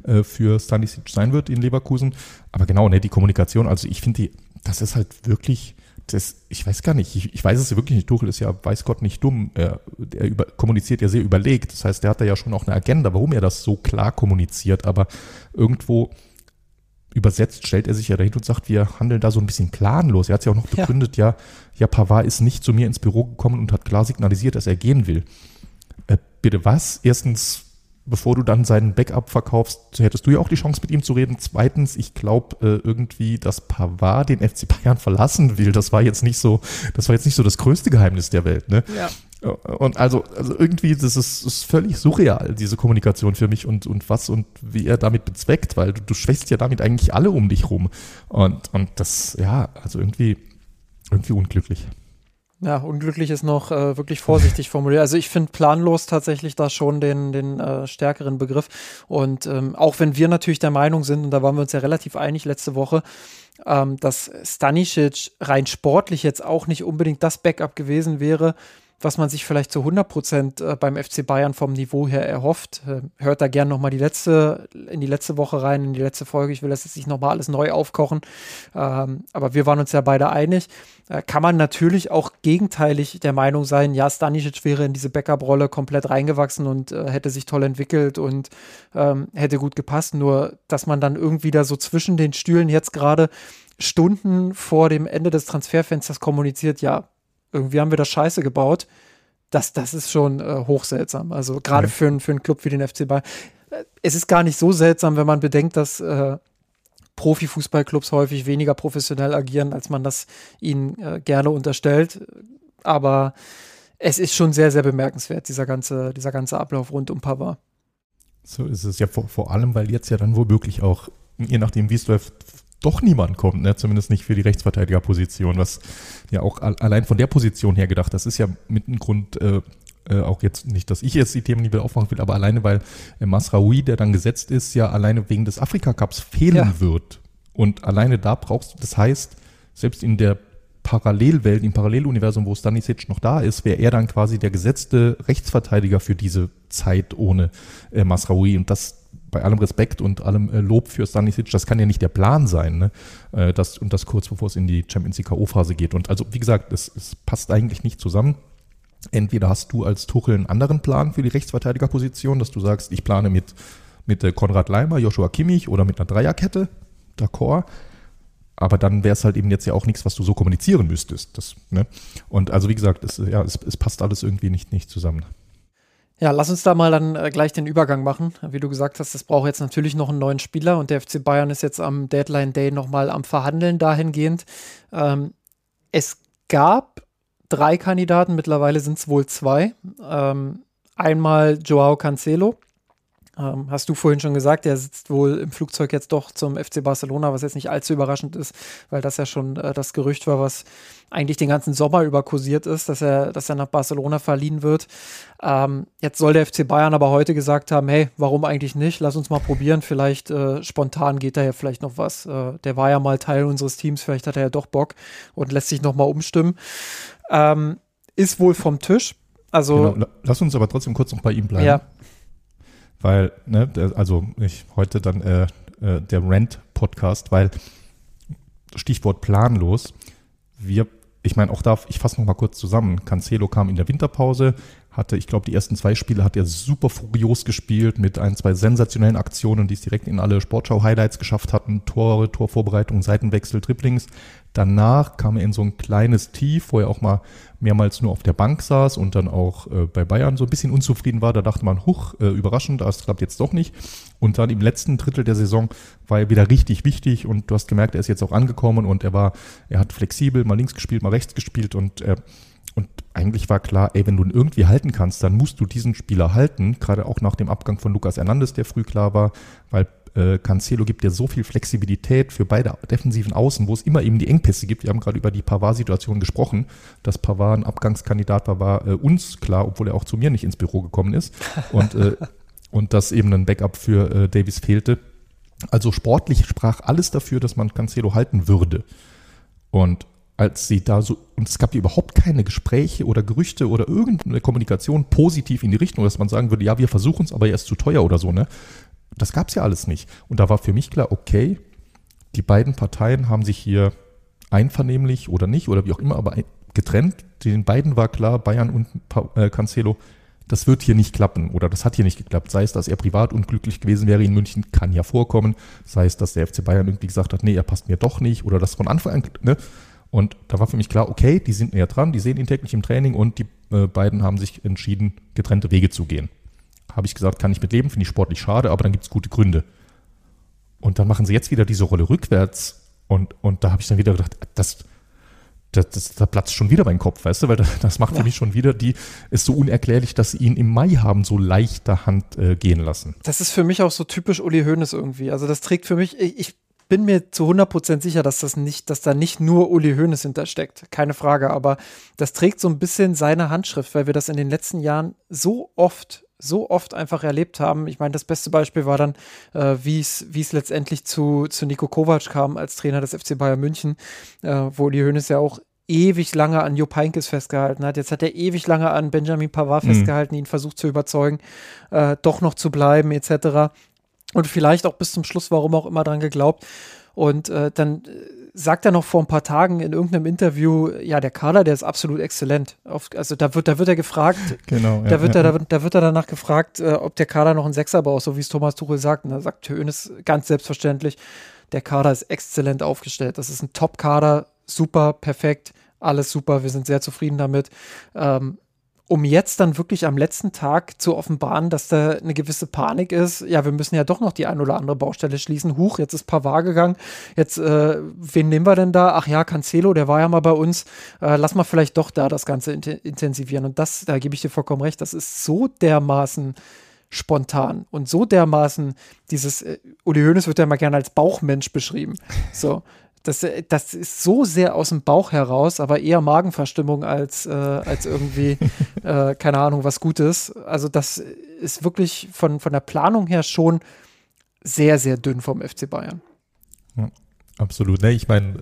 äh, für Stanisic sein wird in Leverkusen. Aber genau, ne, die Kommunikation, also ich finde, das ist halt wirklich, das, ich weiß gar nicht, ich, ich weiß es ja wirklich nicht, Tuchel ist ja, weiß Gott, nicht dumm. Er, er über, kommuniziert ja sehr überlegt. Das heißt, der hat ja schon auch eine Agenda, warum er das so klar kommuniziert. Aber irgendwo übersetzt stellt er sich ja dahin und sagt, wir handeln da so ein bisschen planlos. Er hat es ja auch noch begründet, ja. ja, ja, Pavard ist nicht zu mir ins Büro gekommen und hat klar signalisiert, dass er gehen will bitte was? Erstens, bevor du dann seinen Backup verkaufst, hättest du ja auch die Chance, mit ihm zu reden. Zweitens, ich glaube äh, irgendwie, dass Pavard den FC Bayern verlassen will. Das war jetzt nicht so, das war jetzt nicht so das größte Geheimnis der Welt, ne? Ja. Und also, also irgendwie, das ist, ist völlig surreal, diese Kommunikation für mich und, und was und wie er damit bezweckt, weil du, du schwächst ja damit eigentlich alle um dich rum. Und, und das, ja, also irgendwie, irgendwie unglücklich. Ja, unglücklich ist noch äh, wirklich vorsichtig formuliert. Also ich finde planlos tatsächlich da schon den, den äh, stärkeren Begriff. Und ähm, auch wenn wir natürlich der Meinung sind, und da waren wir uns ja relativ einig letzte Woche, ähm, dass Stanisic rein sportlich jetzt auch nicht unbedingt das Backup gewesen wäre, was man sich vielleicht zu 100 Prozent äh, beim FC Bayern vom Niveau her erhofft. Äh, hört da gerne nochmal die letzte, in die letzte Woche rein, in die letzte Folge. Ich will das jetzt nicht nochmal alles neu aufkochen. Ähm, aber wir waren uns ja beide einig. Äh, kann man natürlich auch gegenteilig der Meinung sein, ja, Stanisic wäre in diese Backup-Rolle komplett reingewachsen und hätte sich toll entwickelt und ähm, hätte gut gepasst. Nur, dass man dann irgendwie da so zwischen den Stühlen jetzt gerade Stunden vor dem Ende des Transferfensters kommuniziert, ja, irgendwie haben wir das scheiße gebaut. Das, das ist schon äh, hochseltsam. Also gerade ja. für, für einen Club wie den FC Bayern. Es ist gar nicht so seltsam, wenn man bedenkt, dass äh, Profifußballclubs häufig weniger professionell agieren, als man das ihnen äh, gerne unterstellt. Aber es ist schon sehr, sehr bemerkenswert, dieser ganze, dieser ganze Ablauf rund um Pavard. So ist es ja vor, vor allem, weil jetzt ja dann womöglich auch, je nachdem, wie es läuft, doch niemand kommt, ne? zumindest nicht für die Rechtsverteidigerposition, was ja auch allein von der Position her gedacht, das ist ja mit einem Grund, äh, äh, auch jetzt nicht, dass ich jetzt die Themen nicht wieder aufmachen will, aber alleine, weil äh, Masraoui, der dann gesetzt ist, ja alleine wegen des Afrika-Cups fehlen ja. wird. Und alleine da brauchst du, das heißt, selbst in der Parallelwelt, im Paralleluniversum, wo Stanisic noch da ist, wäre er dann quasi der gesetzte Rechtsverteidiger für diese Zeit ohne äh, Masraoui. Und das bei allem Respekt und allem äh, Lob für Stanisic, das kann ja nicht der Plan sein, ne? Äh, das, und das kurz bevor es in die Champions League K.O.-Phase geht. Und also, wie gesagt, es, es passt eigentlich nicht zusammen. Entweder hast du als Tuchel einen anderen Plan für die Rechtsverteidigerposition, dass du sagst, ich plane mit, mit äh, Konrad Leimer, Joshua Kimmich oder mit einer Dreierkette, d'accord. Aber dann wäre es halt eben jetzt ja auch nichts, was du so kommunizieren müsstest. Das, ne? Und also wie gesagt, es, ja, es, es passt alles irgendwie nicht, nicht zusammen. Ja, lass uns da mal dann äh, gleich den Übergang machen. Wie du gesagt hast, es braucht jetzt natürlich noch einen neuen Spieler und der FC Bayern ist jetzt am Deadline Day nochmal am Verhandeln dahingehend. Ähm, es gab drei Kandidaten, mittlerweile sind es wohl zwei. Ähm, einmal Joao Cancelo, ähm, hast du vorhin schon gesagt, der sitzt wohl im Flugzeug jetzt doch zum FC Barcelona, was jetzt nicht allzu überraschend ist, weil das ja schon äh, das Gerücht war, was eigentlich den ganzen Sommer über kursiert ist, dass er, dass er nach Barcelona verliehen wird. Ähm, jetzt soll der FC Bayern aber heute gesagt haben, hey, warum eigentlich nicht? Lass uns mal probieren. Vielleicht äh, spontan geht da ja vielleicht noch was. Äh, der war ja mal Teil unseres Teams, vielleicht hat er ja doch Bock und lässt sich noch mal umstimmen. Ähm, ist wohl vom Tisch. Also genau. lass uns aber trotzdem kurz noch bei ihm bleiben. Ja. Weil, ne, also ich heute dann äh, äh, der Rent-Podcast, weil Stichwort planlos, wir, ich meine, auch da, ich fasse noch mal kurz zusammen. Cancelo kam in der Winterpause, hatte, ich glaube, die ersten zwei Spiele hat er super furios gespielt mit ein, zwei sensationellen Aktionen, die es direkt in alle Sportschau-Highlights geschafft hatten. Tore, Torvorbereitung, Seitenwechsel, Dribblings. Danach kam er in so ein kleines Tief, wo er auch mal mehrmals nur auf der Bank saß und dann auch äh, bei Bayern so ein bisschen unzufrieden war. Da dachte man, huch, äh, überraschend, das klappt jetzt doch nicht. Und dann im letzten Drittel der Saison war er wieder richtig wichtig und du hast gemerkt, er ist jetzt auch angekommen und er war, er hat flexibel mal links gespielt, mal rechts gespielt und er und eigentlich war klar, ey, wenn du ihn irgendwie halten kannst, dann musst du diesen Spieler halten, gerade auch nach dem Abgang von Lukas Hernandez, der früh klar war, weil äh, Cancelo gibt dir so viel Flexibilität für beide defensiven Außen, wo es immer eben die Engpässe gibt. Wir haben gerade über die Pavard-Situation gesprochen, dass Pavard ein Abgangskandidat war, war äh, uns klar, obwohl er auch zu mir nicht ins Büro gekommen ist und, äh, und dass eben ein Backup für äh, Davis fehlte. Also sportlich sprach alles dafür, dass man Cancelo halten würde. Und als sie da so, und es gab überhaupt keine Gespräche oder Gerüchte oder irgendeine Kommunikation positiv in die Richtung, dass man sagen würde, ja, wir versuchen es, aber er ist zu teuer oder so, ne? Das gab es ja alles nicht. Und da war für mich klar, okay, die beiden Parteien haben sich hier einvernehmlich oder nicht oder wie auch immer, aber getrennt. Den beiden war klar, Bayern und äh, Cancelo, das wird hier nicht klappen oder das hat hier nicht geklappt. Sei es, dass er privat unglücklich gewesen wäre in München, kann ja vorkommen. Sei es, dass der FC Bayern irgendwie gesagt hat, nee, er passt mir doch nicht oder das von Anfang an, ne? Und da war für mich klar, okay, die sind näher dran, die sehen ihn täglich im Training und die äh, beiden haben sich entschieden, getrennte Wege zu gehen. Habe ich gesagt, kann ich mit leben, finde ich sportlich schade, aber dann gibt es gute Gründe. Und dann machen sie jetzt wieder diese Rolle rückwärts und, und da habe ich dann wieder gedacht, das, das, das, da platzt schon wieder mein Kopf, weißt du, weil das, das macht ja. für mich schon wieder die, ist so unerklärlich, dass sie ihn im Mai haben so leichter Hand äh, gehen lassen. Das ist für mich auch so typisch Uli Hoeneß irgendwie. Also das trägt für mich, ich, ich bin mir zu 100% sicher, dass das nicht, dass da nicht nur Uli Hoeneß hintersteckt. Keine Frage, aber das trägt so ein bisschen seine Handschrift, weil wir das in den letzten Jahren so oft so oft einfach erlebt haben. Ich meine, das beste Beispiel war dann, äh, wie es letztendlich zu, zu Nico Kovac kam als Trainer des FC Bayern München, äh, wo Uli Hoeneß ja auch ewig lange an Jupp Heynckes festgehalten hat. Jetzt hat er ewig lange an Benjamin Pavard mhm. festgehalten, ihn versucht zu überzeugen, äh, doch noch zu bleiben, etc und vielleicht auch bis zum Schluss, warum auch immer dran geglaubt. Und äh, dann äh, sagt er noch vor ein paar Tagen in irgendeinem Interview, ja, der Kader, der ist absolut exzellent. Auf, also da wird, da wird er gefragt, genau, ja, da, wird ja, er, da, da, wird er danach gefragt, äh, ob der Kader noch einen Sechser braucht, so wie es Thomas Tuchel sagt. Und da sagt Hönes ganz selbstverständlich, der Kader ist exzellent aufgestellt. Das ist ein Top-Kader, super, perfekt, alles super, wir sind sehr zufrieden damit. Ähm, um jetzt dann wirklich am letzten Tag zu offenbaren, dass da eine gewisse Panik ist. Ja, wir müssen ja doch noch die ein oder andere Baustelle schließen. Huch, jetzt ist Pavard gegangen. Jetzt, äh, wen nehmen wir denn da? Ach ja, Cancelo, der war ja mal bei uns. Äh, lass mal vielleicht doch da das Ganze int intensivieren. Und das, da gebe ich dir vollkommen recht, das ist so dermaßen spontan und so dermaßen dieses, äh, Uli Hoeneß wird ja immer gerne als Bauchmensch beschrieben. So, das, äh, das ist so sehr aus dem Bauch heraus, aber eher Magenverstimmung als, äh, als irgendwie, äh, keine Ahnung, was Gutes. Also das ist wirklich von, von der Planung her schon sehr, sehr dünn vom FC Bayern. Ja. Absolut. Ne, ich meine,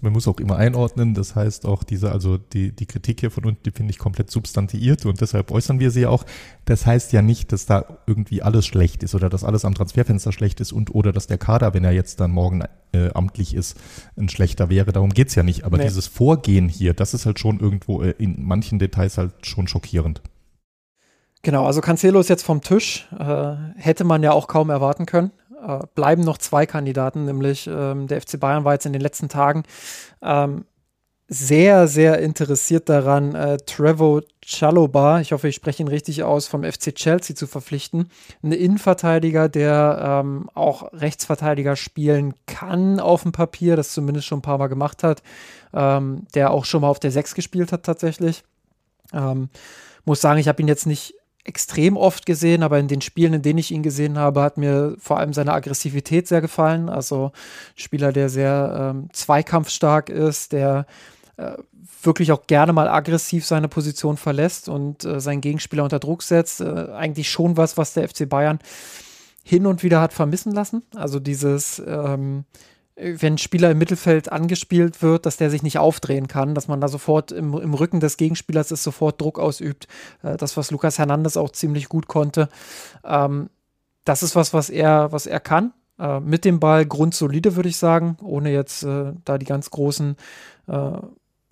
man muss auch immer einordnen. Das heißt auch diese, also die, die Kritik hier von uns, die finde ich komplett substantiiert und deshalb äußern wir sie ja auch. Das heißt ja nicht, dass da irgendwie alles schlecht ist oder dass alles am Transferfenster schlecht ist und oder dass der Kader, wenn er jetzt dann morgen äh, amtlich ist, ein schlechter wäre. Darum geht's ja nicht. Aber nee. dieses Vorgehen hier, das ist halt schon irgendwo äh, in manchen Details halt schon schockierend. Genau, also Cancelo ist jetzt vom Tisch. Äh, hätte man ja auch kaum erwarten können äh, bleiben noch zwei Kandidaten, nämlich ähm, der FC Bayern war jetzt in den letzten Tagen ähm, sehr, sehr interessiert daran, äh, Trevo Chaloba, ich hoffe, ich spreche ihn richtig aus, vom FC Chelsea zu verpflichten. Ein Innenverteidiger, der ähm, auch Rechtsverteidiger spielen kann auf dem Papier, das zumindest schon ein paar Mal gemacht hat, ähm, der auch schon mal auf der 6 gespielt hat tatsächlich. Ähm, muss sagen, ich habe ihn jetzt nicht extrem oft gesehen, aber in den Spielen, in denen ich ihn gesehen habe, hat mir vor allem seine Aggressivität sehr gefallen. Also Spieler, der sehr ähm, zweikampfstark ist, der äh, wirklich auch gerne mal aggressiv seine Position verlässt und äh, seinen Gegenspieler unter Druck setzt. Äh, eigentlich schon was, was der FC Bayern hin und wieder hat vermissen lassen. Also dieses ähm, wenn ein Spieler im Mittelfeld angespielt wird, dass der sich nicht aufdrehen kann, dass man da sofort im, im Rücken des Gegenspielers ist, sofort Druck ausübt. Äh, das, was Lukas Hernandez auch ziemlich gut konnte. Ähm, das ist was, was er, was er kann. Äh, mit dem Ball grundsolide, würde ich sagen, ohne jetzt äh, da die ganz großen äh,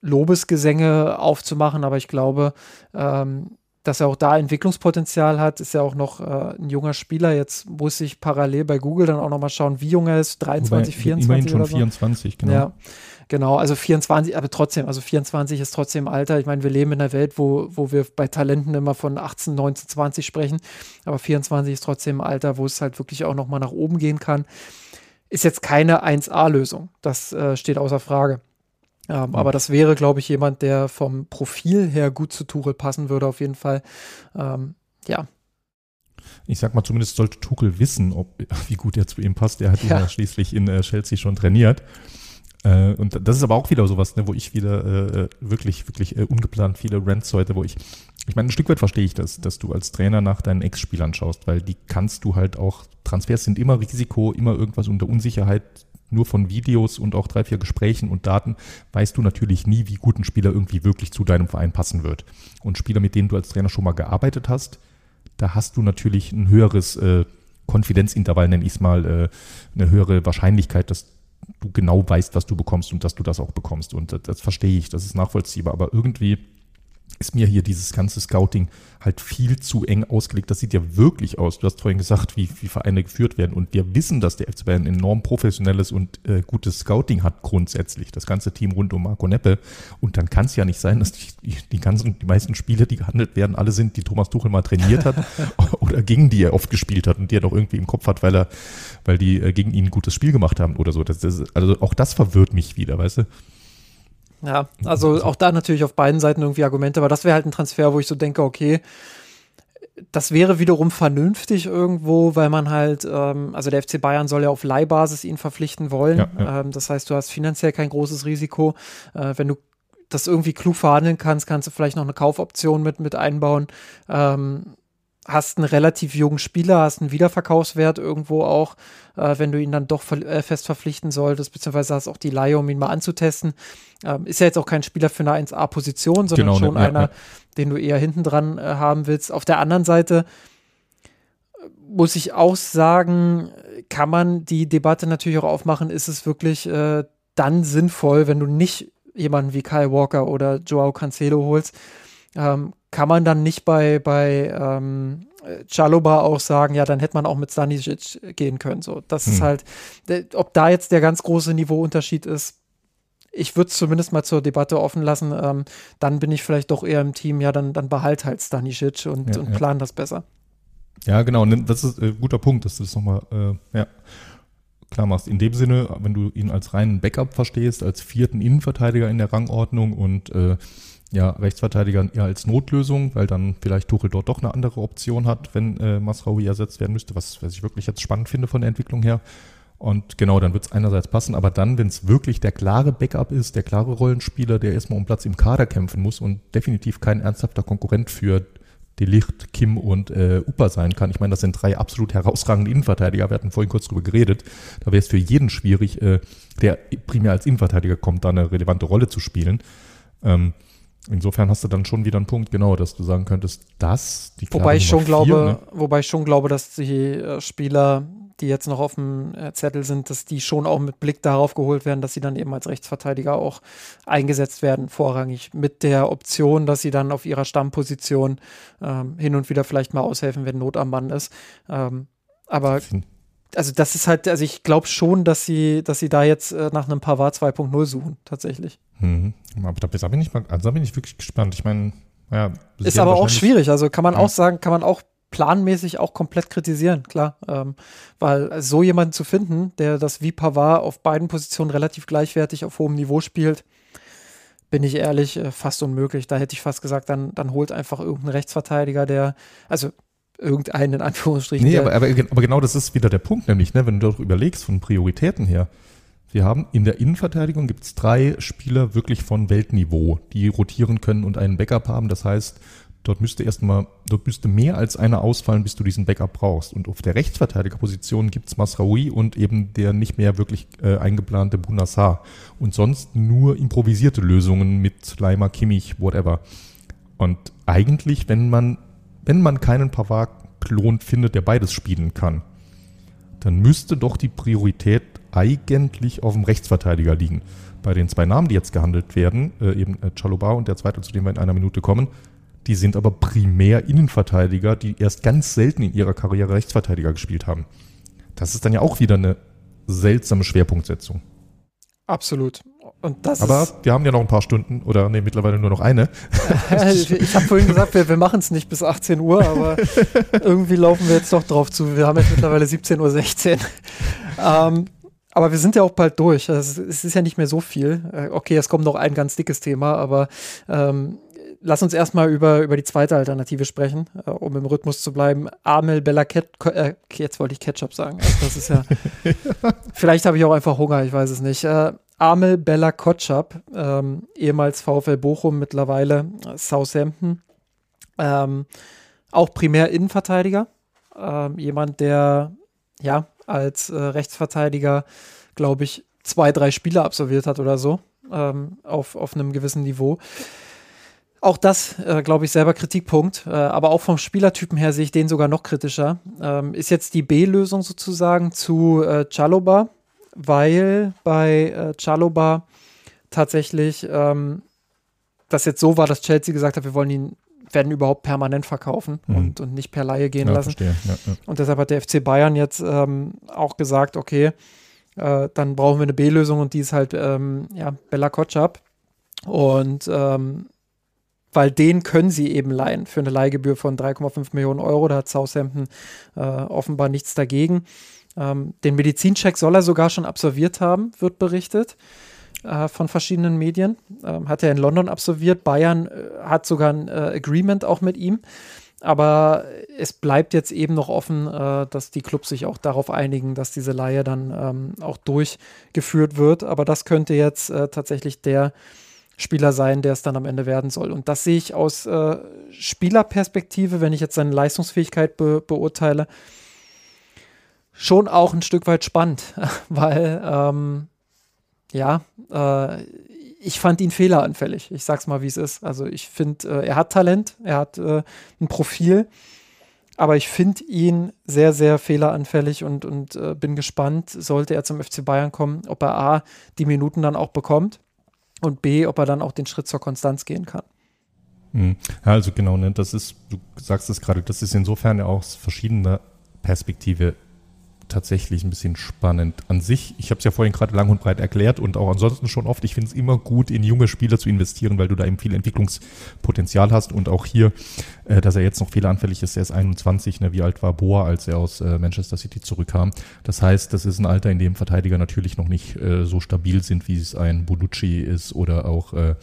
Lobesgesänge aufzumachen. Aber ich glaube, ähm, dass er auch da Entwicklungspotenzial hat, ist ja auch noch äh, ein junger Spieler. Jetzt muss ich parallel bei Google dann auch nochmal schauen, wie jung er ist. 23, Wobei, 24 immerhin schon oder so. 24, genau. Ja, genau. Also 24, aber trotzdem, also 24 ist trotzdem Alter. Ich meine, wir leben in einer Welt, wo, wo wir bei Talenten immer von 18, 19, 20 sprechen. Aber 24 ist trotzdem Alter, wo es halt wirklich auch nochmal nach oben gehen kann. Ist jetzt keine 1A-Lösung. Das äh, steht außer Frage. Ähm, mhm. Aber das wäre, glaube ich, jemand, der vom Profil her gut zu Tuchel passen würde, auf jeden Fall. Ähm, ja. Ich sag mal, zumindest sollte Tuchel wissen, ob, wie gut er zu ihm passt. Er hat ja. ihn ja schließlich in äh, Chelsea schon trainiert. Äh, und das ist aber auch wieder sowas, ne, wo ich wieder äh, wirklich, wirklich äh, ungeplant viele Rants heute, wo ich, ich meine, ein Stück weit verstehe ich das, dass du als Trainer nach deinen Ex-Spielern schaust, weil die kannst du halt auch, Transfers sind immer Risiko, immer irgendwas unter Unsicherheit, nur von Videos und auch drei, vier Gesprächen und Daten weißt du natürlich nie, wie gut ein Spieler irgendwie wirklich zu deinem Verein passen wird. Und Spieler, mit denen du als Trainer schon mal gearbeitet hast, da hast du natürlich ein höheres äh, Konfidenzintervall, nenne ich es mal, äh, eine höhere Wahrscheinlichkeit, dass du genau weißt, was du bekommst und dass du das auch bekommst. Und das, das verstehe ich, das ist nachvollziehbar. Aber irgendwie ist mir hier dieses ganze Scouting halt viel zu eng ausgelegt. Das sieht ja wirklich aus. Du hast vorhin gesagt, wie, wie Vereine geführt werden. Und wir wissen, dass der FC Bayern enorm professionelles und äh, gutes Scouting hat grundsätzlich. Das ganze Team rund um Marco Neppe. Und dann kann es ja nicht sein, dass die, die ganzen, die meisten Spiele, die gehandelt werden, alle sind, die Thomas Tuchel mal trainiert hat oder gegen die er oft gespielt hat und die er doch irgendwie im Kopf hat, weil er, weil die äh, gegen ihn ein gutes Spiel gemacht haben oder so. Das, das, also auch das verwirrt mich wieder, weißt du? Ja, also auch da natürlich auf beiden Seiten irgendwie Argumente, aber das wäre halt ein Transfer, wo ich so denke, okay, das wäre wiederum vernünftig irgendwo, weil man halt, ähm, also der FC Bayern soll ja auf Leihbasis ihn verpflichten wollen. Ja, ja. Ähm, das heißt, du hast finanziell kein großes Risiko. Äh, wenn du das irgendwie klug verhandeln kannst, kannst du vielleicht noch eine Kaufoption mit, mit einbauen. Ähm, hast einen relativ jungen Spieler, hast einen Wiederverkaufswert irgendwo auch, äh, wenn du ihn dann doch äh, fest verpflichten solltest, beziehungsweise hast auch die Leihe, um ihn mal anzutesten. Ähm, ist ja jetzt auch kein Spieler für eine 1A-Position, sondern genau, schon ne, einer, ja. den du eher hinten dran äh, haben willst. Auf der anderen Seite äh, muss ich auch sagen, kann man die Debatte natürlich auch aufmachen, ist es wirklich äh, dann sinnvoll, wenn du nicht jemanden wie Kyle Walker oder Joao Cancelo holst, ähm, kann man dann nicht bei, bei ähm, Chaloba auch sagen, ja, dann hätte man auch mit Stanisic gehen können. So, das hm. ist halt, ob da jetzt der ganz große Niveauunterschied ist, ich würde es zumindest mal zur Debatte offen lassen. Ähm, dann bin ich vielleicht doch eher im Team, ja, dann, dann behalt halt Stanisic und, ja, und plan ja. das besser. Ja, genau, das ist ein äh, guter Punkt, dass du das nochmal, äh, ja, klar machst. In dem Sinne, wenn du ihn als reinen Backup verstehst, als vierten Innenverteidiger in der Rangordnung und äh, ja, Rechtsverteidiger eher als Notlösung, weil dann vielleicht Tuchel dort doch eine andere Option hat, wenn äh, Masraoui ersetzt werden müsste, was, was ich wirklich jetzt spannend finde von der Entwicklung her. Und genau, dann wird es einerseits passen, aber dann, wenn es wirklich der klare Backup ist, der klare Rollenspieler, der erstmal um Platz im Kader kämpfen muss und definitiv kein ernsthafter Konkurrent für Delicht, Kim und äh, Upa sein kann. Ich meine, das sind drei absolut herausragende Innenverteidiger. Wir hatten vorhin kurz drüber geredet. Da wäre es für jeden schwierig, äh, der primär als Innenverteidiger kommt, da eine relevante Rolle zu spielen. Ähm, Insofern hast du dann schon wieder einen Punkt, genau, dass du sagen könntest, dass die Wobei ich schon vier, glaube, ne? wobei ich schon glaube, dass die äh, Spieler, die jetzt noch auf dem äh, Zettel sind, dass die schon auch mit Blick darauf geholt werden, dass sie dann eben als Rechtsverteidiger auch eingesetzt werden, vorrangig mit der Option, dass sie dann auf ihrer Stammposition ähm, hin und wieder vielleicht mal aushelfen, wenn Not am Mann ist. Ähm, aber also das ist halt, also ich glaube schon, dass sie, dass sie da jetzt äh, nach einem Pavard 2.0 suchen, tatsächlich. Mhm. Aber da, da, bin ich mal, also da bin ich wirklich gespannt. Ich meine, ja. Ist aber auch schwierig. Also kann man ja. auch sagen, kann man auch planmäßig auch komplett kritisieren, klar. Ähm, weil so jemanden zu finden, der das wie Pavard auf beiden Positionen relativ gleichwertig auf hohem Niveau spielt, bin ich ehrlich, äh, fast unmöglich. Da hätte ich fast gesagt, dann, dann holt einfach irgendein Rechtsverteidiger, der, also irgendeinen in Anführungsstrichen. Nee, aber, aber, aber, genau das ist wieder der Punkt, nämlich, ne, wenn du doch überlegst von Prioritäten her. Wir haben in der Innenverteidigung gibt es drei Spieler wirklich von Weltniveau, die rotieren können und einen Backup haben. Das heißt, dort müsste erstmal, dort müsste mehr als einer ausfallen, bis du diesen Backup brauchst. Und auf der Rechtsverteidigerposition gibt es Masraoui und eben der nicht mehr wirklich äh, eingeplante Bunassar. Und sonst nur improvisierte Lösungen mit Leimer, Kimmich, whatever. Und eigentlich, wenn man wenn man keinen Pavard-Klon findet, der beides spielen kann, dann müsste doch die Priorität eigentlich auf dem Rechtsverteidiger liegen. Bei den zwei Namen, die jetzt gehandelt werden, äh, eben äh, Chaloba und der zweite, zu dem wir in einer Minute kommen, die sind aber primär Innenverteidiger, die erst ganz selten in ihrer Karriere Rechtsverteidiger gespielt haben. Das ist dann ja auch wieder eine seltsame Schwerpunktsetzung. Absolut. Und das Aber wir haben ja noch ein paar Stunden oder nee, mittlerweile nur noch eine. ich habe vorhin gesagt, wir, wir machen es nicht bis 18 Uhr, aber irgendwie laufen wir jetzt doch drauf zu. Wir haben jetzt mittlerweile 17.16 Uhr. Ähm, aber wir sind ja auch bald durch. Also es ist ja nicht mehr so viel. Äh, okay, es kommt noch ein ganz dickes Thema, aber ähm, lass uns erstmal über, über die zweite Alternative sprechen, äh, um im Rhythmus zu bleiben. Amel Bella Ket äh, jetzt wollte ich Ketchup sagen. Also das ist ja. vielleicht habe ich auch einfach Hunger, ich weiß es nicht. Äh, Amel Bella Kotschap, ähm, ehemals VfL Bochum, mittlerweile Southampton. Ähm, auch primär Innenverteidiger. Ähm, jemand, der ja als äh, Rechtsverteidiger, glaube ich, zwei, drei Spiele absolviert hat oder so. Ähm, auf, auf einem gewissen Niveau. Auch das, äh, glaube ich, selber Kritikpunkt. Äh, aber auch vom Spielertypen her sehe ich den sogar noch kritischer. Ähm, ist jetzt die B-Lösung sozusagen zu äh, Chaloba, weil bei äh, Chaloba tatsächlich ähm, das jetzt so war, dass Chelsea gesagt hat, wir wollen ihn werden überhaupt permanent verkaufen mhm. und, und nicht per Laie gehen ja, lassen. Ja, ja. Und deshalb hat der FC Bayern jetzt ähm, auch gesagt, okay, äh, dann brauchen wir eine B-Lösung und die ist halt ähm, ja, Bella Kotschap. Und ähm, weil den können sie eben leihen für eine Leihgebühr von 3,5 Millionen Euro. Da hat Southampton äh, offenbar nichts dagegen. Ähm, den Medizincheck soll er sogar schon absolviert haben, wird berichtet äh, von verschiedenen Medien. Ähm, hat er in London absolviert. Bayern äh, hat sogar ein äh, Agreement auch mit ihm. Aber es bleibt jetzt eben noch offen, äh, dass die Clubs sich auch darauf einigen, dass diese Leihe dann ähm, auch durchgeführt wird. Aber das könnte jetzt äh, tatsächlich der Spieler sein, der es dann am Ende werden soll. Und das sehe ich aus äh, Spielerperspektive, wenn ich jetzt seine Leistungsfähigkeit be beurteile, schon auch ein Stück weit spannend, weil ähm, ja, äh, ich fand ihn fehleranfällig. Ich sag's mal, wie es ist. Also ich finde, äh, er hat Talent, er hat äh, ein Profil, aber ich finde ihn sehr, sehr fehleranfällig und, und äh, bin gespannt, sollte er zum FC Bayern kommen, ob er A, die Minuten dann auch bekommt und B, ob er dann auch den Schritt zur Konstanz gehen kann. Hm. Ja, also genau, ne, das ist, du sagst es gerade, das ist insofern ja auch verschiedener Perspektive tatsächlich ein bisschen spannend. An sich, ich habe es ja vorhin gerade lang und breit erklärt und auch ansonsten schon oft, ich finde es immer gut, in junge Spieler zu investieren, weil du da eben viel Entwicklungspotenzial hast und auch hier, äh, dass er jetzt noch fehleranfällig ist, er ist 21, ne, wie alt war Boa, als er aus äh, Manchester City zurückkam. Das heißt, das ist ein Alter, in dem Verteidiger natürlich noch nicht äh, so stabil sind, wie es ein Bonucci ist oder auch äh,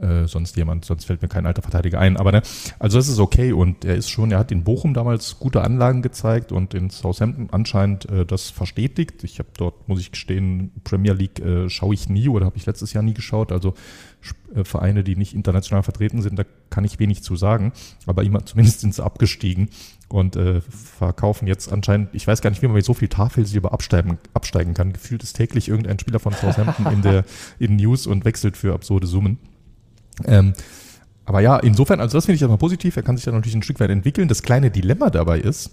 äh, sonst jemand, sonst fällt mir kein alter Verteidiger ein. Aber ne, also das ist okay und er ist schon, er hat in Bochum damals gute Anlagen gezeigt und in Southampton anscheinend äh, das verstetigt. Ich habe dort, muss ich gestehen, Premier League äh, schaue ich nie oder habe ich letztes Jahr nie geschaut. Also äh, Vereine, die nicht international vertreten sind, da kann ich wenig zu sagen. Aber immer, zumindest sind sie abgestiegen und äh, verkaufen jetzt anscheinend, ich weiß gar nicht, wie man mit so viel Tafelsilber absteigen, absteigen kann. Gefühlt ist täglich irgendein Spieler von Southampton in der in News und wechselt für absurde Summen. Ähm, aber ja, insofern, also das finde ich erstmal positiv. Er kann sich da natürlich ein Stück weit entwickeln. Das kleine Dilemma dabei ist,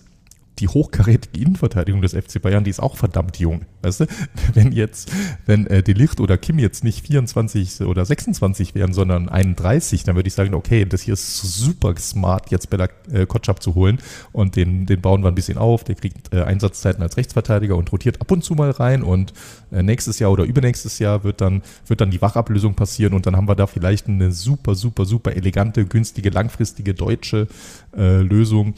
die hochkarätige Innenverteidigung des FC Bayern, die ist auch verdammt jung. Weißt du, wenn jetzt, wenn äh, Delicht oder Kim jetzt nicht 24 oder 26 wären, sondern 31, dann würde ich sagen, okay, das hier ist super smart, jetzt Bella äh, Kotschap zu holen und den, den bauen wir ein bisschen auf. Der kriegt äh, Einsatzzeiten als Rechtsverteidiger und rotiert ab und zu mal rein und äh, nächstes Jahr oder übernächstes Jahr wird dann, wird dann die Wachablösung passieren und dann haben wir da vielleicht eine super, super, super elegante, günstige, langfristige deutsche äh, Lösung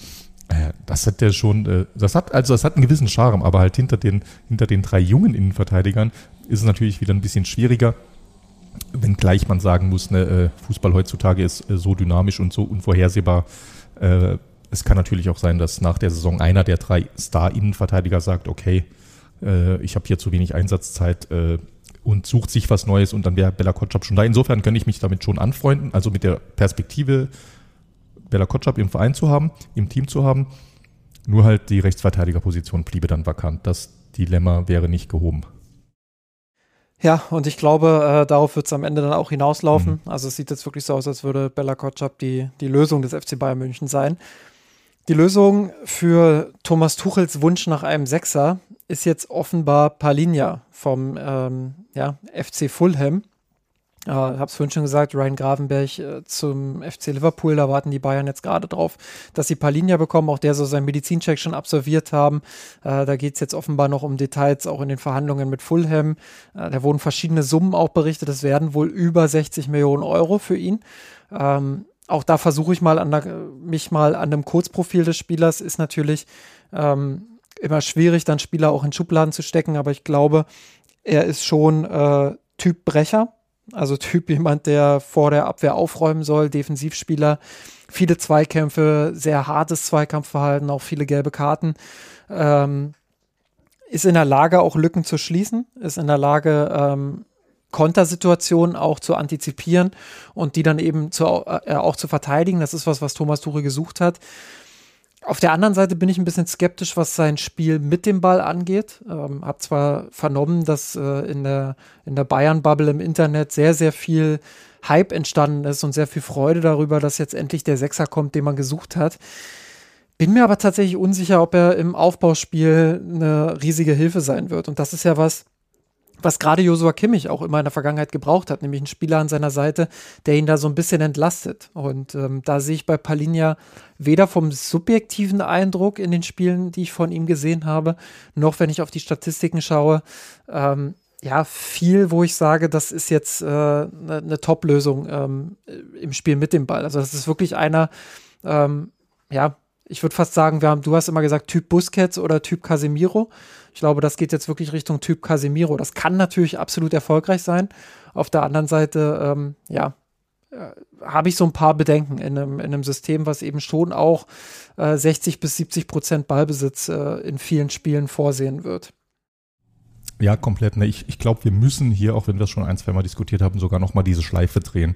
das hat der schon, äh, das hat, also das hat einen gewissen Charme, aber halt hinter den, hinter den drei jungen Innenverteidigern ist es natürlich wieder ein bisschen schwieriger. Wenngleich man sagen muss, ne, äh, Fußball heutzutage ist so dynamisch und so unvorhersehbar. Es kann natürlich auch sein, dass nach der Saison einer der drei Star-Innenverteidiger sagt, okay, ich habe hier zu wenig Einsatzzeit und sucht sich was Neues und dann wäre Bella Kotschap schon da. Insofern kann ich mich damit schon anfreunden, also mit der Perspektive Bella Kotschap im Verein zu haben, im Team zu haben. Nur halt die Rechtsverteidigerposition bliebe dann vakant. Das Dilemma wäre nicht gehoben. Ja, und ich glaube, äh, darauf wird es am Ende dann auch hinauslaufen. Mhm. Also es sieht jetzt wirklich so aus, als würde Bella Kotschap die, die Lösung des FC Bayern München sein. Die Lösung für Thomas Tuchels Wunsch nach einem Sechser ist jetzt offenbar Palinja vom ähm, ja, FC Fulham. Äh, habe es vorhin schon gesagt, Ryan Gravenberg äh, zum FC Liverpool, da warten die Bayern jetzt gerade drauf, dass sie Palinja bekommen, auch der soll seinen Medizincheck schon absolviert haben. Äh, da geht es jetzt offenbar noch um Details, auch in den Verhandlungen mit Fulham. Äh, da wurden verschiedene Summen auch berichtet, es werden wohl über 60 Millionen Euro für ihn. Ähm, auch da versuche ich mal der, mich mal an dem Kurzprofil des Spielers, ist natürlich ähm, immer schwierig, dann Spieler auch in Schubladen zu stecken, aber ich glaube, er ist schon äh, Typ Brecher, also Typ jemand, der vor der Abwehr aufräumen soll, Defensivspieler, viele Zweikämpfe, sehr hartes Zweikampfverhalten, auch viele gelbe Karten. Ähm, ist in der Lage, auch Lücken zu schließen, ist in der Lage, ähm, Kontersituationen auch zu antizipieren und die dann eben zu, äh, auch zu verteidigen. Das ist was, was Thomas Tuchel gesucht hat. Auf der anderen Seite bin ich ein bisschen skeptisch, was sein Spiel mit dem Ball angeht. Ähm, hab zwar vernommen, dass äh, in der, in der Bayern-Bubble im Internet sehr, sehr viel Hype entstanden ist und sehr viel Freude darüber, dass jetzt endlich der Sechser kommt, den man gesucht hat. Bin mir aber tatsächlich unsicher, ob er im Aufbauspiel eine riesige Hilfe sein wird. Und das ist ja was, was gerade Josua Kimmich auch immer in der Vergangenheit gebraucht hat, nämlich einen Spieler an seiner Seite, der ihn da so ein bisschen entlastet. Und ähm, da sehe ich bei Palinja weder vom subjektiven Eindruck in den Spielen, die ich von ihm gesehen habe, noch wenn ich auf die Statistiken schaue, ähm, ja, viel, wo ich sage, das ist jetzt eine äh, ne, ne Top-Lösung ähm, im Spiel mit dem Ball. Also das ist wirklich einer, ähm, ja, ich würde fast sagen, wir haben, du hast immer gesagt, Typ Busquets oder Typ Casemiro. Ich glaube, das geht jetzt wirklich Richtung Typ Casemiro. Das kann natürlich absolut erfolgreich sein. Auf der anderen Seite, ähm, ja, äh, habe ich so ein paar Bedenken in einem, in einem System, was eben schon auch äh, 60 bis 70 Prozent Ballbesitz äh, in vielen Spielen vorsehen wird. Ja, komplett. Ne? Ich, ich glaube, wir müssen hier, auch wenn wir das schon ein, zwei Mal diskutiert haben, sogar nochmal diese Schleife drehen.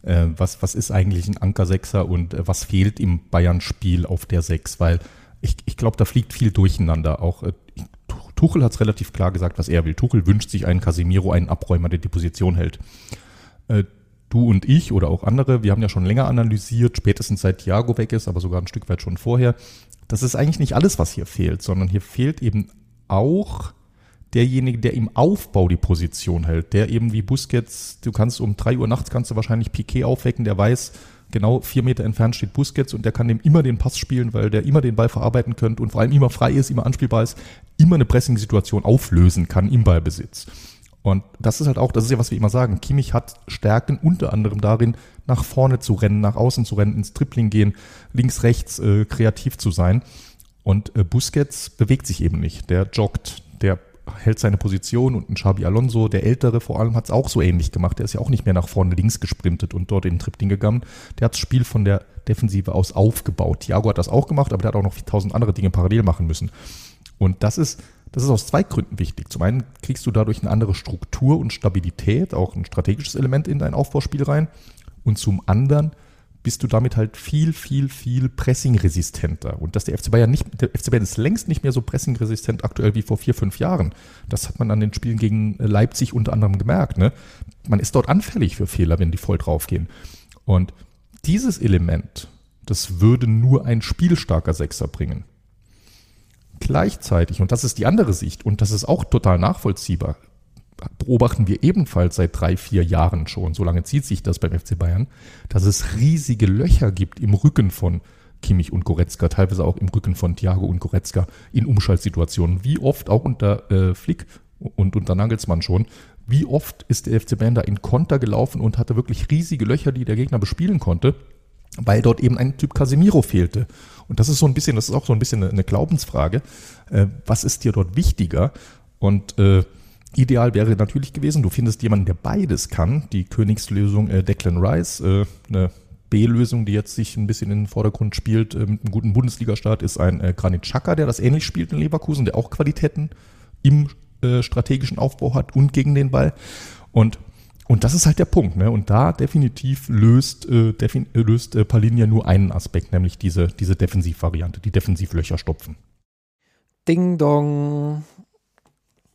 Äh, was, was ist eigentlich ein Anker-Sechser und äh, was fehlt im Bayern-Spiel auf der Sechs? Weil ich, ich glaube, da fliegt viel durcheinander. Auch äh, Tuchel hat es relativ klar gesagt, was er will. Tuchel wünscht sich einen Casemiro, einen Abräumer, der die Position hält. Äh, du und ich oder auch andere, wir haben ja schon länger analysiert, spätestens seit Thiago weg ist, aber sogar ein Stück weit schon vorher. Das ist eigentlich nicht alles, was hier fehlt, sondern hier fehlt eben auch derjenige, der im Aufbau die Position hält, der eben wie Busquets, du kannst um drei Uhr nachts kannst du wahrscheinlich Piquet aufwecken, der weiß, genau vier Meter entfernt steht Busquets und der kann dem immer den Pass spielen, weil der immer den Ball verarbeiten könnte und vor allem immer frei ist, immer anspielbar ist, immer eine Pressing-Situation auflösen kann im Ballbesitz. Und das ist halt auch, das ist ja, was wir immer sagen. Kimmich hat Stärken unter anderem darin, nach vorne zu rennen, nach außen zu rennen, ins Tripling gehen, links, rechts äh, kreativ zu sein. Und äh, Busquets bewegt sich eben nicht. Der joggt, der hält seine Position und ein Xabi Alonso, der Ältere vor allem, hat es auch so ähnlich gemacht. Der ist ja auch nicht mehr nach vorne links gesprintet und dort in den Tripling gegangen. Der hat das Spiel von der Defensive aus aufgebaut. Thiago hat das auch gemacht, aber der hat auch noch tausend andere Dinge parallel machen müssen. Und das ist, das ist aus zwei Gründen wichtig. Zum einen kriegst du dadurch eine andere Struktur und Stabilität, auch ein strategisches Element in dein Aufbauspiel rein. Und zum anderen bist du damit halt viel, viel, viel pressingresistenter. Und dass der FC Bayern nicht, der FC Bayern ist längst nicht mehr so pressingresistent aktuell wie vor vier, fünf Jahren. Das hat man an den Spielen gegen Leipzig unter anderem gemerkt. Ne? Man ist dort anfällig für Fehler, wenn die voll draufgehen. Und dieses Element, das würde nur ein spielstarker Sechser bringen. Gleichzeitig, und das ist die andere Sicht, und das ist auch total nachvollziehbar, beobachten wir ebenfalls seit drei, vier Jahren schon, so lange zieht sich das beim FC Bayern, dass es riesige Löcher gibt im Rücken von Kimmich und Goretzka, teilweise auch im Rücken von Thiago und Goretzka in Umschaltsituationen. Wie oft, auch unter äh, Flick und unter Nagelsmann schon, wie oft ist der FC Bayern da in Konter gelaufen und hatte wirklich riesige Löcher, die der Gegner bespielen konnte, weil dort eben ein Typ Casemiro fehlte. Und das ist so ein bisschen, das ist auch so ein bisschen eine, eine Glaubensfrage. Äh, was ist dir dort wichtiger? Und äh, Ideal wäre natürlich gewesen, du findest jemanden, der beides kann. Die Königslösung äh, Declan Rice, äh, eine B-Lösung, die jetzt sich ein bisschen in den Vordergrund spielt, äh, mit einem guten Bundesliga-Start, ist ein äh, Granit Xhaka, der das ähnlich spielt in Leverkusen, der auch Qualitäten im äh, strategischen Aufbau hat und gegen den Ball. Und und das ist halt der Punkt, ne? Und da definitiv löst, äh, defin äh, löst äh, Palinja nur einen Aspekt, nämlich diese, diese Defensivvariante, die Defensivlöcher stopfen. Ding Dong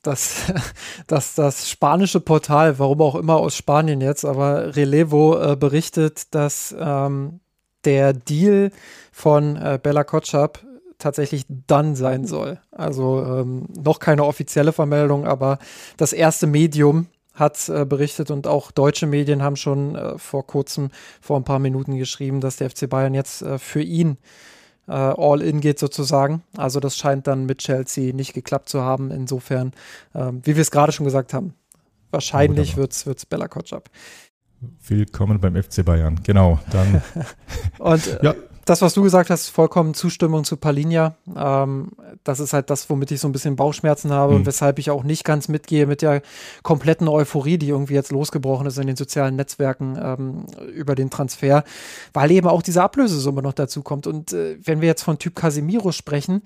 dass, dass das spanische Portal, warum auch immer aus Spanien jetzt, aber Relevo äh, berichtet, dass ähm, der Deal von äh, Bella Kotschap tatsächlich dann sein soll. Also ähm, noch keine offizielle Vermeldung, aber das erste Medium hat äh, berichtet und auch deutsche Medien haben schon äh, vor kurzem, vor ein paar Minuten geschrieben, dass der FC Bayern jetzt äh, für ihn äh, all in geht sozusagen. Also das scheint dann mit Chelsea nicht geklappt zu haben. Insofern, ähm, wie wir es gerade schon gesagt haben, wahrscheinlich wird es Bella Kotschap. Willkommen beim FC Bayern. Genau, dann. und äh, ja das, was du gesagt hast, vollkommen Zustimmung zu Palinja. Ähm, das ist halt das, womit ich so ein bisschen Bauchschmerzen habe mhm. und weshalb ich auch nicht ganz mitgehe mit der kompletten Euphorie, die irgendwie jetzt losgebrochen ist in den sozialen Netzwerken ähm, über den Transfer, weil eben auch diese Ablösesumme noch dazu kommt. Und äh, wenn wir jetzt von Typ Casemiro sprechen,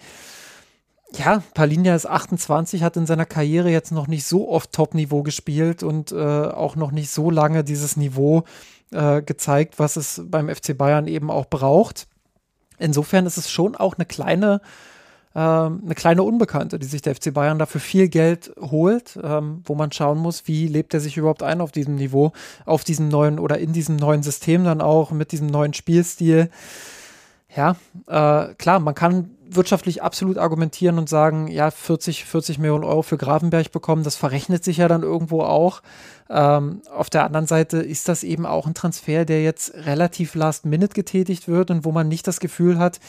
ja, Palinja ist 28, hat in seiner Karriere jetzt noch nicht so oft Top-Niveau gespielt und äh, auch noch nicht so lange dieses Niveau äh, gezeigt, was es beim FC Bayern eben auch braucht. Insofern ist es schon auch eine kleine, ähm, eine kleine Unbekannte, die sich der FC Bayern dafür viel Geld holt, ähm, wo man schauen muss, wie lebt er sich überhaupt ein auf diesem Niveau, auf diesem neuen oder in diesem neuen System dann auch mit diesem neuen Spielstil. Ja, äh, klar, man kann wirtschaftlich absolut argumentieren und sagen, ja, 40, 40 Millionen Euro für Gravenberg bekommen, das verrechnet sich ja dann irgendwo auch. Ähm, auf der anderen Seite ist das eben auch ein Transfer, der jetzt relativ last minute getätigt wird und wo man nicht das Gefühl hat,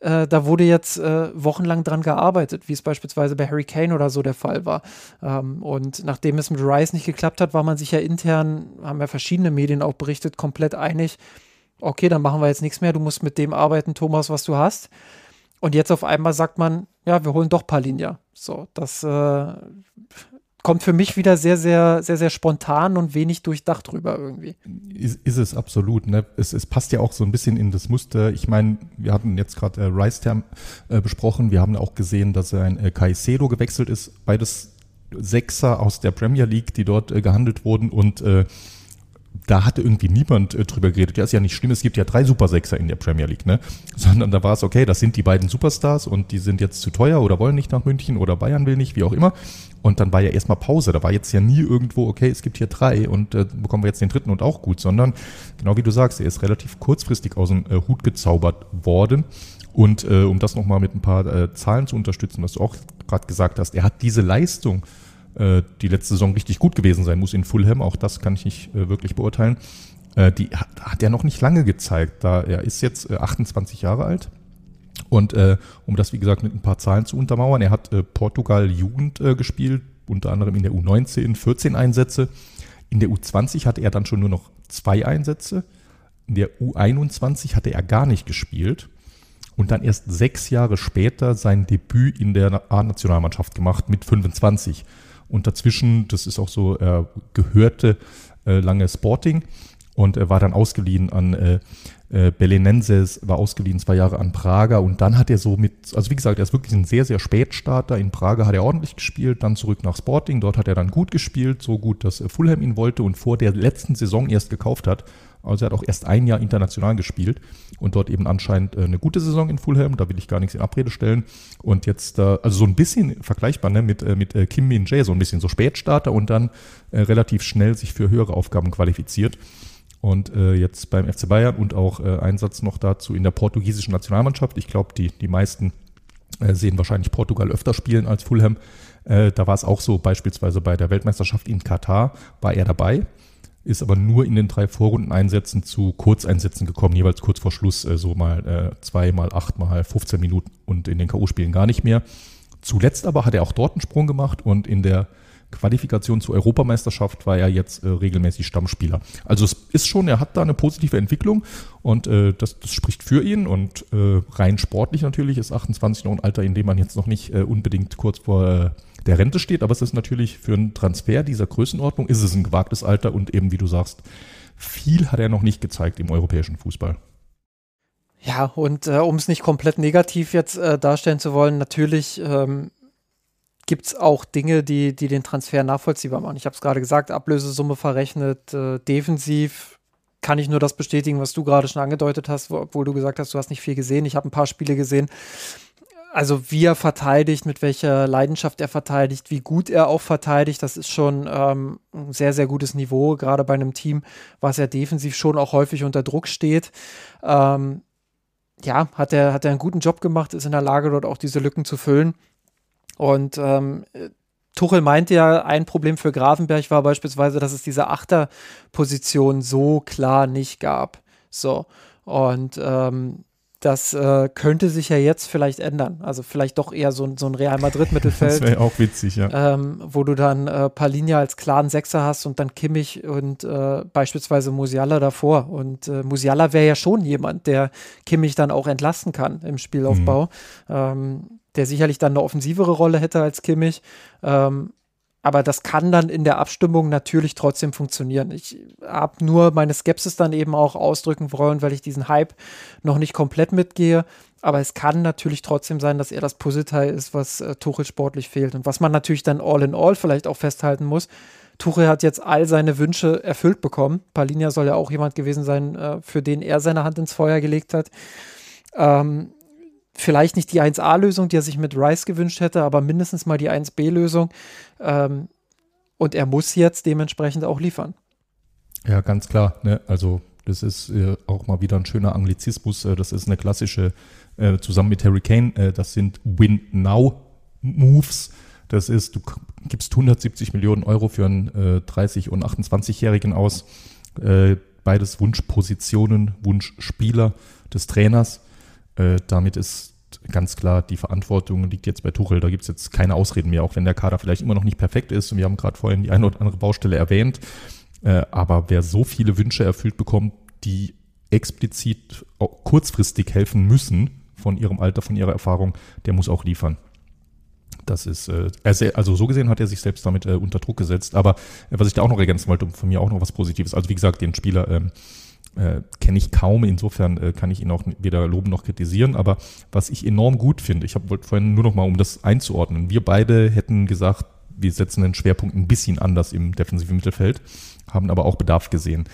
äh, da wurde jetzt äh, wochenlang dran gearbeitet, wie es beispielsweise bei Harry Kane oder so der Fall war. Ähm, und nachdem es mit Rice nicht geklappt hat, war man sich ja intern, haben ja verschiedene Medien auch berichtet, komplett einig, okay, dann machen wir jetzt nichts mehr, du musst mit dem arbeiten, Thomas, was du hast. Und jetzt auf einmal sagt man, ja, wir holen doch Palinja. So, das äh, kommt für mich wieder sehr, sehr, sehr, sehr spontan und wenig durchdacht rüber irgendwie. Ist, ist es absolut. Ne? Es, es passt ja auch so ein bisschen in das Muster. Ich meine, wir hatten jetzt gerade äh, Rice-Term äh, besprochen. Wir haben auch gesehen, dass ein äh, Caicedo gewechselt ist. Beides Sechser aus der Premier League, die dort äh, gehandelt wurden und äh, da hatte irgendwie niemand äh, drüber geredet. Ja, ist ja nicht schlimm, es gibt ja drei Super Sechser in der Premier League, ne? Sondern da war es okay, das sind die beiden Superstars und die sind jetzt zu teuer oder wollen nicht nach München oder Bayern will nicht, wie auch immer. Und dann war ja erstmal Pause. Da war jetzt ja nie irgendwo, okay, es gibt hier drei und äh, bekommen wir jetzt den dritten und auch gut, sondern genau wie du sagst, er ist relativ kurzfristig aus dem äh, Hut gezaubert worden. Und äh, um das nochmal mit ein paar äh, Zahlen zu unterstützen, was du auch gerade gesagt hast, er hat diese Leistung äh, die letzte Saison richtig gut gewesen sein muss in Fulham. Auch das kann ich nicht äh, wirklich beurteilen. Äh, die hat, hat er noch nicht lange gezeigt. Da er ist jetzt äh, 28 Jahre alt. Und äh, um das, wie gesagt, mit ein paar Zahlen zu untermauern, er hat äh, Portugal Jugend äh, gespielt, unter anderem in der U19 14 Einsätze. In der U20 hatte er dann schon nur noch zwei Einsätze. In der U21 hatte er gar nicht gespielt und dann erst sechs Jahre später sein Debüt in der A-Nationalmannschaft gemacht mit 25. Und dazwischen, das ist auch so, er gehörte äh, lange Sporting und er war dann ausgeliehen an äh, äh, Belenenses, war ausgeliehen zwei Jahre an Prager und dann hat er so mit, also wie gesagt, er ist wirklich ein sehr, sehr Spätstarter. In Prager hat er ordentlich gespielt, dann zurück nach Sporting, dort hat er dann gut gespielt, so gut, dass Fulham ihn wollte und vor der letzten Saison erst gekauft hat. Also er hat auch erst ein Jahr international gespielt und dort eben anscheinend äh, eine gute Saison in Fulham. Da will ich gar nichts in Abrede stellen. Und jetzt, äh, also so ein bisschen vergleichbar ne, mit, äh, mit Kim Min Jae, so ein bisschen so Spätstarter und dann relativ schnell sich für höhere Aufgaben qualifiziert. Und jetzt beim FC Bayern und auch Einsatz noch dazu in der portugiesischen Nationalmannschaft. Ich glaube, die, die meisten sehen wahrscheinlich Portugal öfter spielen als Fulham. Da war es auch so, beispielsweise bei der Weltmeisterschaft in Katar war er dabei ist aber nur in den drei Vorrunden-Einsätzen zu Kurzeinsätzen gekommen, jeweils kurz vor Schluss, äh, so mal äh, zwei mal acht mal 15 Minuten und in den K.O.-Spielen gar nicht mehr. Zuletzt aber hat er auch dort einen Sprung gemacht und in der Qualifikation zur Europameisterschaft war er jetzt äh, regelmäßig Stammspieler. Also es ist schon, er hat da eine positive Entwicklung und äh, das, das spricht für ihn und äh, rein sportlich natürlich ist 28 noch ein Alter, in dem man jetzt noch nicht äh, unbedingt kurz vor äh, der Rente steht, aber es ist natürlich für einen Transfer dieser Größenordnung ist es ein gewagtes Alter und eben wie du sagst, viel hat er noch nicht gezeigt im europäischen Fußball. Ja, und äh, um es nicht komplett negativ jetzt äh, darstellen zu wollen, natürlich ähm, gibt es auch Dinge, die, die den Transfer nachvollziehbar machen. Ich habe es gerade gesagt, Ablösesumme verrechnet, äh, defensiv kann ich nur das bestätigen, was du gerade schon angedeutet hast, obwohl du gesagt hast, du hast nicht viel gesehen. Ich habe ein paar Spiele gesehen also wie er verteidigt, mit welcher Leidenschaft er verteidigt, wie gut er auch verteidigt, das ist schon ähm, ein sehr, sehr gutes Niveau, gerade bei einem Team, was ja defensiv schon auch häufig unter Druck steht. Ähm, ja, hat er, hat er einen guten Job gemacht, ist in der Lage, dort auch diese Lücken zu füllen. Und ähm, Tuchel meinte ja, ein Problem für Gravenberg war beispielsweise, dass es diese Achterposition so klar nicht gab. So. Und ähm, das äh, könnte sich ja jetzt vielleicht ändern. Also vielleicht doch eher so, so ein Real Madrid-Mittelfeld. das wäre auch witzig, ja. Ähm, wo du dann äh, Palinja als klaren Sechser hast und dann Kimmich und äh, beispielsweise Musiala davor. Und äh, Musiala wäre ja schon jemand, der Kimmich dann auch entlasten kann im Spielaufbau. Mhm. Ähm, der sicherlich dann eine offensivere Rolle hätte als Kimmich. Ähm, aber das kann dann in der Abstimmung natürlich trotzdem funktionieren. Ich habe nur meine Skepsis dann eben auch ausdrücken wollen, weil ich diesen Hype noch nicht komplett mitgehe. Aber es kann natürlich trotzdem sein, dass er das Puzzleteil ist, was äh, Tuchel sportlich fehlt. Und was man natürlich dann all in all vielleicht auch festhalten muss. Tuchel hat jetzt all seine Wünsche erfüllt bekommen. Palinja soll ja auch jemand gewesen sein, äh, für den er seine Hand ins Feuer gelegt hat. Ähm, vielleicht nicht die 1A-Lösung, die er sich mit Rice gewünscht hätte, aber mindestens mal die 1B-Lösung. Ähm, und er muss jetzt dementsprechend auch liefern. Ja, ganz klar. Ne? Also das ist äh, auch mal wieder ein schöner Anglizismus. Äh, das ist eine klassische, äh, zusammen mit Harry Kane, äh, das sind Win-Now-Moves. Das ist, du gibst 170 Millionen Euro für einen 30- und 28-Jährigen aus. Äh, beides Wunschpositionen, Wunschspieler des Trainers. Äh, damit ist ganz klar, die Verantwortung liegt jetzt bei Tuchel. Da gibt es jetzt keine Ausreden mehr, auch wenn der Kader vielleicht immer noch nicht perfekt ist. Und wir haben gerade vorhin die eine oder andere Baustelle erwähnt. Äh, aber wer so viele Wünsche erfüllt bekommt, die explizit kurzfristig helfen müssen von ihrem Alter, von ihrer Erfahrung, der muss auch liefern. Das ist, äh, also so gesehen hat er sich selbst damit äh, unter Druck gesetzt. Aber was ich da auch noch ergänzen wollte, von mir auch noch was Positives. Also wie gesagt, den Spieler ähm, äh, kenne ich kaum. Insofern äh, kann ich ihn auch weder loben noch kritisieren. Aber was ich enorm gut finde, ich wollte vorhin nur noch mal, um das einzuordnen, wir beide hätten gesagt, wir setzen den Schwerpunkt ein bisschen anders im defensiven Mittelfeld, haben aber auch Bedarf gesehen.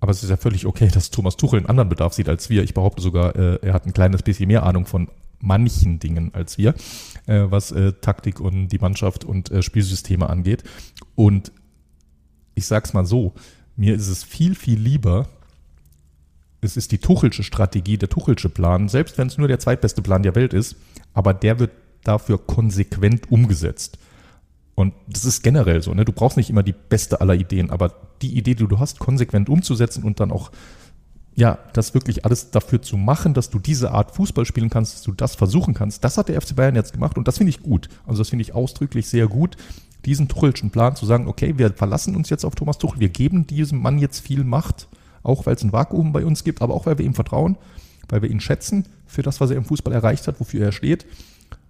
Aber es ist ja völlig okay, dass Thomas Tuchel einen anderen Bedarf sieht als wir. Ich behaupte sogar, äh, er hat ein kleines bisschen mehr Ahnung von manchen Dingen als wir, äh, was äh, Taktik und die Mannschaft und äh, Spielsysteme angeht. Und ich sag's mal so, mir ist es viel, viel lieber, es ist die Tuchelsche Strategie, der Tuchelsche Plan, selbst wenn es nur der zweitbeste Plan der Welt ist, aber der wird dafür konsequent umgesetzt. Und das ist generell so, ne? Du brauchst nicht immer die beste aller Ideen, aber die Idee, die du hast, konsequent umzusetzen und dann auch, ja, das wirklich alles dafür zu machen, dass du diese Art Fußball spielen kannst, dass du das versuchen kannst, das hat der FC Bayern jetzt gemacht und das finde ich gut. Also das finde ich ausdrücklich sehr gut, diesen Tuchelschen Plan zu sagen, okay, wir verlassen uns jetzt auf Thomas Tuchel, wir geben diesem Mann jetzt viel Macht auch weil es ein Vakuum bei uns gibt, aber auch weil wir ihm vertrauen, weil wir ihn schätzen für das, was er im Fußball erreicht hat, wofür er steht.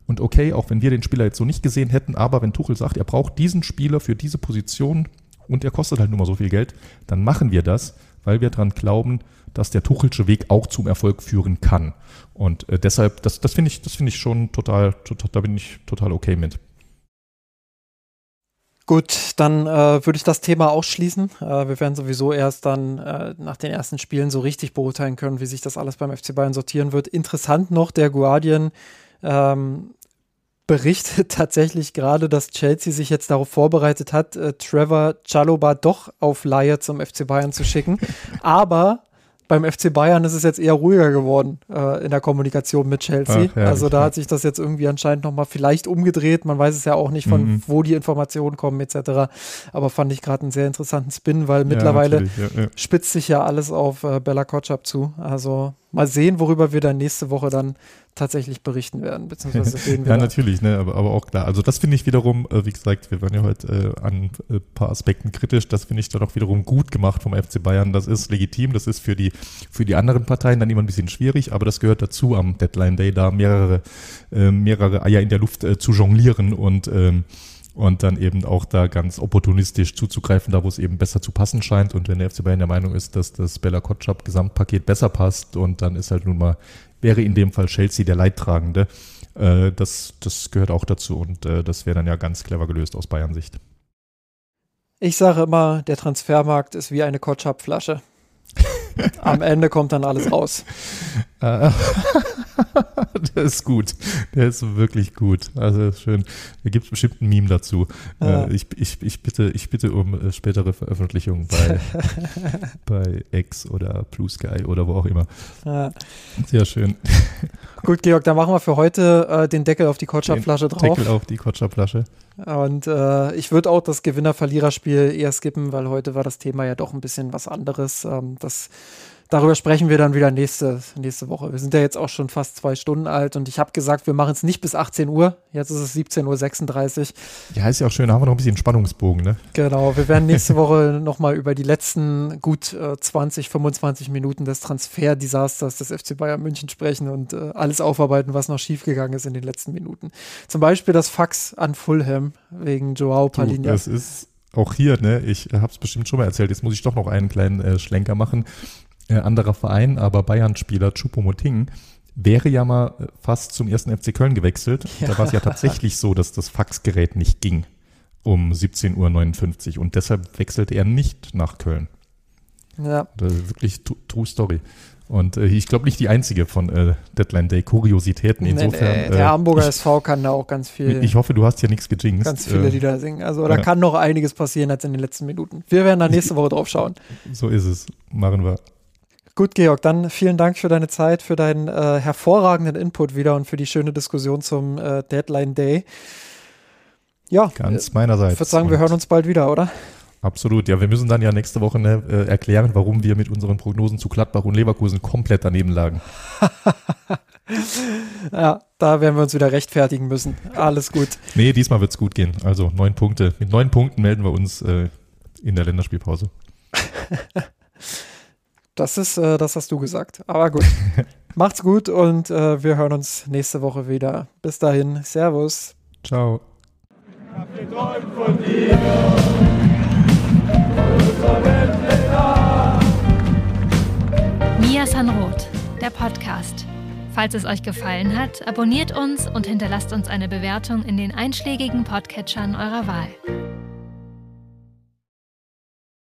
Und okay, auch wenn wir den Spieler jetzt so nicht gesehen hätten, aber wenn Tuchel sagt, er braucht diesen Spieler für diese Position und er kostet halt nur mal so viel Geld, dann machen wir das, weil wir daran glauben, dass der Tuchelsche Weg auch zum Erfolg führen kann. Und äh, deshalb, das, das finde ich, das finde ich schon total, total, da bin ich total okay mit. Gut, dann äh, würde ich das Thema ausschließen. Äh, wir werden sowieso erst dann äh, nach den ersten Spielen so richtig beurteilen können, wie sich das alles beim FC Bayern sortieren wird. Interessant noch, der Guardian ähm, berichtet tatsächlich gerade, dass Chelsea sich jetzt darauf vorbereitet hat, äh, Trevor Chaloba doch auf Laie zum FC Bayern zu schicken. Aber beim FC Bayern ist es jetzt eher ruhiger geworden äh, in der Kommunikation mit Chelsea. Ach, also da hat sich das jetzt irgendwie anscheinend nochmal vielleicht umgedreht. Man weiß es ja auch nicht, von mhm. wo die Informationen kommen etc. Aber fand ich gerade einen sehr interessanten Spin, weil mittlerweile ja, ja, spitzt sich ja alles auf äh, Bella Kotschap zu. Also mal sehen, worüber wir dann nächste Woche dann tatsächlich berichten werden, beziehungsweise reden wir. ja, natürlich, ne, aber, aber auch klar. Also das finde ich wiederum, äh, wie gesagt, wir waren ja heute äh, an ein äh, paar Aspekten kritisch, das finde ich dann auch wiederum gut gemacht vom FC Bayern. Das ist legitim, das ist für die, für die anderen Parteien dann immer ein bisschen schwierig, aber das gehört dazu am Deadline Day, da mehrere, äh, mehrere Eier in der Luft äh, zu jonglieren und ähm, und dann eben auch da ganz opportunistisch zuzugreifen, da wo es eben besser zu passen scheint. Und wenn der FC Bayern der Meinung ist, dass das Bella Kotschap Gesamtpaket besser passt und dann ist halt nun mal wäre in dem Fall Chelsea der Leidtragende. Äh, das, das gehört auch dazu und äh, das wäre dann ja ganz clever gelöst aus Bayern Sicht. Ich sage immer, der Transfermarkt ist wie eine Kotschap-Flasche. Am Ende kommt dann alles raus. Der ist gut. Der ist wirklich gut. Also schön. Da gibt es bestimmt ein Meme dazu. Ja. Äh, ich, ich, ich, bitte, ich bitte um äh, spätere Veröffentlichung bei, bei X oder Blue Sky oder wo auch immer. Ja. Sehr schön. Gut, Georg, dann machen wir für heute äh, den Deckel auf die Kotschap-Flasche drauf. Deckel auf die Kotschap-Flasche. Und äh, ich würde auch das Gewinner-Verlierer-Spiel eher skippen, weil heute war das Thema ja doch ein bisschen was anderes. Ähm, das darüber sprechen wir dann wieder nächste, nächste Woche. Wir sind ja jetzt auch schon fast zwei Stunden alt und ich habe gesagt, wir machen es nicht bis 18 Uhr. Jetzt ist es 17.36 Uhr. Ja, ist ja auch schön, da haben wir noch ein bisschen Spannungsbogen, ne? Genau, wir werden nächste Woche nochmal über die letzten gut äh, 20, 25 Minuten des Transferdesasters des FC Bayern München sprechen und äh, alles aufarbeiten, was noch schiefgegangen ist in den letzten Minuten. Zum Beispiel das Fax an Fulham wegen Joao Palinha. Das ist auch hier, ne, ich habe es bestimmt schon mal erzählt, jetzt muss ich doch noch einen kleinen äh, Schlenker machen äh, anderer Verein, aber Bayern-Spieler Choupo-Moting wäre ja mal äh, fast zum ersten FC Köln gewechselt. Ja. Da war es ja tatsächlich so, dass das Faxgerät nicht ging um 17.59 Uhr und deshalb wechselte er nicht nach Köln. Ja. Das ist wirklich true story. Und äh, ich glaube nicht die einzige von äh, Deadline Day Kuriositäten. Insofern. Nee, nee, der äh, Hamburger ich, SV kann da auch ganz viel. Ich hoffe, du hast ja nichts gejinxt. Ganz viele, die da singen. Also da kann noch einiges passieren als in den letzten Minuten. Wir werden da nächste Woche drauf schauen. So ist es. Machen wir. Gut, Georg, dann vielen Dank für deine Zeit, für deinen äh, hervorragenden Input wieder und für die schöne Diskussion zum äh, Deadline Day. Ja, ganz meinerseits. Ich würde sagen, wir hören uns bald wieder, oder? Absolut, ja, wir müssen dann ja nächste Woche ne, äh, erklären, warum wir mit unseren Prognosen zu Gladbach und Leverkusen komplett daneben lagen. ja, da werden wir uns wieder rechtfertigen müssen. Alles gut. Nee, diesmal wird es gut gehen. Also neun Punkte. Mit neun Punkten melden wir uns äh, in der Länderspielpause. Das ist, äh, das hast du gesagt. Aber gut. Macht's gut und äh, wir hören uns nächste Woche wieder. Bis dahin. Servus. Ciao. Mia Sanroth, der Podcast. Falls es euch gefallen hat, abonniert uns und hinterlasst uns eine Bewertung in den einschlägigen Podcatchern eurer Wahl.